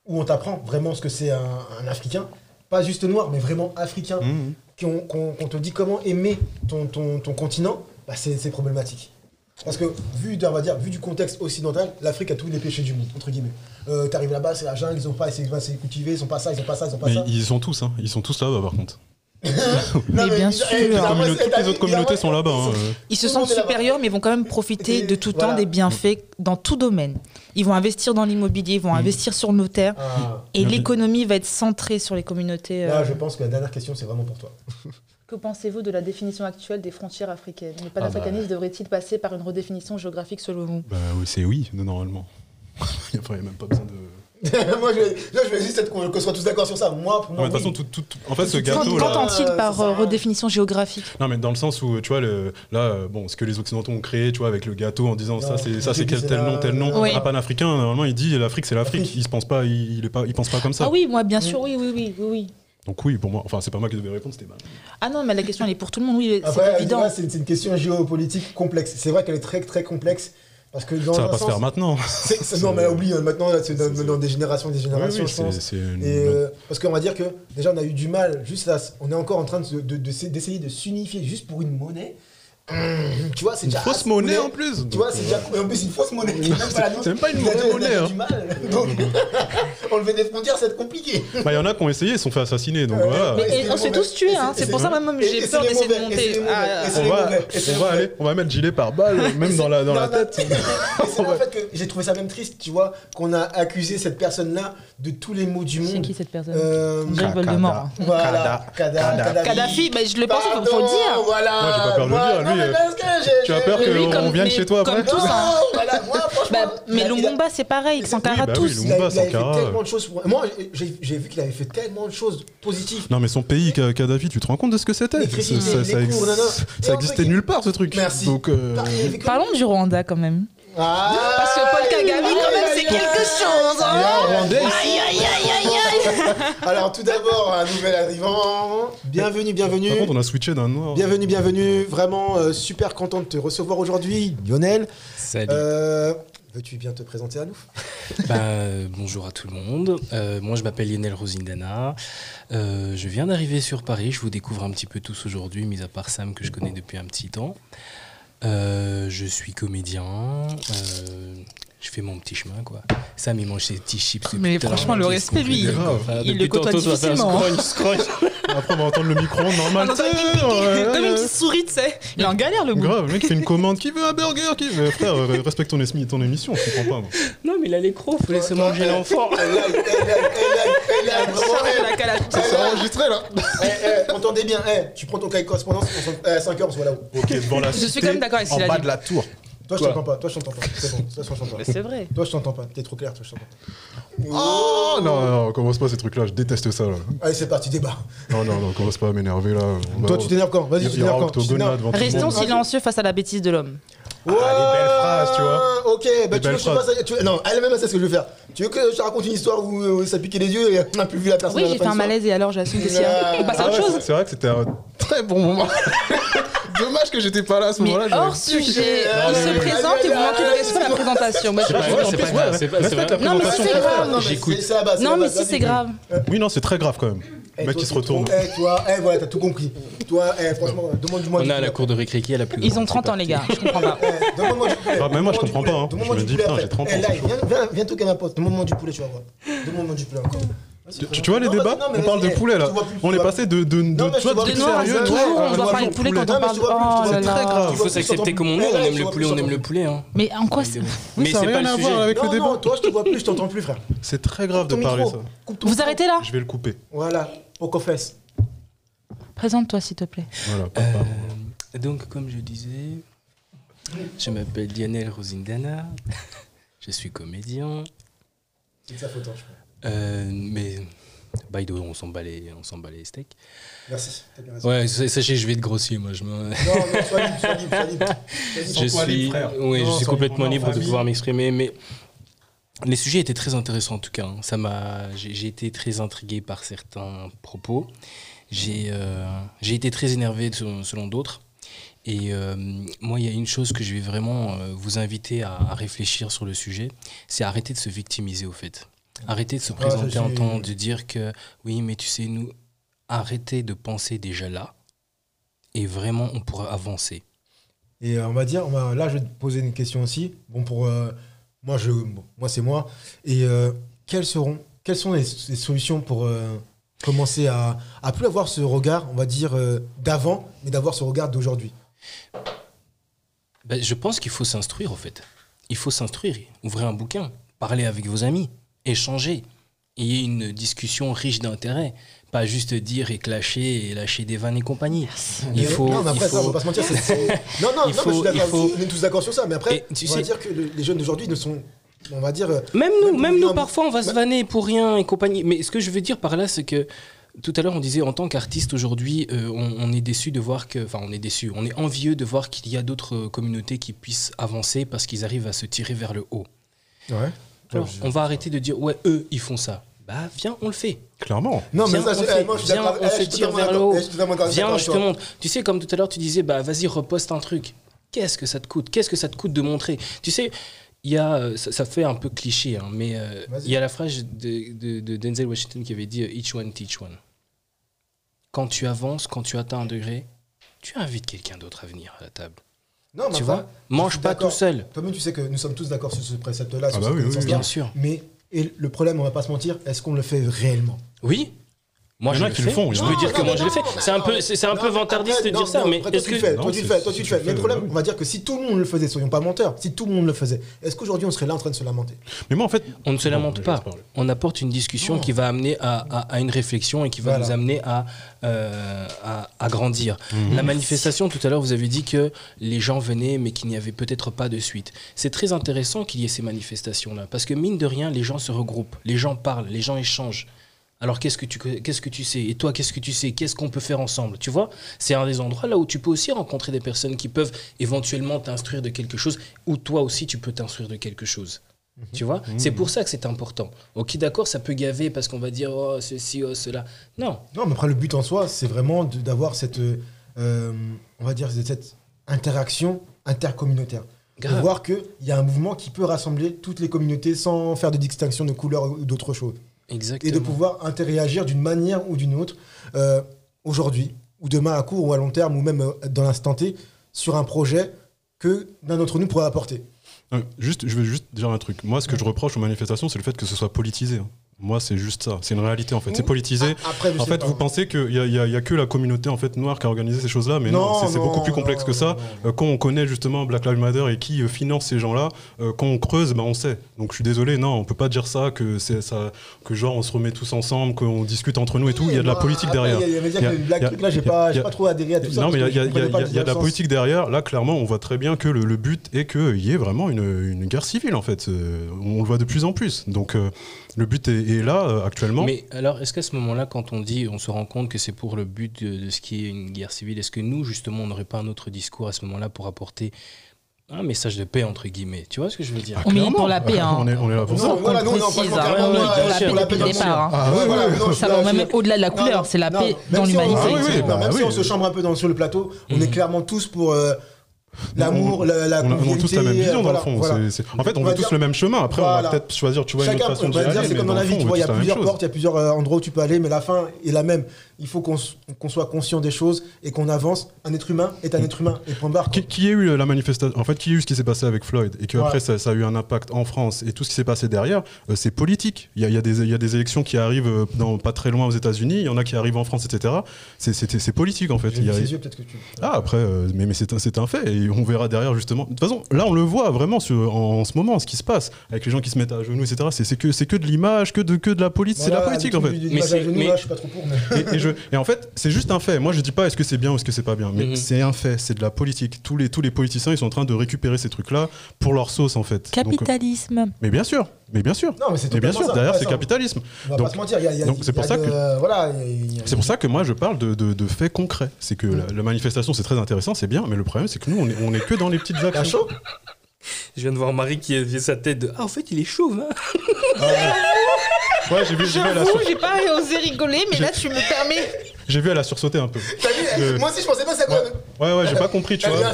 [SPEAKER 1] où on t'apprend vraiment ce que c'est un, un Africain, pas juste noir, mais vraiment africain,
[SPEAKER 3] Mhm.
[SPEAKER 1] qu'on te dit comment aimer ton, ton, ton continent, bah c'est problématique. Parce que vu, de- on va dire, vu du contexte occidental, l'Afrique a tous les péchés du monde, entre guillemets. Euh, T'arrives là-bas, c'est la jungle, ils ont pas assez, assez cultivé, ils ont pas ça, ils ont pas ça, ils ont pas
[SPEAKER 3] Mais
[SPEAKER 1] ça.
[SPEAKER 3] ils sont tous, hein. Ils sont tous là-bas par contre.
[SPEAKER 1] Non,
[SPEAKER 4] Mais bien
[SPEAKER 1] ils-
[SPEAKER 4] sûr.
[SPEAKER 1] eh,
[SPEAKER 3] Les
[SPEAKER 1] la
[SPEAKER 3] communautés-
[SPEAKER 1] Russie,
[SPEAKER 3] toutes les autres communautés sont là-bas. hein.
[SPEAKER 4] Ils se sentent supérieurs, mais ils vont quand même profiter de tout
[SPEAKER 1] Voilà.
[SPEAKER 4] temps des bienfaits dans tout domaine. Ils vont investir dans l'immobilier, ils vont investir sur nos terres.
[SPEAKER 1] Ah,
[SPEAKER 4] Et
[SPEAKER 3] Mm.
[SPEAKER 4] l'économie va être centrée sur les communautés. euh,
[SPEAKER 1] là, je pense que la dernière question, c'est vraiment pour toi.
[SPEAKER 4] Que pensez-vous de la définition actuelle des frontières africaines? Le
[SPEAKER 3] panafricanisme
[SPEAKER 4] devrait-il passer par une redéfinition géographique selon vous?
[SPEAKER 3] Bah oui, c'est oui, normalement. Il n'y a même pas besoin de.
[SPEAKER 1] Moi, je, là, je veux juste être qu'on soit tous d'accord sur ça. Moi, pour moi,
[SPEAKER 3] de toute façon, tout, tout- tout- en fait, ce gâteau.
[SPEAKER 4] Qu'entend-il
[SPEAKER 1] Euh,
[SPEAKER 4] par euh, redéfinition géographique?
[SPEAKER 3] Non, mais dans le sens où, tu vois, le, là, euh, bon, ce que les Occidentaux ont créé, tu vois, avec le gâteau en disant ça,
[SPEAKER 1] Non,
[SPEAKER 3] c'est ça,
[SPEAKER 1] le
[SPEAKER 3] c'est quel
[SPEAKER 1] c'est
[SPEAKER 3] tel
[SPEAKER 1] la-
[SPEAKER 3] nom, tel nom.
[SPEAKER 4] Oui.
[SPEAKER 3] Un panafricain, normalement, il dit l'Afrique, c'est l'Afrique.
[SPEAKER 1] L'Afrique.
[SPEAKER 3] Il se pense pas, il, il est pas, il pense pas comme ça.
[SPEAKER 4] Ah oui, moi bien sûr, oui, oui, oui, oui, oui.
[SPEAKER 3] Donc oui, pour moi, enfin, c'est pas moi qui devais répondre, c'était. Bah,
[SPEAKER 4] Ah non, mais la question elle est pour tout le monde, oui, c'est évident.
[SPEAKER 1] c'est une question géopolitique complexe. C'est vrai qu'elle est très, très complexe. Parce que dans
[SPEAKER 3] ça va pas se faire maintenant.
[SPEAKER 1] Non, mais oublie, hein, maintenant, c'est dans, dans des générations et des générations,
[SPEAKER 3] oui,
[SPEAKER 1] je
[SPEAKER 3] c'est
[SPEAKER 1] pense.
[SPEAKER 3] c'est une-
[SPEAKER 1] Et, euh, parce qu'on va dire que déjà on a eu du mal, juste là, on est encore en train de se- de- de- d'essayer de s'unifier juste pour une monnaie. Hum, tu vois, c'est
[SPEAKER 3] Une
[SPEAKER 1] déjà
[SPEAKER 3] fausse monnaie en plus.
[SPEAKER 1] Tu vois, c'est déjà. En plus, une fausse monnaie. même.
[SPEAKER 3] C'est même pas une vraie monnaie, hein.
[SPEAKER 1] du mal. Donc, enlever des frontières, c'est compliqué.
[SPEAKER 3] Bah, il y en a qui ont essayé, ils se sont fait assassiner. Donc voilà.
[SPEAKER 4] Mais et
[SPEAKER 1] c'est
[SPEAKER 4] on
[SPEAKER 1] les
[SPEAKER 4] se fait
[SPEAKER 1] mauvais.
[SPEAKER 4] tous
[SPEAKER 1] Et
[SPEAKER 4] hein.
[SPEAKER 1] c'est-
[SPEAKER 4] c'est pour ça
[SPEAKER 1] c'est-
[SPEAKER 4] même j'ai peur
[SPEAKER 1] c'est
[SPEAKER 4] d'essayer de
[SPEAKER 1] c'est
[SPEAKER 4] monter. Ah,
[SPEAKER 1] c'est
[SPEAKER 3] On va,
[SPEAKER 1] c'est
[SPEAKER 3] aller, on va mettre gilet par balle, même dans la, dans la tête.
[SPEAKER 1] C'est en fait que j'ai trouvé ça même triste, tu vois, qu'on a accusé cette personne-là de tous les maux du
[SPEAKER 4] C'est
[SPEAKER 1] monde.
[SPEAKER 4] qui cette personne
[SPEAKER 1] Euh,
[SPEAKER 4] dirait Voldemort.
[SPEAKER 1] Voilà, Kadhafi.
[SPEAKER 4] Bah, je le pense, il faut le dire.
[SPEAKER 1] Voilà.
[SPEAKER 3] Moi, j'ai pas peur de le dire,
[SPEAKER 1] non,
[SPEAKER 3] lui,
[SPEAKER 1] mais
[SPEAKER 3] euh,
[SPEAKER 1] parce que j'ai-
[SPEAKER 3] Tu as
[SPEAKER 1] j'ai-
[SPEAKER 3] peur qu'on
[SPEAKER 4] comme-
[SPEAKER 3] vienne
[SPEAKER 4] mais
[SPEAKER 3] chez toi
[SPEAKER 4] comme
[SPEAKER 3] après
[SPEAKER 4] tous, hein.
[SPEAKER 1] voilà, moi, franchement.
[SPEAKER 4] Bah, mais
[SPEAKER 1] il a- il a-
[SPEAKER 4] Lumumba, c'est pareil, Sankara,
[SPEAKER 3] Oui, bah
[SPEAKER 4] tous.
[SPEAKER 3] oui,
[SPEAKER 1] Il, a,
[SPEAKER 3] Lumumba,
[SPEAKER 1] il avait fait tellement de choses pour. Moi, j'ai j'ai vu qu'il avait fait tellement de choses positives.
[SPEAKER 3] Non, mais son pays, Ka- Kadhafi, tu te rends compte de ce que c'était? Ça, ça-
[SPEAKER 1] les
[SPEAKER 3] ça
[SPEAKER 1] cours,
[SPEAKER 3] ex-
[SPEAKER 1] nanana. Et
[SPEAKER 3] ça
[SPEAKER 1] en
[SPEAKER 3] existait nulle part ce truc.
[SPEAKER 1] Merci.
[SPEAKER 3] Donc, euh,
[SPEAKER 1] Putain, il avait fait que-
[SPEAKER 4] Parlons du Rwanda quand même.
[SPEAKER 1] Ah,
[SPEAKER 4] Parce que Paul Kagame, quand même, c'est quelque chose. hein.
[SPEAKER 1] Il y a un Rwandais ici.
[SPEAKER 4] Aïe, aïe, aïe, aïe, aïe.
[SPEAKER 1] Alors, tout d'abord, un nouvel arrivant. Bienvenue, bienvenue.
[SPEAKER 3] Par contre, on a switché d'un noir.
[SPEAKER 1] Bienvenue, bienvenue. Vraiment euh, super content de te recevoir aujourd'hui, Lionel.
[SPEAKER 6] Salut.
[SPEAKER 1] Euh, Veux-tu bien te présenter à nous?
[SPEAKER 6] Bah, euh, bonjour à tout le monde. Euh, moi, je m'appelle Lionel Rosindana. Euh, je viens d'arriver sur Paris. Je vous découvre un petit peu tous aujourd'hui, mis à part Sam que je connais depuis un petit temps. Euh, je suis comédien. Euh, je fais mon petit chemin, quoi. Sam, il mange ses petits chips.
[SPEAKER 4] Mais franchement, le respect, lui,
[SPEAKER 3] il-
[SPEAKER 4] le côtoie difficilement,
[SPEAKER 6] scroll, scroll.
[SPEAKER 3] Après, on va entendre le micro normal.
[SPEAKER 4] Comme une petite souris, tu sais. Il est en galère, le bout.
[SPEAKER 3] Grave, le mec fait une commande. Qui veut un burger qui... Mais frère, euh, respecte ton, esmi- ton émission, je comprends pas. moi.
[SPEAKER 6] Non, mais il a l'écran, faut laisser manger
[SPEAKER 1] eh,
[SPEAKER 6] l'enfant.
[SPEAKER 1] Eh. Eh,
[SPEAKER 3] C'est
[SPEAKER 1] là.
[SPEAKER 3] enregistré là
[SPEAKER 1] Eh, eh, entendez bien, eh, tu prends ton cahier de correspondance, à 5 heures, on se voit là-haut.
[SPEAKER 3] Ok, devant la
[SPEAKER 4] Je suis quand même d'accord avec
[SPEAKER 3] En bas de la tour.
[SPEAKER 1] Toi, je t'entends pas, toi, je t'entends pas. C'est bon, toi, je t'entends pas.
[SPEAKER 6] Mais c'est vrai.
[SPEAKER 1] Toi, je t'entends pas, t'es trop clair, toi, je t'entends pas.
[SPEAKER 3] Oh non, non, non, commence pas ces trucs-là, je déteste ça là.
[SPEAKER 1] Allez, c'est parti, débat.
[SPEAKER 3] Non, non, non, commence pas à m'énerver là. On
[SPEAKER 1] Toi, tu t'énerves quand? Vas-y, tu t'énerves quand?
[SPEAKER 4] Restons silencieux face à la bêtise de l'homme.
[SPEAKER 1] Ouais,
[SPEAKER 3] des belles phrases, tu vois.
[SPEAKER 1] Ok, bah tu veux que je tu- Non, elle même, c'est ce que je vais faire. Tu veux que je te raconte une histoire où euh, ça piquait les yeux et on n'a plus vu la personne
[SPEAKER 4] Oui, j'ai fait un malaise et alors j'assume que si.
[SPEAKER 1] Ah,
[SPEAKER 4] On passe à
[SPEAKER 3] Ah
[SPEAKER 4] autre
[SPEAKER 3] ouais,
[SPEAKER 4] chose.
[SPEAKER 3] c'est- C'est vrai que c'était un très bon moment. Dommage que j'étais pas là à ce moment-là.
[SPEAKER 4] hors sujet,
[SPEAKER 1] mais-
[SPEAKER 4] se présente et vous manquez de respect à la présentation.
[SPEAKER 6] C'est pas grave, c'est pas grave.
[SPEAKER 4] Non, mais
[SPEAKER 3] présentation.
[SPEAKER 4] c'est grave.
[SPEAKER 1] Non, mais
[SPEAKER 4] si, c'est grave.
[SPEAKER 3] Oui, non, c'est très grave quand même.
[SPEAKER 1] Eh,
[SPEAKER 3] Le mec qui se retourne.
[SPEAKER 1] Eh, toi, eh, voilà, t'as tout compris. Toi, eh, franchement, demande-moi
[SPEAKER 6] On a la cour de récré qui est la plus
[SPEAKER 4] Ils ont 30 ans, les gars. Je comprends pas.
[SPEAKER 1] Eh, Demande-moi du poulet.
[SPEAKER 3] Ah, même moi, je comprends pas, hein. Je me dis, putain, j'ai 30 ans,
[SPEAKER 1] Eh, viens, viens, viens toquer à ma poste. Demande-moi du poulet, tu vas voir. Demande-moi du poulet encore.
[SPEAKER 3] Tu, tu vois les
[SPEAKER 1] non,
[SPEAKER 3] débats
[SPEAKER 1] non,
[SPEAKER 3] On parle de poulet
[SPEAKER 1] eh,
[SPEAKER 3] là. On est passé de, de, de,
[SPEAKER 1] Non,
[SPEAKER 3] vois, de
[SPEAKER 4] De
[SPEAKER 3] sérieux,
[SPEAKER 4] on
[SPEAKER 3] jouer
[SPEAKER 4] parler
[SPEAKER 3] au
[SPEAKER 4] de poulet quand on parle. Oh
[SPEAKER 3] C'est très grave.
[SPEAKER 6] Il faut s'accepter comme on est,
[SPEAKER 1] Eh,
[SPEAKER 6] on aime le poulet, on aime le poulet. hein.
[SPEAKER 4] Mais en quoi c'est-
[SPEAKER 6] Mais
[SPEAKER 3] ça
[SPEAKER 6] c'est
[SPEAKER 3] rien
[SPEAKER 6] pas le
[SPEAKER 3] à voir
[SPEAKER 6] sujet.
[SPEAKER 3] avec le débat.
[SPEAKER 1] toi, je te vois plus, je t'entends plus, frère.
[SPEAKER 3] C'est très grave de parler ça.
[SPEAKER 4] Vous arrêtez là
[SPEAKER 3] Je vais le couper.
[SPEAKER 1] Voilà, pour qu'on fasse.
[SPEAKER 4] Présente-toi, s'il te plaît.
[SPEAKER 3] Voilà, papa.
[SPEAKER 6] Euh, donc, comme je disais, je m'appelle Lionel Rosindana. je suis comédien.
[SPEAKER 1] C'est sa hein, je crois.
[SPEAKER 6] Euh, mais, by the way, on s'en bat les, on s'en bat les steaks.
[SPEAKER 1] Merci, t'as bien raison.
[SPEAKER 6] Ouais, sa- sachez, je vais être grossier, moi. Je, me-
[SPEAKER 1] Non, non, sois libre, sois libre, sois libre. Vas-y.
[SPEAKER 6] je suis,
[SPEAKER 3] libre, frère.
[SPEAKER 6] oui, je suis complètement libre de pouvoir m'exprimer, mais les sujets étaient très intéressants en tout cas. hein. Ça m'a, j'ai été très intrigué par certains propos. J'ai euh, j'ai été très énervé selon, selon d'autres. Et euh, moi, il y a une chose que je vais vraiment vous inviter à, à réfléchir sur le sujet, c'est arrêter de se victimiser au fait. Arrêter de se
[SPEAKER 1] Ah,
[SPEAKER 6] présenter en de dire que oui, mais tu sais, nous, arrêtez de penser déjà là, et vraiment, on pourra avancer.
[SPEAKER 1] Et euh, on va dire, on va- là, je vais te poser une question aussi. Bon, pour euh, moi, je, bon, moi, c'est moi. Et euh, quelles seront, quelles sont les, les solutions pour euh, commencer à, à plus avoir ce regard, on va dire, d'avant, mais d'avoir ce regard d'aujourd'hui?
[SPEAKER 6] Ben, je pense qu'il faut s'instruire, en fait. Il faut s'instruire, ouvrir un bouquin, parler avec vos amis, échanger. Ayez une discussion riche d'intérêt. Pas juste dire et clasher et lâcher des vannes et compagnie. Il faut.
[SPEAKER 1] non, mais après,
[SPEAKER 6] il
[SPEAKER 1] ça, on
[SPEAKER 6] faut-
[SPEAKER 1] va pas se mentir. Non, non,
[SPEAKER 6] Il
[SPEAKER 1] non,
[SPEAKER 6] faut-
[SPEAKER 1] mais je suis d'accord.
[SPEAKER 6] il faut-
[SPEAKER 1] On est tous d'accord sur ça. Mais après,
[SPEAKER 6] Et tu
[SPEAKER 1] on va
[SPEAKER 6] sais-
[SPEAKER 1] dire que le- les jeunes d'aujourd'hui ne sont, on va dire, euh,
[SPEAKER 6] Même nous,
[SPEAKER 1] Même
[SPEAKER 6] nous, parfois, on va se vanner pour rien et compagnie. Mais ce que je veux dire par là, c'est que tout à l'heure, on disait en tant qu'artiste aujourd'hui, euh, on, on est déçu de voir que, enfin, on est déçu, on est envieux de voir qu'il y a d'autres euh, communautés qui puissent avancer parce qu'ils arrivent à se tirer vers le haut.
[SPEAKER 1] ouais.
[SPEAKER 6] Alors, on va arrêter de dire ouais, eux, ils font ça. Bah, viens, on le fait.
[SPEAKER 3] Clairement.
[SPEAKER 1] Non, mais
[SPEAKER 6] Viens,
[SPEAKER 1] ça,
[SPEAKER 6] on
[SPEAKER 1] c'est-
[SPEAKER 6] fait.
[SPEAKER 1] eh, moi, je
[SPEAKER 6] Viens, on
[SPEAKER 1] eh,
[SPEAKER 6] se tire vers le haut.
[SPEAKER 1] Eh,
[SPEAKER 6] Viens, je te montre. Tu sais, comme tout à l'heure, tu disais, bah, vas-y, reposte un truc. Qu'est-ce que ça te coûte? Qu'est-ce que ça te coûte de montrer? Tu sais, il y a, euh, ça, ça fait un peu cliché, hein, mais euh, il y a la phrase de, de- de Denzel Washington qui avait dit euh, Each one teach one. Quand tu avances, quand tu atteins un degré, tu invites quelqu'un d'autre à venir à la table.
[SPEAKER 1] Non, mais
[SPEAKER 6] tu vois Mange pas tout seul.
[SPEAKER 1] Toi-même, tu sais que nous sommes tous d'accord sur ce précepte-là.
[SPEAKER 3] Ah
[SPEAKER 1] sur
[SPEAKER 3] bah
[SPEAKER 1] cette
[SPEAKER 3] oui.
[SPEAKER 6] Bien sûr.
[SPEAKER 1] Mais et le problème, on va pas se mentir, est-ce qu'on le fait réellement?
[SPEAKER 6] Oui. Moi, je le fais.
[SPEAKER 3] font,
[SPEAKER 6] Je peux
[SPEAKER 1] Non,
[SPEAKER 6] dire
[SPEAKER 1] non,
[SPEAKER 6] que moi je le fais. C'est un peu, c'est un peu vantardiste de dire ça, mais est-ce
[SPEAKER 1] tu le
[SPEAKER 6] que
[SPEAKER 1] fais, toi, tu le
[SPEAKER 3] c'est-
[SPEAKER 1] fais, toi, tu le fais. Mais le problème, on va dire que si tout le monde le faisait, soyons pas menteurs, si tout le monde le faisait, est-ce qu'aujourd'hui on serait là en train de se lamenter?
[SPEAKER 3] Mais moi, en fait.
[SPEAKER 6] On ne se lamente pas. On apporte une discussion qui va amener à, une réflexion et qui va nous amener à, euh, à, grandir.
[SPEAKER 3] Mhm.
[SPEAKER 6] La manifestation, tout à l'heure, vous avez dit que les gens venaient, mais qu'il n'y avait peut-être pas de suite. C'est très intéressant qu'il y ait ces manifestations-là, parce que mine de rien, les gens se regroupent, les gens parlent, les gens échangent. Alors qu'est-ce que tu qu'est-ce que tu sais? Et toi qu'est-ce que tu sais? Qu'est-ce qu'on peut faire ensemble? Tu vois c'est un des endroits là où tu peux aussi rencontrer des personnes qui peuvent éventuellement t'instruire de quelque chose ou toi aussi tu peux t'instruire de quelque chose. Tu vois? C'est pour ça que c'est important. Ok d'accord ça peut gaver parce qu'on va dire oh ceci oh cela. Non.
[SPEAKER 1] Non, mais après, le but en soi, c'est vraiment d'avoir cette, euh, on va dire, cette interaction intercommunautaire. De voir qu'il y a un mouvement qui peut rassembler toutes les communautés sans faire de distinction de couleur ou d'autres choses.
[SPEAKER 6] Exactement
[SPEAKER 1] Et de pouvoir interagir d'une manière ou d'une autre, euh, aujourd'hui, ou demain à court ou à long terme, ou même euh, dans l'instant T, sur un projet que l'un d'entre nous pourrait apporter.
[SPEAKER 3] Euh, juste, je veux juste dire un truc. Moi, ce que je reproche aux manifestations, c'est le fait que ce soit politisé. Hein. Moi, c'est juste ça. C'est une réalité en fait. C'est politisé.
[SPEAKER 1] Ah, Après,
[SPEAKER 3] En fait,
[SPEAKER 1] pas.
[SPEAKER 3] vous pensez qu'il n'y a, y a- il y a que la communauté en fait noire qui a organisé ces choses-là, mais non,
[SPEAKER 1] Non,
[SPEAKER 3] c'est- beaucoup plus
[SPEAKER 1] non,
[SPEAKER 3] complexe que ça.
[SPEAKER 1] non.
[SPEAKER 3] Euh, quand on connaît justement Black Lives Matter et qui euh, finance ces gens-là, euh, quand on creuse, bah, on sait. Donc je suis désolé, non, on peut pas dire ça que c'est ça, que genre on se remet tous ensemble, qu'on discute entre nous et tout. Il y a de la politique
[SPEAKER 1] après,
[SPEAKER 3] derrière.
[SPEAKER 1] Il y a, y black truc là, j'ai pas, pas trop adhéré à tout ça.
[SPEAKER 3] Non, mais il y a, de la politique derrière. Là, clairement, on voit très bien que le, but est qu'il y ait vraiment une, guerre civile, en fait. Euh, on le voit de plus en plus. Donc, euh, le but est, est là, euh, actuellement.
[SPEAKER 6] Mais alors, est-ce qu'à ce moment-là, quand on dit, on se rend compte que c'est pour le but de, de ce qui est une guerre civile, est-ce que nous, justement, on n'aurait pas un autre discours à ce moment-là pour apporter un message de paix, entre guillemets? Tu vois ce que je veux dire?
[SPEAKER 4] On milite pour la paix. Hein.
[SPEAKER 3] On est, on est là pour ça.
[SPEAKER 1] Non, voilà, non, non,
[SPEAKER 4] hein.
[SPEAKER 1] suis
[SPEAKER 6] sûr.
[SPEAKER 1] pour la
[SPEAKER 4] Depuis
[SPEAKER 1] paix
[SPEAKER 4] le départ,
[SPEAKER 1] monde.
[SPEAKER 4] hein.
[SPEAKER 3] Ah, ouais,
[SPEAKER 1] voilà,
[SPEAKER 3] ouais,
[SPEAKER 1] non, je suis
[SPEAKER 4] Ça va même au-delà de la couleur, c'est la paix dans
[SPEAKER 1] si on-
[SPEAKER 4] l'humanité.
[SPEAKER 1] ah oui, oui, même si on se chambre un peu dans, sur le plateau, on est clairement tous pour euh, l'amour, la, la
[SPEAKER 3] On a, on a tous la même vision dans le fond.
[SPEAKER 1] voilà.
[SPEAKER 3] En fait, on,
[SPEAKER 1] On va
[SPEAKER 3] veut tous
[SPEAKER 1] dire-
[SPEAKER 3] le même chemin. Après, on va peut-être choisir, tu vois, une autre façon
[SPEAKER 1] on va dire, c'est comme dans la vie, tu vois, il y a plusieurs portes, il y a plusieurs endroits où tu peux aller, mais la fin est la même. Il faut qu'on soit conscient des choses et qu'on avance. Un être humain est un être humain, et point barre.
[SPEAKER 3] Qui, qui a eu la manifestation En fait, qui a eu ce qui s'est passé avec Floyd et que
[SPEAKER 1] Ouais.
[SPEAKER 3] après ça, ça a eu un impact en France et tout ce qui s'est passé derrière, euh, c'est politique. Il y a, il y a des, il y a des élections qui arrivent euh, dans, pas très loin aux États-Unis, il y en a qui arrivent en France, etc. C'est- C'est c'est politique en fait. Il y a-
[SPEAKER 1] yeux, peut-être que tu.
[SPEAKER 3] Ah après, euh, mais, mais c'est un, c'est un fait et on verra derrière justement. De toute façon, là on le voit vraiment sur, en, en ce moment, ce qui se passe avec les gens qui se mettent à genoux, etc. C'est c'est que c'est que de l'image, que de que de la politique, c'est de la politique en fait.
[SPEAKER 6] Mais mais-
[SPEAKER 1] là, je suis pas trop pour. mais-
[SPEAKER 3] Et, et je, et en fait, c'est juste un fait. Moi, je dis pas est-ce que c'est bien ou est-ce que c'est pas bien, mais
[SPEAKER 6] Mhm.
[SPEAKER 3] c'est un fait. C'est de la politique. Tous les, tous les politiciens, ils sont en train de récupérer ces trucs-là pour leur sauce, en fait. Donc, euh,
[SPEAKER 4] Capitalisme.
[SPEAKER 3] mais bien sûr, mais bien sûr.
[SPEAKER 1] Non, mais c'est
[SPEAKER 3] Mais bien sûr,
[SPEAKER 1] ça.
[SPEAKER 3] derrière, c'est capitalisme.
[SPEAKER 1] On va
[SPEAKER 3] Donc-
[SPEAKER 1] pas se mentir, il y a- y
[SPEAKER 3] c'est pour ça
[SPEAKER 1] de-
[SPEAKER 3] que-
[SPEAKER 1] Voilà. y a-
[SPEAKER 3] C'est pour ça que moi, je parle de, de- de faits concrets. C'est que la, la manifestation, c'est très intéressant, c'est bien, mais le problème, c'est que nous, on est, on est que dans les petites actions.
[SPEAKER 6] Je viens de voir Marie qui a fait sa tête de Ah, en fait, il est chauve, hein.
[SPEAKER 3] Ouais, j'ai vu, j'ai vu, a
[SPEAKER 4] J'avoue, j'ai pas osé rigoler, mais là, tu me permets.
[SPEAKER 3] J'ai vu, elle a sursauté un peu.
[SPEAKER 1] T'as vu
[SPEAKER 3] Euh,
[SPEAKER 1] Moi aussi, je pensais pas ça quoi.
[SPEAKER 3] Ouais, ouais, j'ai pas compris, tu
[SPEAKER 1] Elle
[SPEAKER 3] vois.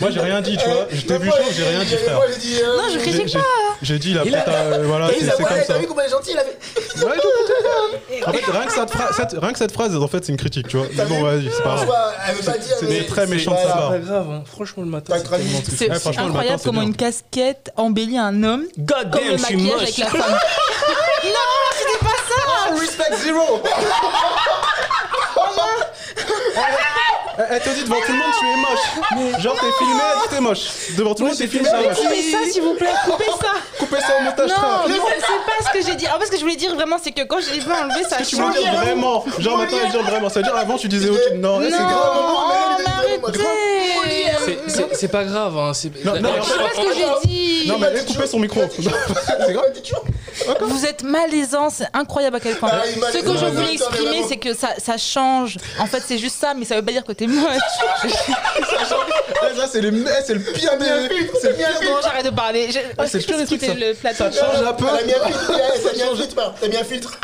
[SPEAKER 3] Moi, j'ai rien dit, tu vois. Je t'ai
[SPEAKER 1] Même
[SPEAKER 3] vu chaud, j'ai rien dit, frère.
[SPEAKER 1] Moi, j'ai dit. euh,
[SPEAKER 4] Non, je critique
[SPEAKER 3] j'ai- J'ai dit, la putain, euh, voilà,
[SPEAKER 1] T'as
[SPEAKER 3] c'est
[SPEAKER 1] vu,
[SPEAKER 3] c'est
[SPEAKER 1] ça-
[SPEAKER 3] comme ça.
[SPEAKER 1] T'as vu comment elle est gentille, il a fait.
[SPEAKER 3] Ouais, tout, tout, tout. En fait, rien que, cette phrase, cette- rien que cette phrase, en fait, c'est une critique, tu vois. Mais bon, vas-y, c'est pas grave.
[SPEAKER 1] Pas
[SPEAKER 3] c'est très méchant de sa part.
[SPEAKER 6] Pas grave, hein. franchement, le matin, c'est
[SPEAKER 4] C'est incroyable
[SPEAKER 3] c'est
[SPEAKER 4] comment une casquette embellit un homme
[SPEAKER 6] God damn, je suis moche.
[SPEAKER 4] avec la femme.
[SPEAKER 1] Oh, respect zero.
[SPEAKER 3] Elle, elle te dit devant tout le monde, tu es moche. Genre, t'es filmé, t'es moche. Devant tout le monde, t'es filmé, t'es moche.
[SPEAKER 4] Coupez ça, s'il vous plaît, coupez ça.
[SPEAKER 3] Coupez ça au montage,
[SPEAKER 4] Non, c'est pas ce que j'ai dit. Alors, parce que je voulais dire vraiment, c'est que quand je l'ai vu enlever, ça
[SPEAKER 3] Tu veux
[SPEAKER 4] change.
[SPEAKER 3] dire vraiment Genre, maintenant, elle dit vraiment. Ça veut dire avant, tu disais autre Non, c'est
[SPEAKER 1] grave,
[SPEAKER 4] arrêtez.
[SPEAKER 6] C'est- pas grave. Hein. c'est-
[SPEAKER 3] Non, non,
[SPEAKER 4] Je sais pas ce que j'ai dit.
[SPEAKER 3] Non, mais elle coupé son micro. C'est grave.
[SPEAKER 4] Vous êtes malaisant, c'est incroyable à quel point.
[SPEAKER 1] Ah,
[SPEAKER 4] Ce que je
[SPEAKER 1] non,
[SPEAKER 4] voulais
[SPEAKER 1] non,
[SPEAKER 4] exprimer, c'est que ça, ça change. En fait, c'est juste ça, mais ça veut pas dire que t'es moche.
[SPEAKER 3] Ça, c'est le eh, c'est le pire des. C'est le pire
[SPEAKER 4] Bon, j'arrête de parler. Je-
[SPEAKER 3] Ah, c'est le pire des trucs, ça.
[SPEAKER 4] le plateau.
[SPEAKER 3] Ça change un peu.
[SPEAKER 1] T'as mis un filtre, t'as mis un filtre,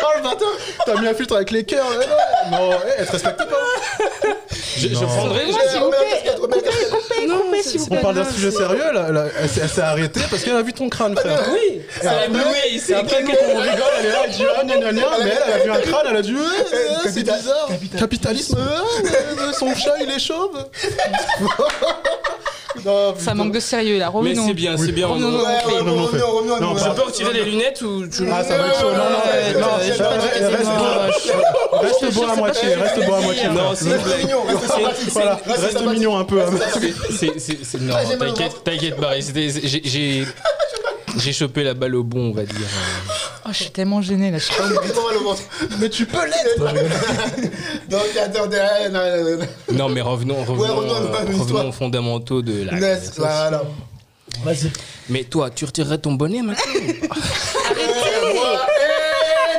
[SPEAKER 1] pas. T'as mis un filtre.
[SPEAKER 3] Oh le bâtard T'as mis un filtre avec les cœurs là, Non, eh, elle te respecte pas.
[SPEAKER 6] Je, je
[SPEAKER 3] Non.
[SPEAKER 4] vous
[SPEAKER 3] On parle d'un sujet sérieux là, là, elle, s'est- elle s'est arrêtée parce qu'elle a vu ton crâne frère.
[SPEAKER 6] Oui, ça a
[SPEAKER 3] Et
[SPEAKER 6] c'est
[SPEAKER 3] après nous on rigole, elle est là, elle dit ah gna gna gna Mais elle, elle a vu un crâne, elle a dit c'est bizarre. Capitalisme, son chat il est chauve Non,
[SPEAKER 4] Ça
[SPEAKER 3] putain.
[SPEAKER 4] manque de sérieux là.
[SPEAKER 6] Mais
[SPEAKER 4] Revenons.
[SPEAKER 6] c'est bien, c'est bien. on-
[SPEAKER 4] Revenons
[SPEAKER 1] Ouais, revenons,
[SPEAKER 3] non,
[SPEAKER 1] revenons, revenons,
[SPEAKER 3] non,
[SPEAKER 1] revenons.
[SPEAKER 6] Je peux retirer les lunettes ou tu...
[SPEAKER 3] Ah ça va être chaud, non, non,
[SPEAKER 1] Ouais,
[SPEAKER 3] non, reste- beau à moitié, reste beau à moitié
[SPEAKER 6] Non,
[SPEAKER 3] frère.
[SPEAKER 6] c'est une
[SPEAKER 1] Reste
[SPEAKER 6] blague.
[SPEAKER 1] mignon, reste sympathique.
[SPEAKER 3] Voilà,
[SPEAKER 1] Reste
[SPEAKER 3] reste
[SPEAKER 1] sympathique.
[SPEAKER 3] mignon un peu hein.
[SPEAKER 6] C'est- c'est- c'est- Non,
[SPEAKER 1] Ah, j'ai mal au
[SPEAKER 6] t'inquiète,
[SPEAKER 1] ventre.
[SPEAKER 6] t'inquiète, Barry. c'était- c'est- j'ai- J'ai j'ai chopé la balle au bon, on va dire.
[SPEAKER 4] Oh, je suis tellement gênée là. Je suis pas.
[SPEAKER 3] Mais tu peux l'être
[SPEAKER 1] Donc, attendez, ah, non, non, non.
[SPEAKER 6] Non, mais revenons, revenons,
[SPEAKER 1] revenons à
[SPEAKER 6] euh,
[SPEAKER 1] notre
[SPEAKER 6] revenons
[SPEAKER 1] histoire.
[SPEAKER 6] aux fondamentaux de la. Conversation.
[SPEAKER 1] Voilà. Vas-y.
[SPEAKER 6] Mais toi, tu retirerais ton bonnet maintenant
[SPEAKER 1] Moi, eh,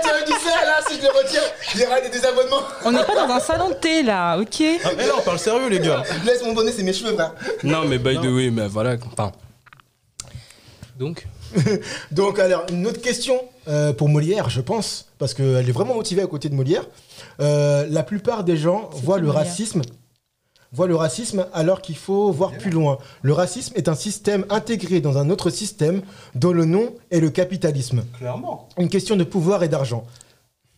[SPEAKER 1] tu as dit ça là, si je le retire, aura des désabonnements.
[SPEAKER 4] On n'est pas dans un salon de thé là, ok
[SPEAKER 3] Ah, mais là on parle sérieux les gars
[SPEAKER 1] Laisse mon bonnet, c'est mes cheveux, frère.
[SPEAKER 6] Non, mais by the way, mais voilà. Enfin. Donc
[SPEAKER 1] Donc, alors, une autre question euh, pour Molière, je pense, parce qu'elle est vraiment motivée à côté de Molière. Euh, la plupart des gens voient le
[SPEAKER 4] Molière
[SPEAKER 1] racisme. voient le racisme alors qu'il faut voir plus loin. Le racisme est un système intégré dans un autre système dont le nom est le capitalisme.
[SPEAKER 3] Clairement
[SPEAKER 1] Une question de pouvoir et d'argent.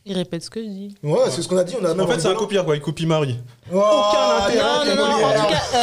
[SPEAKER 4] Il répète ce que je dis.
[SPEAKER 1] Ouais, c'est ce qu'on a dit. On a
[SPEAKER 3] En fait, c'est un copieur, quoi. Il copie Marie. Aucun intérêt.
[SPEAKER 1] non,
[SPEAKER 4] Non, non, non, en
[SPEAKER 1] Molière.
[SPEAKER 4] tout cas,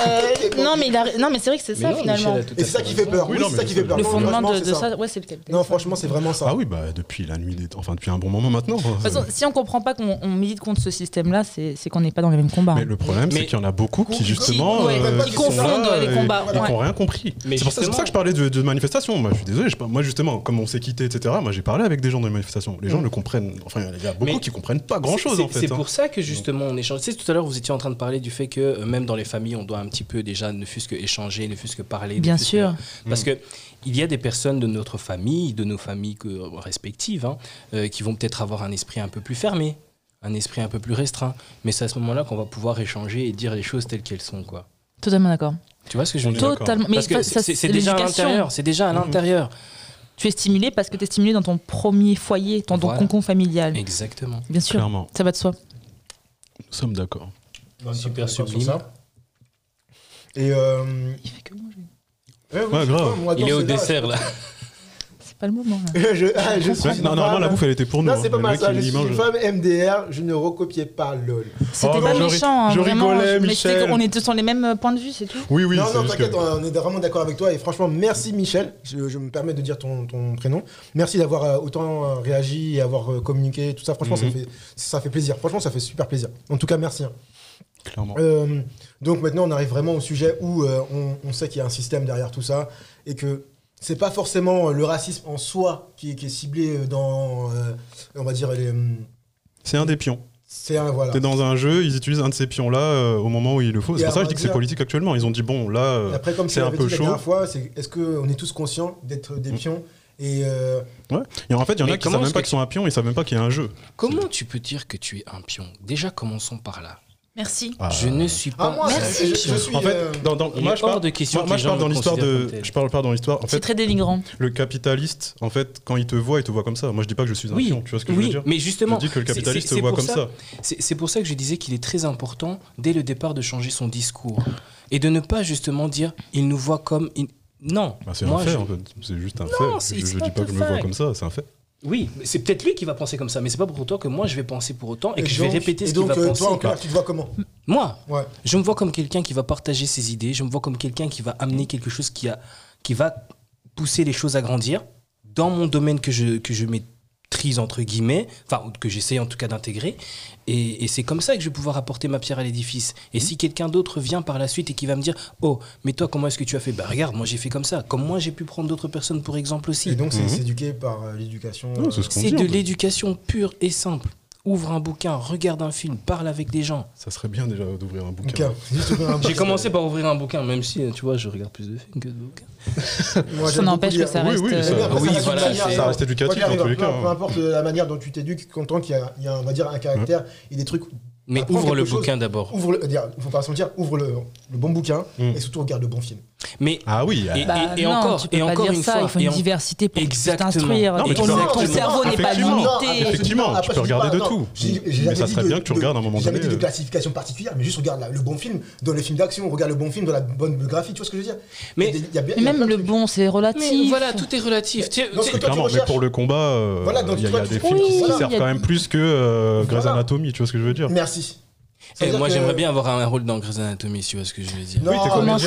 [SPEAKER 4] euh, non, mais il a- non, mais c'est vrai que c'est ça
[SPEAKER 6] non,
[SPEAKER 4] finalement.
[SPEAKER 1] Et c'est ça qui fait peur.
[SPEAKER 3] Oui,
[SPEAKER 1] Oui,
[SPEAKER 3] non,
[SPEAKER 1] c'est ça
[SPEAKER 3] mais
[SPEAKER 1] qui fait peur.
[SPEAKER 4] Le fondement
[SPEAKER 1] franchement,
[SPEAKER 4] de,
[SPEAKER 1] c'est
[SPEAKER 4] de ça, ouais, c'est le capitaine.
[SPEAKER 1] Non, franchement, c'est vraiment ça.
[SPEAKER 3] Ah oui, bah depuis la nuit des. Enfin, depuis un bon moment maintenant.
[SPEAKER 4] De toute façon, si on comprend pas qu'on on milite contre ce système-là, c'est c'est qu'on n'est pas dans les mêmes combats.
[SPEAKER 3] Mais le problème, c'est qu'il y en a beaucoup qui, justement.
[SPEAKER 4] ouais,
[SPEAKER 3] euh,
[SPEAKER 1] qui
[SPEAKER 3] sont
[SPEAKER 1] confondent
[SPEAKER 3] là
[SPEAKER 4] les
[SPEAKER 3] et-
[SPEAKER 4] combats,
[SPEAKER 3] Et qui
[SPEAKER 4] ouais.
[SPEAKER 3] n'ont rien compris.
[SPEAKER 6] Mais
[SPEAKER 3] C'est pour, ça- c'est pour ça que je parlais de, de manifestation. Moi, je suis désolé. je moi, justement, comme on s'est quitté, etc., moi, j'ai parlé avec des gens dans les manifestations. Les gens ne comprennent. Enfin, il y a beaucoup
[SPEAKER 6] Mais
[SPEAKER 3] qui comprennent pas grand-chose,
[SPEAKER 6] C'est-
[SPEAKER 3] en fait.
[SPEAKER 6] C'est
[SPEAKER 3] hein.
[SPEAKER 6] pour ça que justement on échange. Tu sais, tout à l'heure vous étiez en train de parler du fait que euh, même dans les familles on doit un petit peu déjà ne fût-ce que échanger, ne fût-ce que parler.
[SPEAKER 4] Bien sûr.
[SPEAKER 6] que- Parce que il y a des personnes de notre famille, de nos familles que- respectives, hein, euh, qui vont peut-être avoir un esprit un peu plus fermé, un esprit un peu plus restreint. Mais c'est à ce moment-là qu'on va pouvoir échanger et dire les choses telles qu'elles sont, quoi.
[SPEAKER 4] Totalement d'accord.
[SPEAKER 6] Tu vois ce que je veux dire?
[SPEAKER 4] Totalement. Mais
[SPEAKER 6] Parce que
[SPEAKER 4] ça,
[SPEAKER 6] c'est déjà à l'intérieur. C'est déjà à l'intérieur.
[SPEAKER 4] Tu es stimulé parce que tu es stimulé dans ton premier foyer, dans ton
[SPEAKER 6] Voilà.
[SPEAKER 4] concon familial.
[SPEAKER 6] Exactement.
[SPEAKER 4] Bien sûr,
[SPEAKER 3] Clairement.
[SPEAKER 4] ça va de soi.
[SPEAKER 3] Nous sommes d'accord.
[SPEAKER 1] Non,
[SPEAKER 6] Super sublime.
[SPEAKER 1] ça. Et euh,
[SPEAKER 4] Il fait que manger.
[SPEAKER 1] ouais,
[SPEAKER 3] grave.
[SPEAKER 1] pas, moi,
[SPEAKER 6] Il est
[SPEAKER 1] dans
[SPEAKER 6] au dessert là.
[SPEAKER 4] C'est pas le moment. Là.
[SPEAKER 1] je, ah, je suis
[SPEAKER 3] Ouais, non, normalement,
[SPEAKER 1] mal.
[SPEAKER 3] la bouffe, elle était pour nous.
[SPEAKER 1] Non, c'est
[SPEAKER 3] hein.
[SPEAKER 1] pas mal ça. Je suis
[SPEAKER 3] mange-
[SPEAKER 1] une femme MDR, je ne recopiais pas LOL.
[SPEAKER 4] C'était
[SPEAKER 3] Oh,
[SPEAKER 4] pas méchant, hein,
[SPEAKER 3] je
[SPEAKER 4] vraiment.
[SPEAKER 3] rigolais,
[SPEAKER 4] mais
[SPEAKER 3] Michel.
[SPEAKER 4] c'était- on était sur les mêmes points de vue, c'est tout.
[SPEAKER 3] Oui, oui,
[SPEAKER 1] non, non, t'inquiète,
[SPEAKER 3] que-
[SPEAKER 1] on est vraiment d'accord avec toi. Et franchement, merci Michel. Je, je me permets de dire ton, ton prénom. Merci d'avoir euh, autant euh, réagi et avoir communiqué, tout ça. Franchement, ça,
[SPEAKER 3] Mhm.
[SPEAKER 1] fait, ça fait plaisir. Franchement, ça fait super plaisir. En tout cas, merci. hein.
[SPEAKER 3] Clairement.
[SPEAKER 1] Euh, donc maintenant, on arrive vraiment au sujet où euh, on, on sait qu'il y a un système derrière tout ça et que c'est pas forcément le racisme en soi qui, est- qui est ciblé dans, euh, on va dire, les,
[SPEAKER 3] C'est un des pions.
[SPEAKER 1] c'est un voilà.
[SPEAKER 3] T'es dans un jeu, ils utilisent un de ces pions-là euh, au moment où il le faut. C'est pour ça que je dis que c'est politique actuellement. Ils ont dit, bon, là. euh,
[SPEAKER 1] après, comme
[SPEAKER 3] c'est un peu
[SPEAKER 1] dit la
[SPEAKER 3] chaud.
[SPEAKER 1] dernière fois, c'est est-ce qu'on est tous conscients d'être des pions et euh,
[SPEAKER 3] Et en fait, il y en
[SPEAKER 6] Mais
[SPEAKER 3] a qui savent même pas qu'ils sont un pion, ils savent même pas qu'il y a un jeu.
[SPEAKER 6] Comment tu peux dire que tu es un pion? Déjà commençons par là.
[SPEAKER 4] Merci.
[SPEAKER 3] Ah.
[SPEAKER 6] Je ne suis
[SPEAKER 1] Ah,
[SPEAKER 6] pas.
[SPEAKER 1] moi,
[SPEAKER 4] Merci.
[SPEAKER 1] je, je suis.
[SPEAKER 3] En fait,
[SPEAKER 1] euh,
[SPEAKER 3] dans, moi, je parle,
[SPEAKER 6] de question
[SPEAKER 3] moi, je parle dans l'histoire de. Je parle pas dans l'histoire. En
[SPEAKER 4] C'est
[SPEAKER 3] fait,
[SPEAKER 4] très dénigrant.
[SPEAKER 3] le capitaliste, en fait, quand il te voit, il te voit comme ça. Moi, je dis pas que je suis un
[SPEAKER 6] Oui,
[SPEAKER 3] pion. Tu vois ce que je veux dire?
[SPEAKER 6] Mais
[SPEAKER 3] Je
[SPEAKER 6] justement,
[SPEAKER 3] dis que le
[SPEAKER 6] c'est-
[SPEAKER 3] capitaliste
[SPEAKER 6] c'est-
[SPEAKER 3] te voit
[SPEAKER 6] c'est
[SPEAKER 3] comme ça.
[SPEAKER 6] c'est c'est pour ça que je disais qu'il est très important dès le départ de changer son discours et de ne pas justement dire il nous voit comme il- non.
[SPEAKER 3] Bah, c'est un fait,
[SPEAKER 6] je-
[SPEAKER 3] en fait. C'est juste un
[SPEAKER 6] Non,
[SPEAKER 3] fait.
[SPEAKER 6] c'est-
[SPEAKER 3] Je,
[SPEAKER 6] c'est
[SPEAKER 3] je dis pas que je me vois comme ça, c'est un fait.
[SPEAKER 6] Oui, c'est peut-être lui qui va penser comme ça, mais c'est pas pour autant que moi je vais penser pour autant et que je vais répéter ce qu'il va
[SPEAKER 1] euh,
[SPEAKER 6] penser.
[SPEAKER 1] Toi, en clair, tu te vois comment?
[SPEAKER 6] Moi,
[SPEAKER 1] Ouais.
[SPEAKER 6] je me vois comme quelqu'un qui va partager ses idées, je me vois comme quelqu'un qui va amener quelque chose qui, a, qui va pousser les choses à grandir dans mon domaine que je, que je maîtrise, entre guillemets, enfin, que j'essaye en tout cas d'intégrer. Et, et c'est comme ça que je vais pouvoir apporter ma pierre à l'édifice. Et si quelqu'un d'autre vient par la suite et qui va me dire Oh, mais toi, comment est-ce que tu as fait? Bah, regarde, moi j'ai fait comme ça. Comme moi, j'ai pu prendre d'autres personnes pour exemple aussi.
[SPEAKER 1] Et donc, c'est
[SPEAKER 3] Mhm.
[SPEAKER 1] s'éduquer par euh, l'éducation. Euh,
[SPEAKER 3] c'est ce en
[SPEAKER 6] de l'éducation pure et simple. Ouvre un bouquin, regarde un film, parle avec des gens.
[SPEAKER 3] Ça serait bien déjà d'ouvrir un bouquin.
[SPEAKER 6] J'ai commencé par ouvrir un bouquin, même si, tu vois, je regarde plus de films que de bouquins.
[SPEAKER 1] Moi,
[SPEAKER 4] Ça n'empêche que ça
[SPEAKER 3] Oui,
[SPEAKER 4] reste.
[SPEAKER 3] oui,
[SPEAKER 4] euh,
[SPEAKER 3] ça-
[SPEAKER 6] Oui,
[SPEAKER 1] reste
[SPEAKER 6] voilà,
[SPEAKER 1] manière,
[SPEAKER 6] c'est-
[SPEAKER 3] Ça reste éducatif,
[SPEAKER 1] quoi qu'il
[SPEAKER 3] dans tous les
[SPEAKER 1] arrive,
[SPEAKER 3] cas,
[SPEAKER 1] Peu,
[SPEAKER 3] hein.
[SPEAKER 1] importe la manière dont tu t'éduques, content qu'il y a, il y a, on va dire, un caractère et des trucs.
[SPEAKER 6] Mais ouvre le
[SPEAKER 1] chose.
[SPEAKER 6] bouquin d'abord.
[SPEAKER 1] Ouvre le, faut pas se mentir, ouvre le, le bon bouquin
[SPEAKER 3] Mm.
[SPEAKER 1] et surtout regarde le bon film.
[SPEAKER 6] Mais
[SPEAKER 3] Ah oui,
[SPEAKER 6] Et-
[SPEAKER 4] Bah
[SPEAKER 6] et
[SPEAKER 4] non,
[SPEAKER 6] encore-
[SPEAKER 4] tu peux
[SPEAKER 6] et
[SPEAKER 4] pas
[SPEAKER 6] encore
[SPEAKER 4] dire
[SPEAKER 6] une
[SPEAKER 4] ça.
[SPEAKER 6] fois,
[SPEAKER 4] il faut une
[SPEAKER 6] en-
[SPEAKER 4] diversité pour t'instruire. Ton, cerveau n'est pas limité.
[SPEAKER 3] Effectivement,
[SPEAKER 1] pas-
[SPEAKER 3] tu peux regarder
[SPEAKER 1] pas-
[SPEAKER 3] de
[SPEAKER 1] non,
[SPEAKER 3] tout. Mais ça serait
[SPEAKER 1] de-
[SPEAKER 3] bien que tu
[SPEAKER 1] de-
[SPEAKER 3] regardes à un moment
[SPEAKER 1] J'ai jamais
[SPEAKER 3] donné,
[SPEAKER 1] dit de
[SPEAKER 3] euh.
[SPEAKER 1] classification particulière, mais juste regarde la- le bon film dans le film d'action, regarde le bon film dans la bonne biographie, tu vois ce que je veux dire?
[SPEAKER 6] Mais-
[SPEAKER 4] même le bon, c'est
[SPEAKER 6] Mais
[SPEAKER 4] relatif.
[SPEAKER 6] voilà, tout est relatif.
[SPEAKER 3] Clairement, mais pour le combat, euh, il y a, des films qui servent quand même plus que euh, Grey's. Anatomy, tu vois ce que je veux dire?
[SPEAKER 1] Merci.
[SPEAKER 6] Eh, moi
[SPEAKER 1] que-
[SPEAKER 6] j'aimerais bien avoir un rôle dans Grey's Anatomy, si tu vois ce que je veux dire.
[SPEAKER 1] Non,
[SPEAKER 3] Oui, t'es
[SPEAKER 1] mais
[SPEAKER 3] comédien,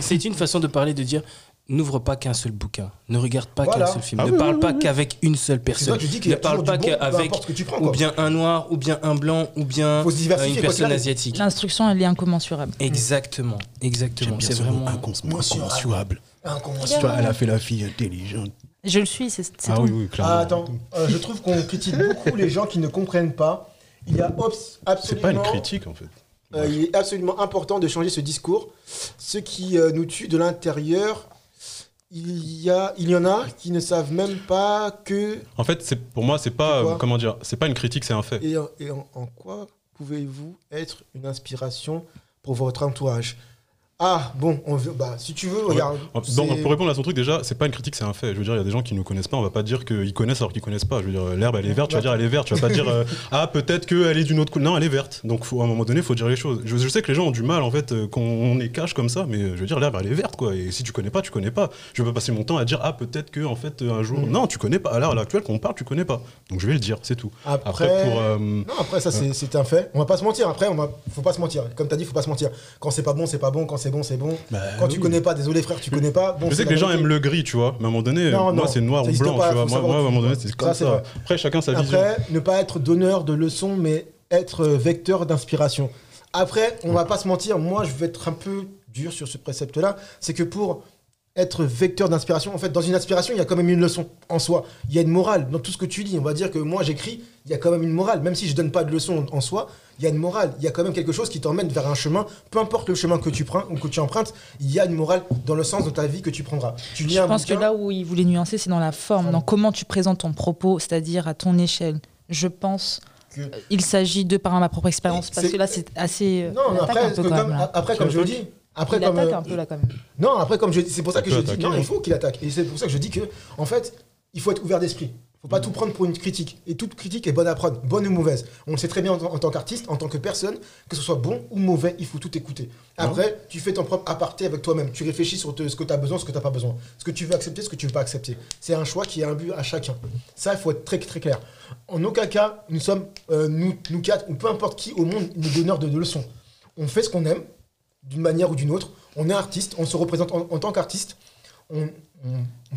[SPEAKER 6] c'est- une façon de parler, de dire n'ouvre pas qu'un seul bouquin, ne regarde pas
[SPEAKER 1] Voilà.
[SPEAKER 6] qu'un seul film,
[SPEAKER 3] Ah
[SPEAKER 6] ne
[SPEAKER 3] oui,
[SPEAKER 6] parle
[SPEAKER 3] oui,
[SPEAKER 6] pas
[SPEAKER 3] oui,
[SPEAKER 6] qu'avec une seule personne,
[SPEAKER 1] tu dis qu'il y
[SPEAKER 6] ne parle pas
[SPEAKER 1] bon,
[SPEAKER 6] qu'avec
[SPEAKER 1] importe ce que tu prends,
[SPEAKER 6] ou bien un noir, ou bien un blanc, ou bien euh, une personne asiatique.
[SPEAKER 4] L'instruction, elle est incommensurable.
[SPEAKER 6] Exactement, exactement. C'est vraiment.
[SPEAKER 3] incommensurable.
[SPEAKER 1] Incommensurable.
[SPEAKER 3] elle a fait la fille intelligente.
[SPEAKER 4] Je le suis, c'est
[SPEAKER 3] Ah oui, oui, clairement.
[SPEAKER 1] Ah, attends, euh, je trouve qu'on critique beaucoup les gens qui ne comprennent pas. Il y a obs-
[SPEAKER 3] C'est
[SPEAKER 1] absolument,
[SPEAKER 3] pas une critique en fait.
[SPEAKER 1] euh, il est absolument important de changer ce discours. Ce qui euh, nous tue de l'intérieur, il y, a, il y en a qui ne savent même pas que.
[SPEAKER 3] En fait, c'est pour moi, c'est pas euh, comment dire, c'est pas une critique, c'est un fait.
[SPEAKER 1] Et, en- et en, en quoi pouvez-vous être une inspiration pour votre entourage? Ah, bon, on veut, bah, si tu veux, regarde.
[SPEAKER 3] Donc, pour répondre à son truc, déjà, c'est pas une critique, c'est un fait. Je veux dire, il y a des gens qui nous connaissent pas, on va pas dire qu'ils connaissent alors qu'ils connaissent pas. Je veux dire, l'herbe elle est verte, tu vas dire elle est verte, tu vas pas dire euh, ah peut-être qu'elle est d'une autre couleur. Non, elle est verte. Donc faut, à un moment donné, il faut dire les choses. Je, je sais que les gens ont du mal en fait euh, quand on est cash comme ça, mais euh, je veux dire, l'herbe elle est verte quoi. Et si tu connais pas, tu connais pas. Je vais pas passer mon temps à dire ah peut-être que en fait un jour.
[SPEAKER 1] Mm.
[SPEAKER 3] Non, tu connais pas. À l'heure à l'actuelle, quand on parle, tu connais pas. Donc je vais le dire, c'est tout.
[SPEAKER 1] Après,
[SPEAKER 3] Après, pour. euh,
[SPEAKER 1] Non, après, ça, c'est c'est un fait. On va pas se mentir. Après, on va... faut pas se mentir. Comme tu as dit, faut pas se mentir. Quand c'est pas bon, c'est pas bon. Quand c'est bon, c'est bon.
[SPEAKER 3] bah,
[SPEAKER 1] Quand tu connais pas, désolé frère, tu connais pas. Bon,
[SPEAKER 3] je
[SPEAKER 1] c'est
[SPEAKER 3] sais que les gens aiment le gris, tu vois. Mais à un moment donné,
[SPEAKER 1] Non,
[SPEAKER 3] moi c'est noir ou blanc,
[SPEAKER 1] pas,
[SPEAKER 3] tu vois. Moi, à un moment donné, c'est comme
[SPEAKER 1] Ça, c'est vrai.
[SPEAKER 3] Après, chacun sa vision.
[SPEAKER 1] Après, ne pas être donneur de leçons, mais être euh, vecteur d'inspiration. Après, on va pas se mentir, moi je vais être un peu dur sur ce précepte-là, c'est que pour être vecteur d'inspiration, en fait, dans une inspiration, il y a quand même une leçon en soi. Il y a une morale dans tout ce que tu dis. On va dire que moi j'écris, il y a quand même une morale. Même si je donne pas de leçon en soi, il y a une morale. Il y a quand même quelque chose qui t'emmène vers un chemin. Peu importe le chemin que tu prends ou que tu empruntes, il y a une morale dans le sens de ta vie que tu prendras. Tu lis
[SPEAKER 4] Je
[SPEAKER 1] un
[SPEAKER 4] pense que là où il voulait nuancer, c'est dans la forme, dans comment tu présentes ton propos, c'est-à-dire à ton échelle. Je pense
[SPEAKER 1] Que-
[SPEAKER 4] il s'agit de par ma propre expérience, parce que là, c'est assez.
[SPEAKER 1] Non, mais
[SPEAKER 4] peu
[SPEAKER 1] que comme, après, comme je le dis, après,
[SPEAKER 4] il
[SPEAKER 1] comme,
[SPEAKER 4] attaque
[SPEAKER 1] euh,
[SPEAKER 4] un peu là quand même.
[SPEAKER 1] Non, après, comme je dis, c'est pour ça
[SPEAKER 3] Il
[SPEAKER 1] que je dis, non, il faut qu'il attaque. Et c'est pour ça que je dis que, en fait, il faut être ouvert d'esprit. Faut pas tout prendre pour une critique. Et toute critique est bonne à prendre, bonne ou mauvaise. On le sait très bien en, tant- en tant qu'artiste, en tant que personne, que ce soit bon ou mauvais, il faut tout écouter. Après, tu fais ton propre aparté avec toi-même. Tu réfléchis sur te- ce que tu as besoin, ce que tu n'as pas besoin. Ce que tu veux accepter, ce que tu veux pas accepter. C'est un choix qui est un but à chacun. Ça, il faut être très, très clair. En aucun cas, nous sommes, euh, nous, nous quatre, ou peu importe qui au monde, nous donneurs de, de leçons. On fait ce qu'on aime, d'une manière ou d'une autre. On est artiste, on se représente en, tant qu'artiste. On,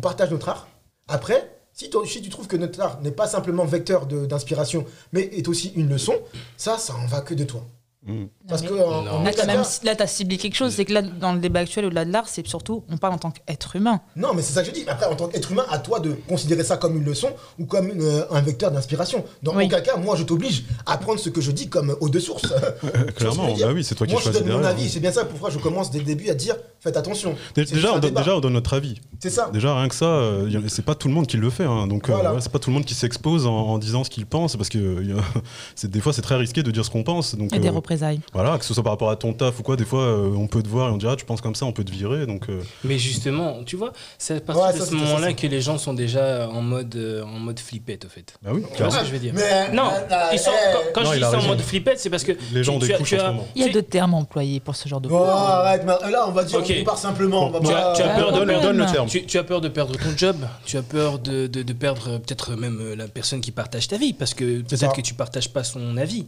[SPEAKER 1] partage notre art. Après, si, si tu trouves que notre art n'est pas simplement vecteur d'inspiration, mais est aussi une leçon, ça, ça en va que de toi.
[SPEAKER 3] Mm.
[SPEAKER 1] Parce que en-
[SPEAKER 6] Non.
[SPEAKER 1] en
[SPEAKER 4] Là, même- là, t'as ciblé quelque chose, c'est que là, dans le débat actuel, au-delà de l'art, c'est surtout, on parle en tant qu'être humain.
[SPEAKER 1] Non, mais c'est ça que je dis. Après, en tant qu'être humain, à toi de considérer ça comme une leçon ou comme une, euh, un vecteur d'inspiration. Dans
[SPEAKER 4] Oui.
[SPEAKER 1] aucun cas, moi, je t'oblige à prendre ce que je dis comme eau de source. Tu vois ce que je
[SPEAKER 3] Clairement, bah oui, c'est toi qui
[SPEAKER 1] Moi, je
[SPEAKER 3] choisis
[SPEAKER 1] donne mon avis. C'est bien ça pourquoi je commence dès le début à dire faites attention.
[SPEAKER 3] Déjà, on donne, déjà, on donne notre avis.
[SPEAKER 1] C'est ça.
[SPEAKER 3] Déjà, rien que ça, euh, c'est pas tout le monde qui le fait. hein. donc, euh,
[SPEAKER 1] Voilà.
[SPEAKER 3] c'est pas tout le monde qui s'expose en, en disant ce qu'il pense, parce que euh, c'est des fois, c'est très risqué de dire ce qu'on pense. Donc,
[SPEAKER 4] Et des représailles.
[SPEAKER 3] voilà, que ce soit par rapport à ton taf ou quoi, des fois, euh, on peut te voir et on dira, tu penses comme ça, on peut te virer. Donc, euh,
[SPEAKER 6] Mais justement, tu vois, c'est à partir
[SPEAKER 1] Ouais,
[SPEAKER 6] de
[SPEAKER 1] ça,
[SPEAKER 6] ce moment-là que les gens sont déjà en mode, euh, en mode flippette, au fait.
[SPEAKER 3] bah oui,
[SPEAKER 6] Tu vois
[SPEAKER 3] clairement.
[SPEAKER 6] ce que je veux dire?
[SPEAKER 1] Mais,
[SPEAKER 6] Non, ils sont, quand, quand
[SPEAKER 3] Non,
[SPEAKER 6] je dis ça en mode flippette, c'est parce que
[SPEAKER 3] Les gens
[SPEAKER 6] tu, tu as-
[SPEAKER 3] découchent
[SPEAKER 6] tu
[SPEAKER 3] en ce
[SPEAKER 6] as-
[SPEAKER 3] moment.
[SPEAKER 4] Il y a d'autres termes employés pour ce genre de.
[SPEAKER 1] Arrête, là, on va dire,
[SPEAKER 6] Ok.
[SPEAKER 1] on part simplement. on va
[SPEAKER 6] Tu as, tu as peur de perdre,
[SPEAKER 3] donne le
[SPEAKER 4] même.
[SPEAKER 3] terme.
[SPEAKER 6] tu, tu as peur de perdre ton job, tu as peur de, de- de perdre euh, peut-être même la personne qui partage ta vie, parce que peut-être que tu partages pas son avis.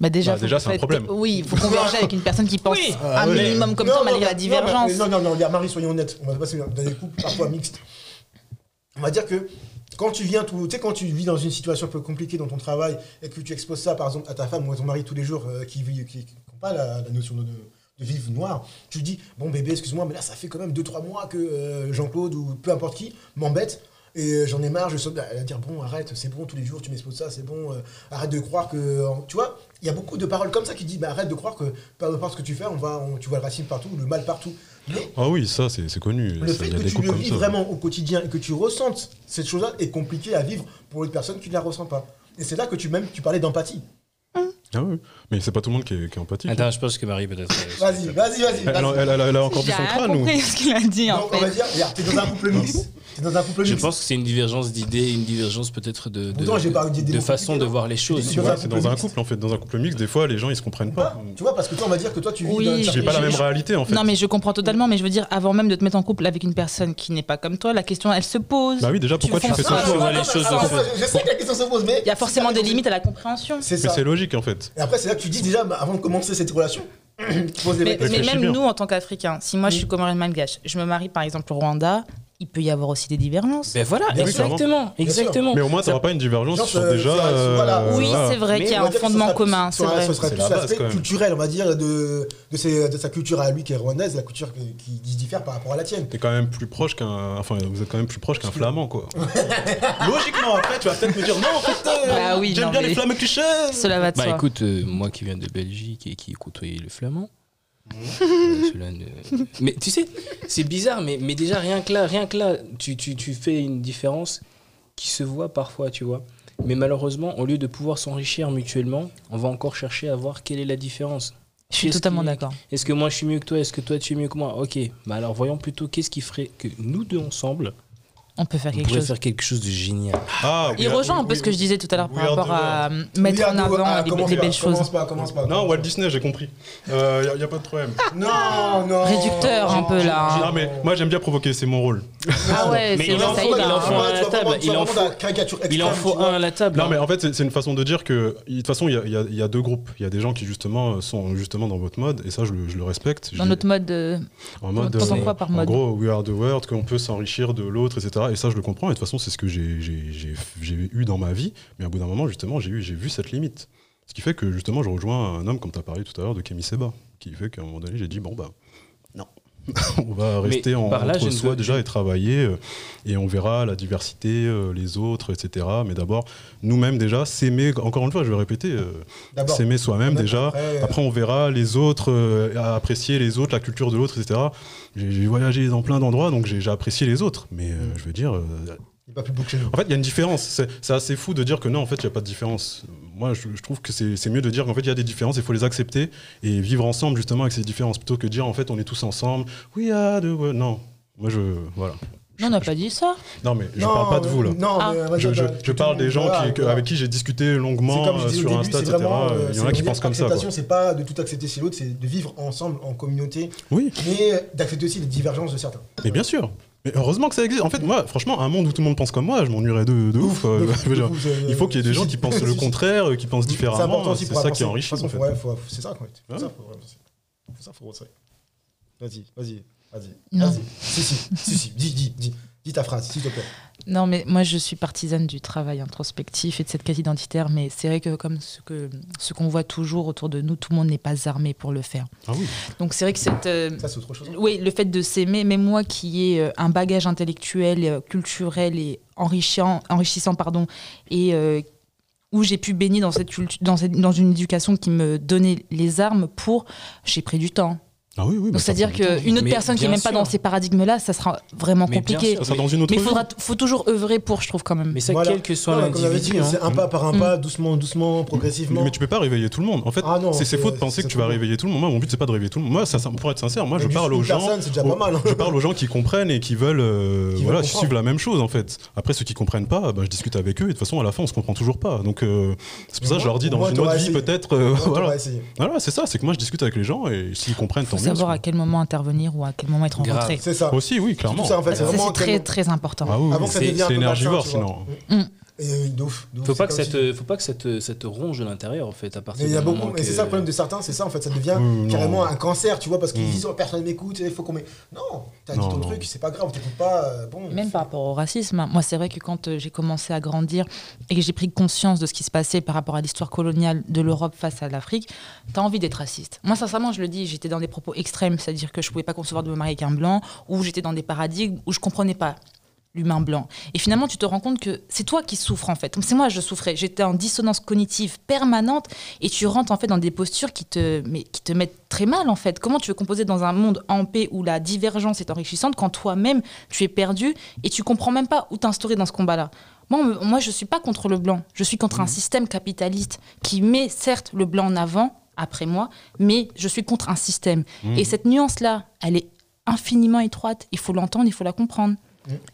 [SPEAKER 4] Bah déjà,
[SPEAKER 3] Bah, déjà, c'est un problème.
[SPEAKER 4] Oui, il faut converger avec une personne qui pense
[SPEAKER 6] Oui.
[SPEAKER 1] Ah,
[SPEAKER 4] un
[SPEAKER 1] ouais.
[SPEAKER 4] minimum comme
[SPEAKER 1] Non,
[SPEAKER 4] toi,
[SPEAKER 1] non,
[SPEAKER 4] malgré
[SPEAKER 1] non,
[SPEAKER 4] la divergence.
[SPEAKER 1] Non, non, non, regarde, Marie, soyons honnêtes. On va passer dans des couples parfois mixtes. On va dire que quand tu viens, tout, tu sais, quand tu vis dans une situation un peu compliquée dans ton travail et que tu exposes ça, par exemple, à ta femme ou à ton mari tous les jours euh, qui vit, qui n'ont pas la, la notion de, de vivre noir, tu dis, bon bébé, excuse-moi, mais là, ça fait quand même 2-3 mois que euh, Jean-Claude ou peu importe qui m'embête. Et euh, j'en ai marre, je saute. Elle va dire bon, arrête, c'est bon, tous les jours tu m'exposes ça, c'est bon, euh, arrête de croire que. Tu vois, il y a beaucoup de paroles comme ça qui disent, mais arrête de croire que peu importe ce que tu fais, on va, on- tu vois le racisme partout, le mal partout. Mais
[SPEAKER 3] Ah oui, ça, c'est c'est connu.
[SPEAKER 1] le
[SPEAKER 3] Ça,
[SPEAKER 1] fait
[SPEAKER 3] il y a
[SPEAKER 1] que
[SPEAKER 3] des
[SPEAKER 1] tu le vis
[SPEAKER 3] ça.
[SPEAKER 1] vraiment au quotidien et que tu ressentes cette chose-là est compliqué à vivre pour une personne qui ne la ressent pas. Et c'est là que tu même tu parlais d'empathie.
[SPEAKER 3] Ah oui, mais c'est pas tout le monde qui est, qui est empathique.
[SPEAKER 6] Attends, je pense que Marie peut-être. euh,
[SPEAKER 1] Vas-y, vas-y, vas-y.
[SPEAKER 3] Elle,
[SPEAKER 1] vas-y.
[SPEAKER 3] elle- elle- elle a encore
[SPEAKER 4] J'ai
[SPEAKER 3] son crâne ou?
[SPEAKER 4] compris ce qu'il a dit en
[SPEAKER 1] Donc, on va dire, regarde, t'es dans un couple mixte. T'es dans un couple
[SPEAKER 6] Je pense que c'est une divergence d'idées, une divergence peut-être de, de,
[SPEAKER 1] Pourtant, j'ai pas dit des
[SPEAKER 6] de façon de
[SPEAKER 1] compliqués,
[SPEAKER 6] voir les choses. tu
[SPEAKER 1] dans
[SPEAKER 6] vois.
[SPEAKER 1] un
[SPEAKER 3] C'est dans un
[SPEAKER 1] mixte.
[SPEAKER 3] couple en fait, dans un couple mixte, des fois les gens ils se comprennent pas.
[SPEAKER 1] Pas. Tu vois, parce que toi, on va dire que toi, tu vis
[SPEAKER 4] Oui,
[SPEAKER 1] dans
[SPEAKER 3] pas la
[SPEAKER 4] je-
[SPEAKER 3] même
[SPEAKER 4] je-
[SPEAKER 3] réalité en fait.
[SPEAKER 4] Non, mais je comprends totalement, mais je veux dire, avant même de te mettre en couple avec une personne qui n'est pas comme toi, la question, elle se pose.
[SPEAKER 3] Bah oui, déjà pourquoi tu, fais ça
[SPEAKER 6] tu vois les choses
[SPEAKER 1] Ah, je sais que la question se pose, mais.
[SPEAKER 4] Il y a forcément des limites à la compréhension.
[SPEAKER 1] C'est
[SPEAKER 3] Mais
[SPEAKER 1] ça.
[SPEAKER 3] c'est logique en fait.
[SPEAKER 1] Et après, c'est là que tu dis déjà, bah, avant de commencer cette relation, pose les
[SPEAKER 4] Mais, mais
[SPEAKER 3] Réfléchis
[SPEAKER 4] même
[SPEAKER 3] bien.
[SPEAKER 4] nous, en tant qu'Africains, si moi je suis comorienne malgache, je me marie par exemple au Rwanda, il peut y avoir aussi des divergences.
[SPEAKER 6] Ben voilà,
[SPEAKER 1] Bien
[SPEAKER 6] exactement, exactement.
[SPEAKER 3] Mais au moins
[SPEAKER 6] Ça-
[SPEAKER 3] t'auras pas une divergence
[SPEAKER 1] Genre,
[SPEAKER 3] sur
[SPEAKER 1] euh,
[SPEAKER 3] déjà. euh,
[SPEAKER 1] voilà.
[SPEAKER 4] oui,
[SPEAKER 3] voilà.
[SPEAKER 4] c'est vrai qu'il y a un fondement
[SPEAKER 1] sera
[SPEAKER 4] commun, c'est
[SPEAKER 1] ce sera-
[SPEAKER 4] vrai.
[SPEAKER 1] Ce sera
[SPEAKER 3] C'est
[SPEAKER 1] plus l'aspect culturel, on va dire, de, de, ses- de sa culture à lui qui est rwandaise, la culture qui, qui diffère par rapport à la tienne.
[SPEAKER 3] T'es quand même plus proche qu'un. Enfin, vous êtes quand même plus proche qu'un flamand, quoi. Logiquement, après, tu vas peut-être me dire non, en fait, euh,
[SPEAKER 4] Bah oui,
[SPEAKER 3] j'aime bien les flamands clichés.
[SPEAKER 4] Cela va de
[SPEAKER 6] Bah écoute, moi qui viens de Belgique et qui ai côtoyé le flamand, ne- mais tu sais, c'est bizarre, mais, mais déjà rien que là, rien que là, tu, tu, tu fais une différence qui se voit parfois, tu vois. Mais malheureusement, au lieu de pouvoir s'enrichir mutuellement, on va encore chercher à voir quelle est la différence.
[SPEAKER 4] Je suis totalement d'accord.
[SPEAKER 6] Est-ce que moi je suis mieux que toi? Est-ce que toi tu es mieux que moi? Ok, bah alors voyons plutôt qu'est-ce qui ferait que nous deux ensemble,
[SPEAKER 4] On peut faire
[SPEAKER 6] on
[SPEAKER 4] quelque chose.
[SPEAKER 6] faire quelque chose de génial.
[SPEAKER 3] Ah,
[SPEAKER 4] Il rejoint un peu ce que je disais tout à l'heure par rapport à euh, mettre en avant
[SPEAKER 1] ah,
[SPEAKER 4] les, les belles choses.
[SPEAKER 1] Commence pas, commence pas.
[SPEAKER 3] Non, Walt. Disney, j'ai compris. Il n'y a, pas de problème.
[SPEAKER 1] Non, non.
[SPEAKER 4] Réducteur un peu là. hein.
[SPEAKER 3] Non, mais moi j'aime bien provoquer, c'est mon rôle.
[SPEAKER 4] Ah ouais,
[SPEAKER 6] Mais
[SPEAKER 4] c'est
[SPEAKER 6] il en
[SPEAKER 4] ça
[SPEAKER 6] faut-
[SPEAKER 4] y
[SPEAKER 6] il
[SPEAKER 4] va,
[SPEAKER 6] en faut un à la table, il en faut- Il en un à la table.
[SPEAKER 3] Non,
[SPEAKER 6] hein.
[SPEAKER 3] mais en fait, c'est une façon de dire que, de toute façon, il y a, y deux groupes. Il y a des gens qui, justement, sont justement dans votre mode, et ça, je le, je le respecte.
[SPEAKER 4] Dans notre mode. euh,
[SPEAKER 3] en mode, euh, en gros, we are the world, qu'on peut s'enrichir de l'autre, etc. Et ça, je le comprends. Et de toute façon, c'est ce que j'ai- eu dans ma vie. Mais à bout d'un moment, justement, j'ai j'ai vu cette limite. Ce qui fait que, justement, je rejoins un homme, comme tu as parlé tout à l'heure, de Kémy Seba. Qui fait qu'à un moment donné, j'ai dit, bon, bah. on va
[SPEAKER 6] Mais
[SPEAKER 3] rester en,
[SPEAKER 6] par là,
[SPEAKER 3] entre soi déjà et travailler. euh, et on verra la diversité, euh, les autres, etc. Mais d'abord, nous-mêmes déjà, s'aimer, encore une fois, je vais répéter, euh, s'aimer soi-même déjà.
[SPEAKER 1] après,
[SPEAKER 3] Après, on verra les autres, apprécier les autres, la culture de l'autre, etc. J'ai voyagé dans plein d'endroits, donc j'ai apprécié les autres. Mais je veux dire,
[SPEAKER 1] Il pas plus beau que chez nous.
[SPEAKER 3] en fait, il y a une différence. C'est assez fou de dire que non, en fait, il n'y a pas de différence. Moi, je, je trouve que c'est mieux de dire qu'en fait, il y a des différences, il faut les accepter et vivre ensemble justement avec ces différences, plutôt que de dire en fait, on est tous ensemble. Oui, ah, de, non. Moi, je voilà.
[SPEAKER 4] Non, on n'a pas dit ça.
[SPEAKER 3] Non, mais je
[SPEAKER 1] Non,
[SPEAKER 3] parle pas de vous là.
[SPEAKER 1] Non,
[SPEAKER 4] Ah.
[SPEAKER 1] mais
[SPEAKER 3] Je, je- parle des gens
[SPEAKER 1] voilà,
[SPEAKER 3] qui, que-
[SPEAKER 1] voilà.
[SPEAKER 3] avec qui j'ai discuté longuement
[SPEAKER 1] comme
[SPEAKER 3] euh, sur
[SPEAKER 1] début,
[SPEAKER 3] Insta,
[SPEAKER 1] c'est
[SPEAKER 3] etc.
[SPEAKER 1] vraiment, euh,
[SPEAKER 3] Il y en a qui pensent comme ça.
[SPEAKER 1] L'acceptation, c'est pas de tout accepter chez l'autre, c'est de vivre ensemble en communauté,
[SPEAKER 3] Oui,
[SPEAKER 1] mais d'accepter aussi les divergences de certains.
[SPEAKER 3] mais bien sûr. Mais heureusement que ça existe. En fait, moi, franchement, un monde où tout le monde pense comme moi, je m'ennuierais de, de ouf. euh,
[SPEAKER 1] De- de
[SPEAKER 3] Il faut qu'il y ait des gens qui pensent le contraire, euh, qui pensent différemment. C'est
[SPEAKER 1] pour
[SPEAKER 3] ça qui enrichit. En fait.
[SPEAKER 1] ouais, c'est ça, quoi. C'est
[SPEAKER 3] Ouais.
[SPEAKER 1] ça, ça, faut avancer. Vas-y, vas-y, vas-y. Vas-y. Si, si, si, si. Dis, dis, dis. Dis ta phrase, s'il te plaît.
[SPEAKER 4] Non, mais moi, je suis partisane du travail introspectif et de cette quête identitaire. Mais c'est vrai que, comme ce que ce qu'on voit toujours autour de nous, tout le monde n'est pas armé pour le faire.
[SPEAKER 3] Ah oui.
[SPEAKER 4] Donc, c'est vrai que cette. euh,
[SPEAKER 1] Ça, c'est autre chose.
[SPEAKER 4] oui, le fait de s'aimer, même moi qui ai euh, un bagage intellectuel, euh, culturel et enrichissant, enrichissant pardon, et euh, où j'ai pu baigner dans, cette cultu- dans, cette- dans une éducation qui me donnait les armes pour, j'ai pris du temps.
[SPEAKER 3] Ah oui, oui. bah,
[SPEAKER 4] Donc
[SPEAKER 3] ça
[SPEAKER 4] c'est-à-dire qu'une autre
[SPEAKER 6] Mais
[SPEAKER 4] personne qui n'est même pas dans ces paradigmes-là, ça sera vraiment
[SPEAKER 6] Mais
[SPEAKER 4] compliqué.
[SPEAKER 6] sûr.
[SPEAKER 3] Ça sera dans une autre
[SPEAKER 4] Mais il faudra, faut toujours œuvrer pour, je trouve quand même.
[SPEAKER 6] Mais ça,
[SPEAKER 1] Voilà.
[SPEAKER 6] quel que soit
[SPEAKER 1] mais
[SPEAKER 6] l'individu. hein.
[SPEAKER 1] C'est un pas par un
[SPEAKER 4] Mm.
[SPEAKER 1] pas, doucement, doucement, progressivement.
[SPEAKER 3] Mais tu peux pas réveiller tout le monde. En fait,
[SPEAKER 1] Ah
[SPEAKER 3] c'est faux de penser que tu vas réveiller tout le monde. Moi, mon but c'est pas de réveiller tout le monde. Moi, ça, ça- pour être sincère, moi,
[SPEAKER 1] Mais
[SPEAKER 3] je parle aux gens.
[SPEAKER 1] hein.
[SPEAKER 3] Je parle aux gens qui comprennent et qui veulent, euh, voilà, suivre la même chose en fait. Après, ceux qui comprennent pas, bah, je discute avec eux. Et de toute façon, à la fin, on se comprend toujours pas. Donc, euh, c'est pour ça que je leur dis dans une autre vie peut-être. euh, voilà. c'est ça. C'est que moi, je discute avec les gens et s'ils comprennent, tant mieux.
[SPEAKER 4] Savoir à quel moment intervenir ou à quel moment être en
[SPEAKER 6] Grave.
[SPEAKER 4] retrait.
[SPEAKER 1] C'est ça.
[SPEAKER 3] Aussi, oui, clairement.
[SPEAKER 1] En fait, c'est vraiment
[SPEAKER 4] très, très important.
[SPEAKER 3] Ah oui, oui.
[SPEAKER 6] C'est-
[SPEAKER 3] énergivore sinon.
[SPEAKER 1] Et euh, de ouf, de ouf,
[SPEAKER 6] Faut pas que ça
[SPEAKER 1] si-
[SPEAKER 6] te, faut pas que ça te, ça te ronge de l'intérieur en fait à
[SPEAKER 1] Mais
[SPEAKER 6] partir
[SPEAKER 1] il y a beaucoup, mais c'est ça le problème de certains, c'est ça en fait, ça devient
[SPEAKER 3] Oui,
[SPEAKER 1] carrément
[SPEAKER 3] non.
[SPEAKER 1] un cancer, tu vois, parce qu'ils
[SPEAKER 3] Mm.
[SPEAKER 1] disent oh, personne m'écoute, il faut qu'on. Non, t'as dit ton
[SPEAKER 3] non.
[SPEAKER 1] truc, c'est pas grave, on t'écoute pas, euh, bon.
[SPEAKER 4] Même par rapport au racisme, moi c'est vrai que quand euh, j'ai commencé à grandir et que j'ai pris conscience de ce qui se passait par rapport à l'histoire coloniale de l'Europe face à l'Afrique, t'as envie d'être raciste. Moi sincèrement je le dis, j'étais dans des propos extrêmes, c'est-à-dire que je pouvais pas concevoir de me marier avec un blanc, ou j'étais dans des paradigmes où je comprenais pas l'humain blanc. Et finalement, tu te rends compte que c'est toi qui souffres en fait. C'est moi je souffrais. J'étais en dissonance cognitive permanente et tu rentres en fait dans des postures qui te, mais, qui te mettent très mal en fait. Comment tu veux composer dans un monde en paix où la divergence est enrichissante quand toi-même tu es perdu et tu comprends même pas où t'instaurer dans ce combat-là? Moi, moi, je suis pas contre le blanc. Je suis contre un système capitaliste qui met certes le blanc en avant, après moi, mais je suis contre un système. Et cette nuance-là, elle est infiniment étroite. Il faut l'entendre, il faut la comprendre.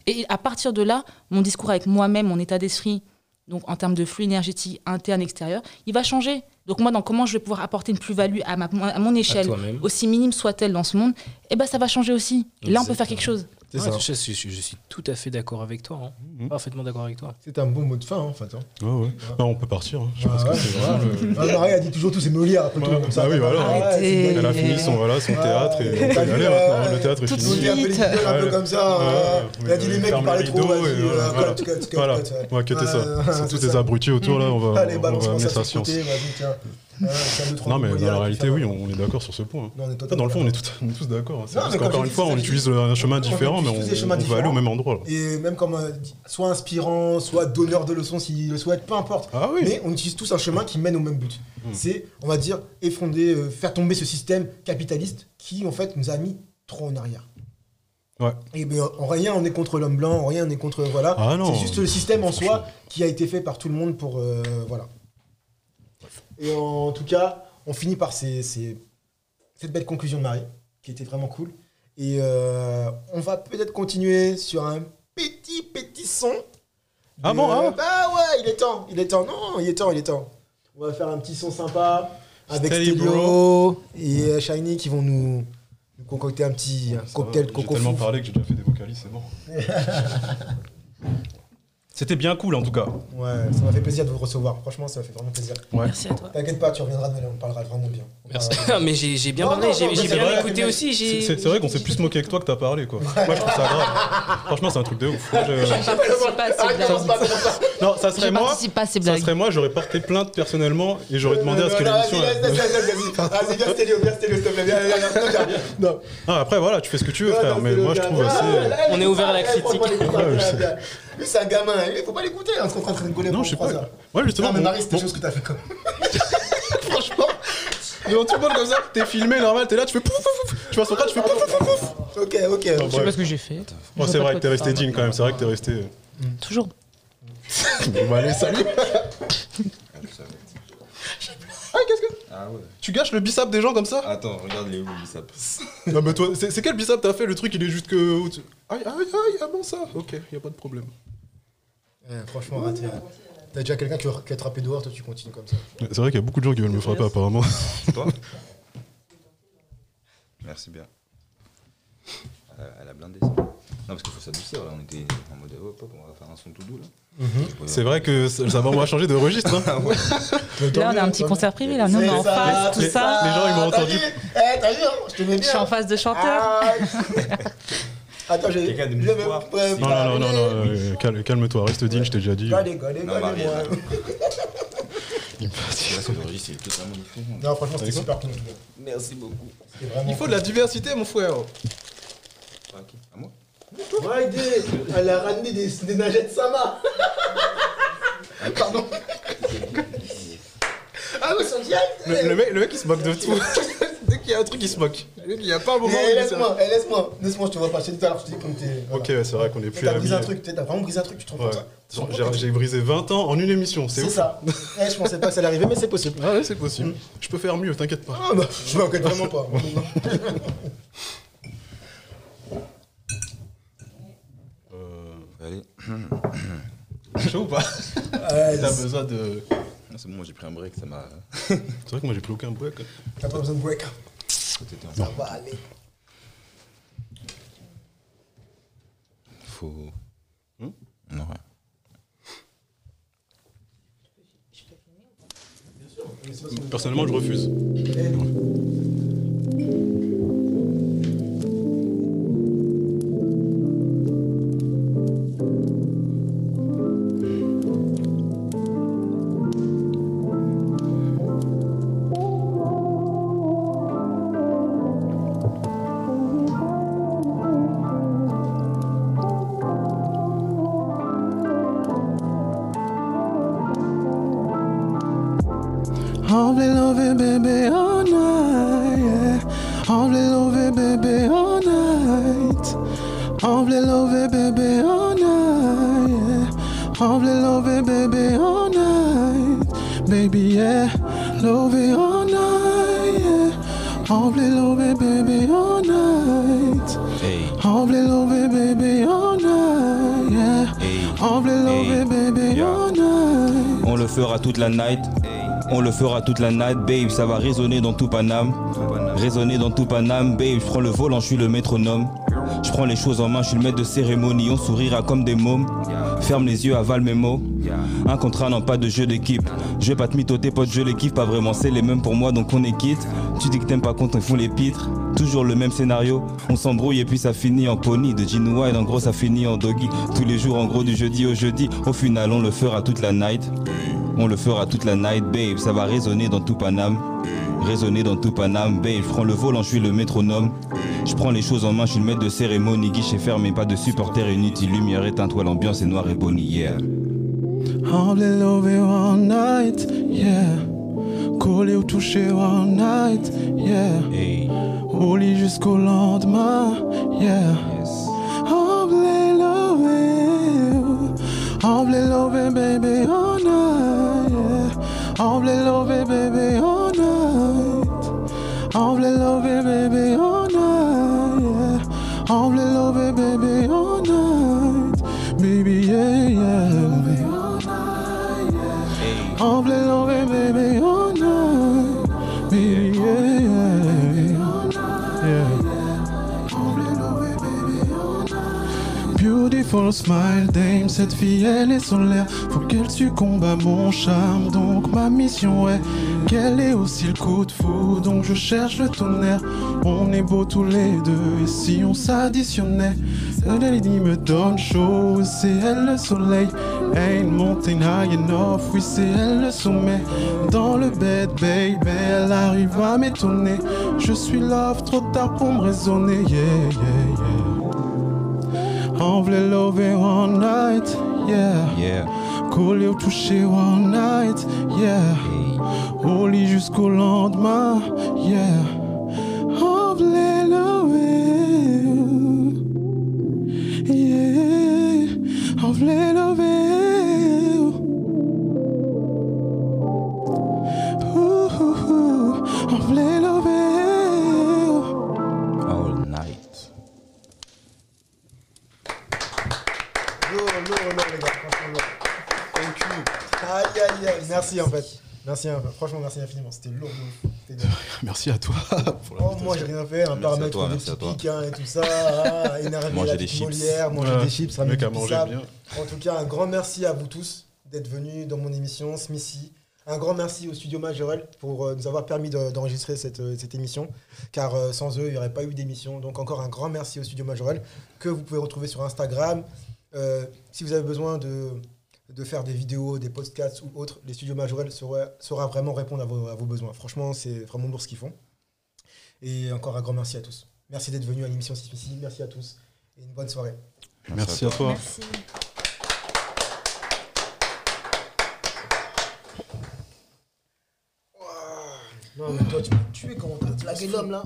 [SPEAKER 4] Et à partir de là, mon discours avec moi-même, mon état d'esprit, donc en termes de flux énergétique interne, extérieur, il va changer. Donc moi, dans comment je vais pouvoir apporter une plus-value à, ma- à mon échelle, aussi minime soit-elle dans ce monde, eh ben ça va changer aussi. Là, on peut faire quelque chose.
[SPEAKER 1] C'est
[SPEAKER 6] Ouais,
[SPEAKER 1] ça.
[SPEAKER 6] je, je- je suis tout à fait d'accord avec toi. hein.
[SPEAKER 3] Mhm.
[SPEAKER 6] Parfaitement d'accord avec toi.
[SPEAKER 1] C'est un bon mot de fin, hein, en fait. hein.
[SPEAKER 3] Ouais, ouais. Bah, on peut partir. hein. Je
[SPEAKER 1] Ah
[SPEAKER 3] pense que
[SPEAKER 1] ouais,
[SPEAKER 3] c'est vraiment le-
[SPEAKER 1] Ah, Marie a dit toujours tout, c'est Molière après tout, comme ça.
[SPEAKER 3] bah oui, voilà.
[SPEAKER 1] Ah c'est
[SPEAKER 3] Elle a fini son, voilà, son théâtre et on
[SPEAKER 1] t'as
[SPEAKER 3] peut y
[SPEAKER 1] vu,
[SPEAKER 3] aller
[SPEAKER 1] euh,
[SPEAKER 3] maintenant. Le théâtre est fini.
[SPEAKER 1] Un peu comme ça. Il a dit les mecs qui parlaient trop, euh,
[SPEAKER 3] euh, voilà. on va cutter ça. C'est
[SPEAKER 1] c'est
[SPEAKER 3] tous ces abrutis autour là, on va,
[SPEAKER 1] Allez, ça
[SPEAKER 3] ça
[SPEAKER 1] sur
[SPEAKER 3] Non, mais dans la réalité, oui, on est d'accord sur ce point.
[SPEAKER 1] Non,
[SPEAKER 3] Dans le fond, on est,
[SPEAKER 1] d'accord.
[SPEAKER 3] tout- on est tous d'accord.
[SPEAKER 1] Comme
[SPEAKER 3] qu'encore une fois, on utilise un chemin différent, mais on, on va aller au même endroit. là.
[SPEAKER 1] Et même comme euh, soit inspirant, soit donneur de leçons s'il le souhaite, peu importe.
[SPEAKER 3] Ah oui.
[SPEAKER 1] Mais on utilise tous un chemin qui mène au même but.
[SPEAKER 3] Hmm.
[SPEAKER 1] C'est, on va dire, effonder, euh, faire tomber ce système capitaliste qui, en fait, nous a mis trop en arrière.
[SPEAKER 3] Ouais.
[SPEAKER 1] Et ben, en rien, on est contre l'homme blanc, en rien, on est contre. Voilà.
[SPEAKER 3] Ah.
[SPEAKER 1] C'est juste le système en soi qui a été fait par tout le monde pour. euh, voilà. Et en tout cas, on finit par ces, ces cette belle conclusion de Marie, qui était vraiment cool. Et euh, on va peut-être continuer sur un petit, petit son.
[SPEAKER 3] Ah bon, ah
[SPEAKER 1] Bah ouais, il est temps, il est temps. Non, il est temps, il est temps. On va faire un petit son sympa avec Stelio et euh, Shiny qui vont nous, nous concocter un petit un cocktail
[SPEAKER 3] va,
[SPEAKER 1] de
[SPEAKER 3] J'ai
[SPEAKER 1] coco
[SPEAKER 3] tellement parlé que j'ai déjà fait des vocalises, c'est bon. C'était bien cool en tout cas.
[SPEAKER 1] Ouais, ça m'a fait plaisir de vous recevoir. Franchement, ça m'a fait vraiment plaisir.
[SPEAKER 3] Ouais.
[SPEAKER 4] Merci à toi.
[SPEAKER 1] T'inquiète pas, tu reviendras demain, on parlera vraiment bien.
[SPEAKER 6] Merci.
[SPEAKER 1] parlera-
[SPEAKER 6] mais j'ai bien parlé, j'ai
[SPEAKER 1] mais
[SPEAKER 6] bien
[SPEAKER 1] vrai,
[SPEAKER 6] écouté
[SPEAKER 1] mais
[SPEAKER 6] aussi.
[SPEAKER 3] C'est vrai qu'on s'est plus moqué que toi que t'as parlé quoi. Moi je trouve ça grave. Franchement c'est un truc de ouf. Moi, je-
[SPEAKER 4] Je.
[SPEAKER 3] Non, ça serait moi.
[SPEAKER 4] pas ces
[SPEAKER 3] Ça serait moi, j'aurais porté plainte personnellement et j'aurais demandé à ce que l'émission.
[SPEAKER 1] Vas-y, vas-y, vas-y, vas-y. Vas-y, viens Stelio, viens Stelio, s'il te plaît.
[SPEAKER 3] Ah, après voilà, tu fais ce que tu veux frère, mais moi je trouve assez.
[SPEAKER 1] Ah, là,
[SPEAKER 6] On est ouvert à la critique.
[SPEAKER 1] Lui, c'est un gamin, il faut pas l'écouter, hein, on se en train de rigoler
[SPEAKER 3] Non, je sais pas.
[SPEAKER 1] heures.
[SPEAKER 3] Ouais, justement.
[SPEAKER 1] Non, mais Marie, c'est
[SPEAKER 3] bon-
[SPEAKER 1] des choses que t'as fait comme.
[SPEAKER 3] Franchement, quand tu parles comme ça, t'es filmé normal, t'es là, tu fais pouf pouf pouf. Tu vois son crâne, tu fais pouf pouf pouf pouf.
[SPEAKER 1] Ok, ok.
[SPEAKER 4] Je sais pas ce que j'ai fait.
[SPEAKER 3] Bon, c'est vrai que t'es resté digne quand même, c'est vrai que t'es resté.
[SPEAKER 4] Toujours.
[SPEAKER 3] Bon, bah allez, salut. Ah, qu'est-ce que.
[SPEAKER 2] Ah ouais.
[SPEAKER 3] Tu gâches le bicep des gens comme ça
[SPEAKER 2] Attends, regarde les où le biceps.
[SPEAKER 3] Non, mais toi, c'est quel bicep t'as fait Le truc, il est juste que. Aïe, aïe, aïe, ah bon, ça Ok, y a pas de problème.
[SPEAKER 1] Ouais, Franchement, raté. hein. T'as déjà quelqu'un qui qui a attrapé dehors, toi tu continues comme ça.
[SPEAKER 3] C'est vrai qu'il y a beaucoup de gens qui veulent me frapper apparemment.
[SPEAKER 2] Toi Merci bien. Elle a, elle a blindé ça. Non, parce qu'il faut s'adoucir, là. On était en mode hop, hop, on va faire un son tout doux, là.
[SPEAKER 3] C'est vrai que ça, ça va, changer de registre. hein.
[SPEAKER 4] Là, on a un petit concert privé, là. Nous, on est en face, tout
[SPEAKER 3] Les-
[SPEAKER 4] ça.
[SPEAKER 3] les gens, ils m'ont
[SPEAKER 1] T'as
[SPEAKER 3] entendu.
[SPEAKER 1] vu Eh, t'as vu, hein Je te mets
[SPEAKER 4] Je
[SPEAKER 1] bien.
[SPEAKER 4] suis en face de chanteur.
[SPEAKER 1] Ah. Attends, j'ai.
[SPEAKER 2] Quelqu'un de
[SPEAKER 3] Non, non, non, non, non, euh, calme- calme-toi, reste digne, je t'ai déjà dit.
[SPEAKER 1] Allez, allez,
[SPEAKER 2] Non,
[SPEAKER 1] allez. Non, franchement, c'était super cool.
[SPEAKER 2] Merci beaucoup.
[SPEAKER 3] Il faut de la diversité, mon frère.
[SPEAKER 2] À qui À moi
[SPEAKER 1] Ouais, idée. Elle a ramené des, des nagettes Sama. Pardon. Ah ouais, son diable.
[SPEAKER 3] Le, le mec, le mec, il se moque de tout. Dès qu'il y a un truc, il se moque. Qu'il n'y a pas un moment où il.
[SPEAKER 1] Laisse-moi, eh, laisse-moi, laisse-moi, je te vois pas. Je t'ai dit tout à l'heure, je t'ai dit qu'on était.
[SPEAKER 3] Ok, ouais, c'est vrai qu'on est plus
[SPEAKER 1] T'as brisé un truc, t'as vraiment brisé un truc, tu te rends
[SPEAKER 3] Ouais.
[SPEAKER 1] compte compte
[SPEAKER 3] J'ai brisé 20 ans en une émission, c'est
[SPEAKER 1] C'est ça. Eh, je pensais pas que ça allait arriver, mais c'est possible.
[SPEAKER 3] Ah ouais, c'est possible. Je peux faire mieux, t'inquiète pas.
[SPEAKER 1] Ah bah, je m'inquiète vraiment pas.
[SPEAKER 2] Allez.
[SPEAKER 3] Chaud ou pas
[SPEAKER 1] Euh,
[SPEAKER 3] T'as besoin de.
[SPEAKER 2] Ah, C'est bon, moi j'ai pris un break, ça m'a.
[SPEAKER 3] C'est vrai que moi j'ai pris aucun break.
[SPEAKER 1] T'as pas besoin de break.
[SPEAKER 2] C'était un
[SPEAKER 1] Ça va aller.
[SPEAKER 2] Faut.
[SPEAKER 3] Hmm?
[SPEAKER 2] Non, ouais.
[SPEAKER 3] Personnellement, je refuse.
[SPEAKER 7] I'll I'll be loving baby all night, yeah. I'll be loving baby all night, baby, yeah. Loving all night, yeah. I'll be loving baby all night.
[SPEAKER 2] Hey,
[SPEAKER 7] I'll be loving baby all night, yeah.
[SPEAKER 2] hey.
[SPEAKER 7] I'll be loving baby
[SPEAKER 2] yeah.
[SPEAKER 7] all night.
[SPEAKER 2] On le fera toute la night. On le fera toute la night, babe. Ça va résonner dans tout Paname. Résonner dans tout Paname, babe. Je prends le volant, je suis le métronome. Je prends les choses en main, je suis le maître de cérémonie. On sourira comme des mômes. Ferme les yeux, avale mes mots. Un contrat, non pas de jeu d'équipe. Je vais pas te mytho, tes potes, je les kiffe pas vraiment. C'est les mêmes pour moi, donc on est quitte. Tu dis que t'aimes pas quand ils font les pitres. Toujours le même scénario. On s'embrouille et puis ça finit en pony. De Gene Wild, en gros, ça finit en doggy. Tous les jours, en gros, du jeudi au jeudi. Au final, on le fera toute la night. On le fera toute la night, babe. Ça va résonner dans tout Paname. Résonner dans tout Paname, babe. Je prends le volant, je suis le métronome. Je prends les choses en main, je suis le maître de cérémonie. Guichet fermé, pas de supporters inutiles. Lumière éteinte, toi, l'ambiance est noire et bonnie, yeah.
[SPEAKER 7] Be loving all night, yeah. Collé ou touché all night, yeah.
[SPEAKER 2] Hey,
[SPEAKER 7] Au lit jusqu'au lendemain, yeah.
[SPEAKER 2] yes.
[SPEAKER 7] Loving, I'll be loving baby all night, yeah. Be loving baby all night.
[SPEAKER 3] Voulait lover bébé all night, On voulait lover bébé all night, baby yeah yeah. Voulait lover bébé all night, baby yeah. yeah. Beautiful smile, dame, cette fille elle est solaire. Faut qu'elle succombe à mon charme, donc ma mission est qu'elle ait aussi le coup de fou. Donc je cherche le tonnerre? On est beaux tous les deux, et si on s'additionnait, elle me donne chaud, c'est elle le soleil. Ain't mountain high enough, oui c'est elle le sommet. Dans le bed, baby, elle arrive à m'étonner. Je suis love, trop tard pour me raisonner, yeah, yeah, yeah. On voulait lover all night, yeah.
[SPEAKER 2] Yeah.
[SPEAKER 3] Coller au toucher all night, yeah. Au lit jusqu'au lendemain, yeah. On voulait lover, yeah. On voulait ouh. On voulait lover.
[SPEAKER 2] All night.
[SPEAKER 1] Lourd, lourd, lourd, les gars, franchement lourd. Thank you. Aïe, aïe, aïe. Merci en fait. Merci, hein. franchement, merci infiniment. C'était lourd.
[SPEAKER 8] Merci à toi pour
[SPEAKER 1] Oh, moi, j'ai rien fait, un
[SPEAKER 2] à
[SPEAKER 1] paramètre
[SPEAKER 2] toi,
[SPEAKER 1] des
[SPEAKER 2] merci à
[SPEAKER 1] petits
[SPEAKER 2] toi.
[SPEAKER 1] pics hein, et tout ça. Ah, énervé
[SPEAKER 2] Manger
[SPEAKER 1] la
[SPEAKER 2] des
[SPEAKER 1] petite
[SPEAKER 2] chips.
[SPEAKER 1] Molière, manger
[SPEAKER 8] Ouais.
[SPEAKER 1] des chips,
[SPEAKER 8] mec mangé
[SPEAKER 1] sable.
[SPEAKER 8] bien.
[SPEAKER 1] En tout cas, un grand merci à vous tous d'être venus dans mon émission Smithy. Un grand merci au studio Majorel pour euh, nous avoir permis de- d'enregistrer cette, euh, cette émission, car euh, sans eux, il n'y aurait pas eu d'émission. Donc encore un grand merci au studio Majorel, que vous pouvez retrouver sur Instagram. Euh, si vous avez besoin de, de faire des vidéos, des podcasts ou autres, les studios Majorel saura, saura vraiment répondre à vos, à vos besoins. Franchement, c'est vraiment lourd ce qu'ils font. Et encore un grand merci à tous. Merci d'être venus à l'émission Smithy. Merci à tous et une bonne soirée.
[SPEAKER 8] Merci à toi.
[SPEAKER 4] Merci.
[SPEAKER 1] Non, mais toi, tu m'as tué comment t'as flagué l'homme là.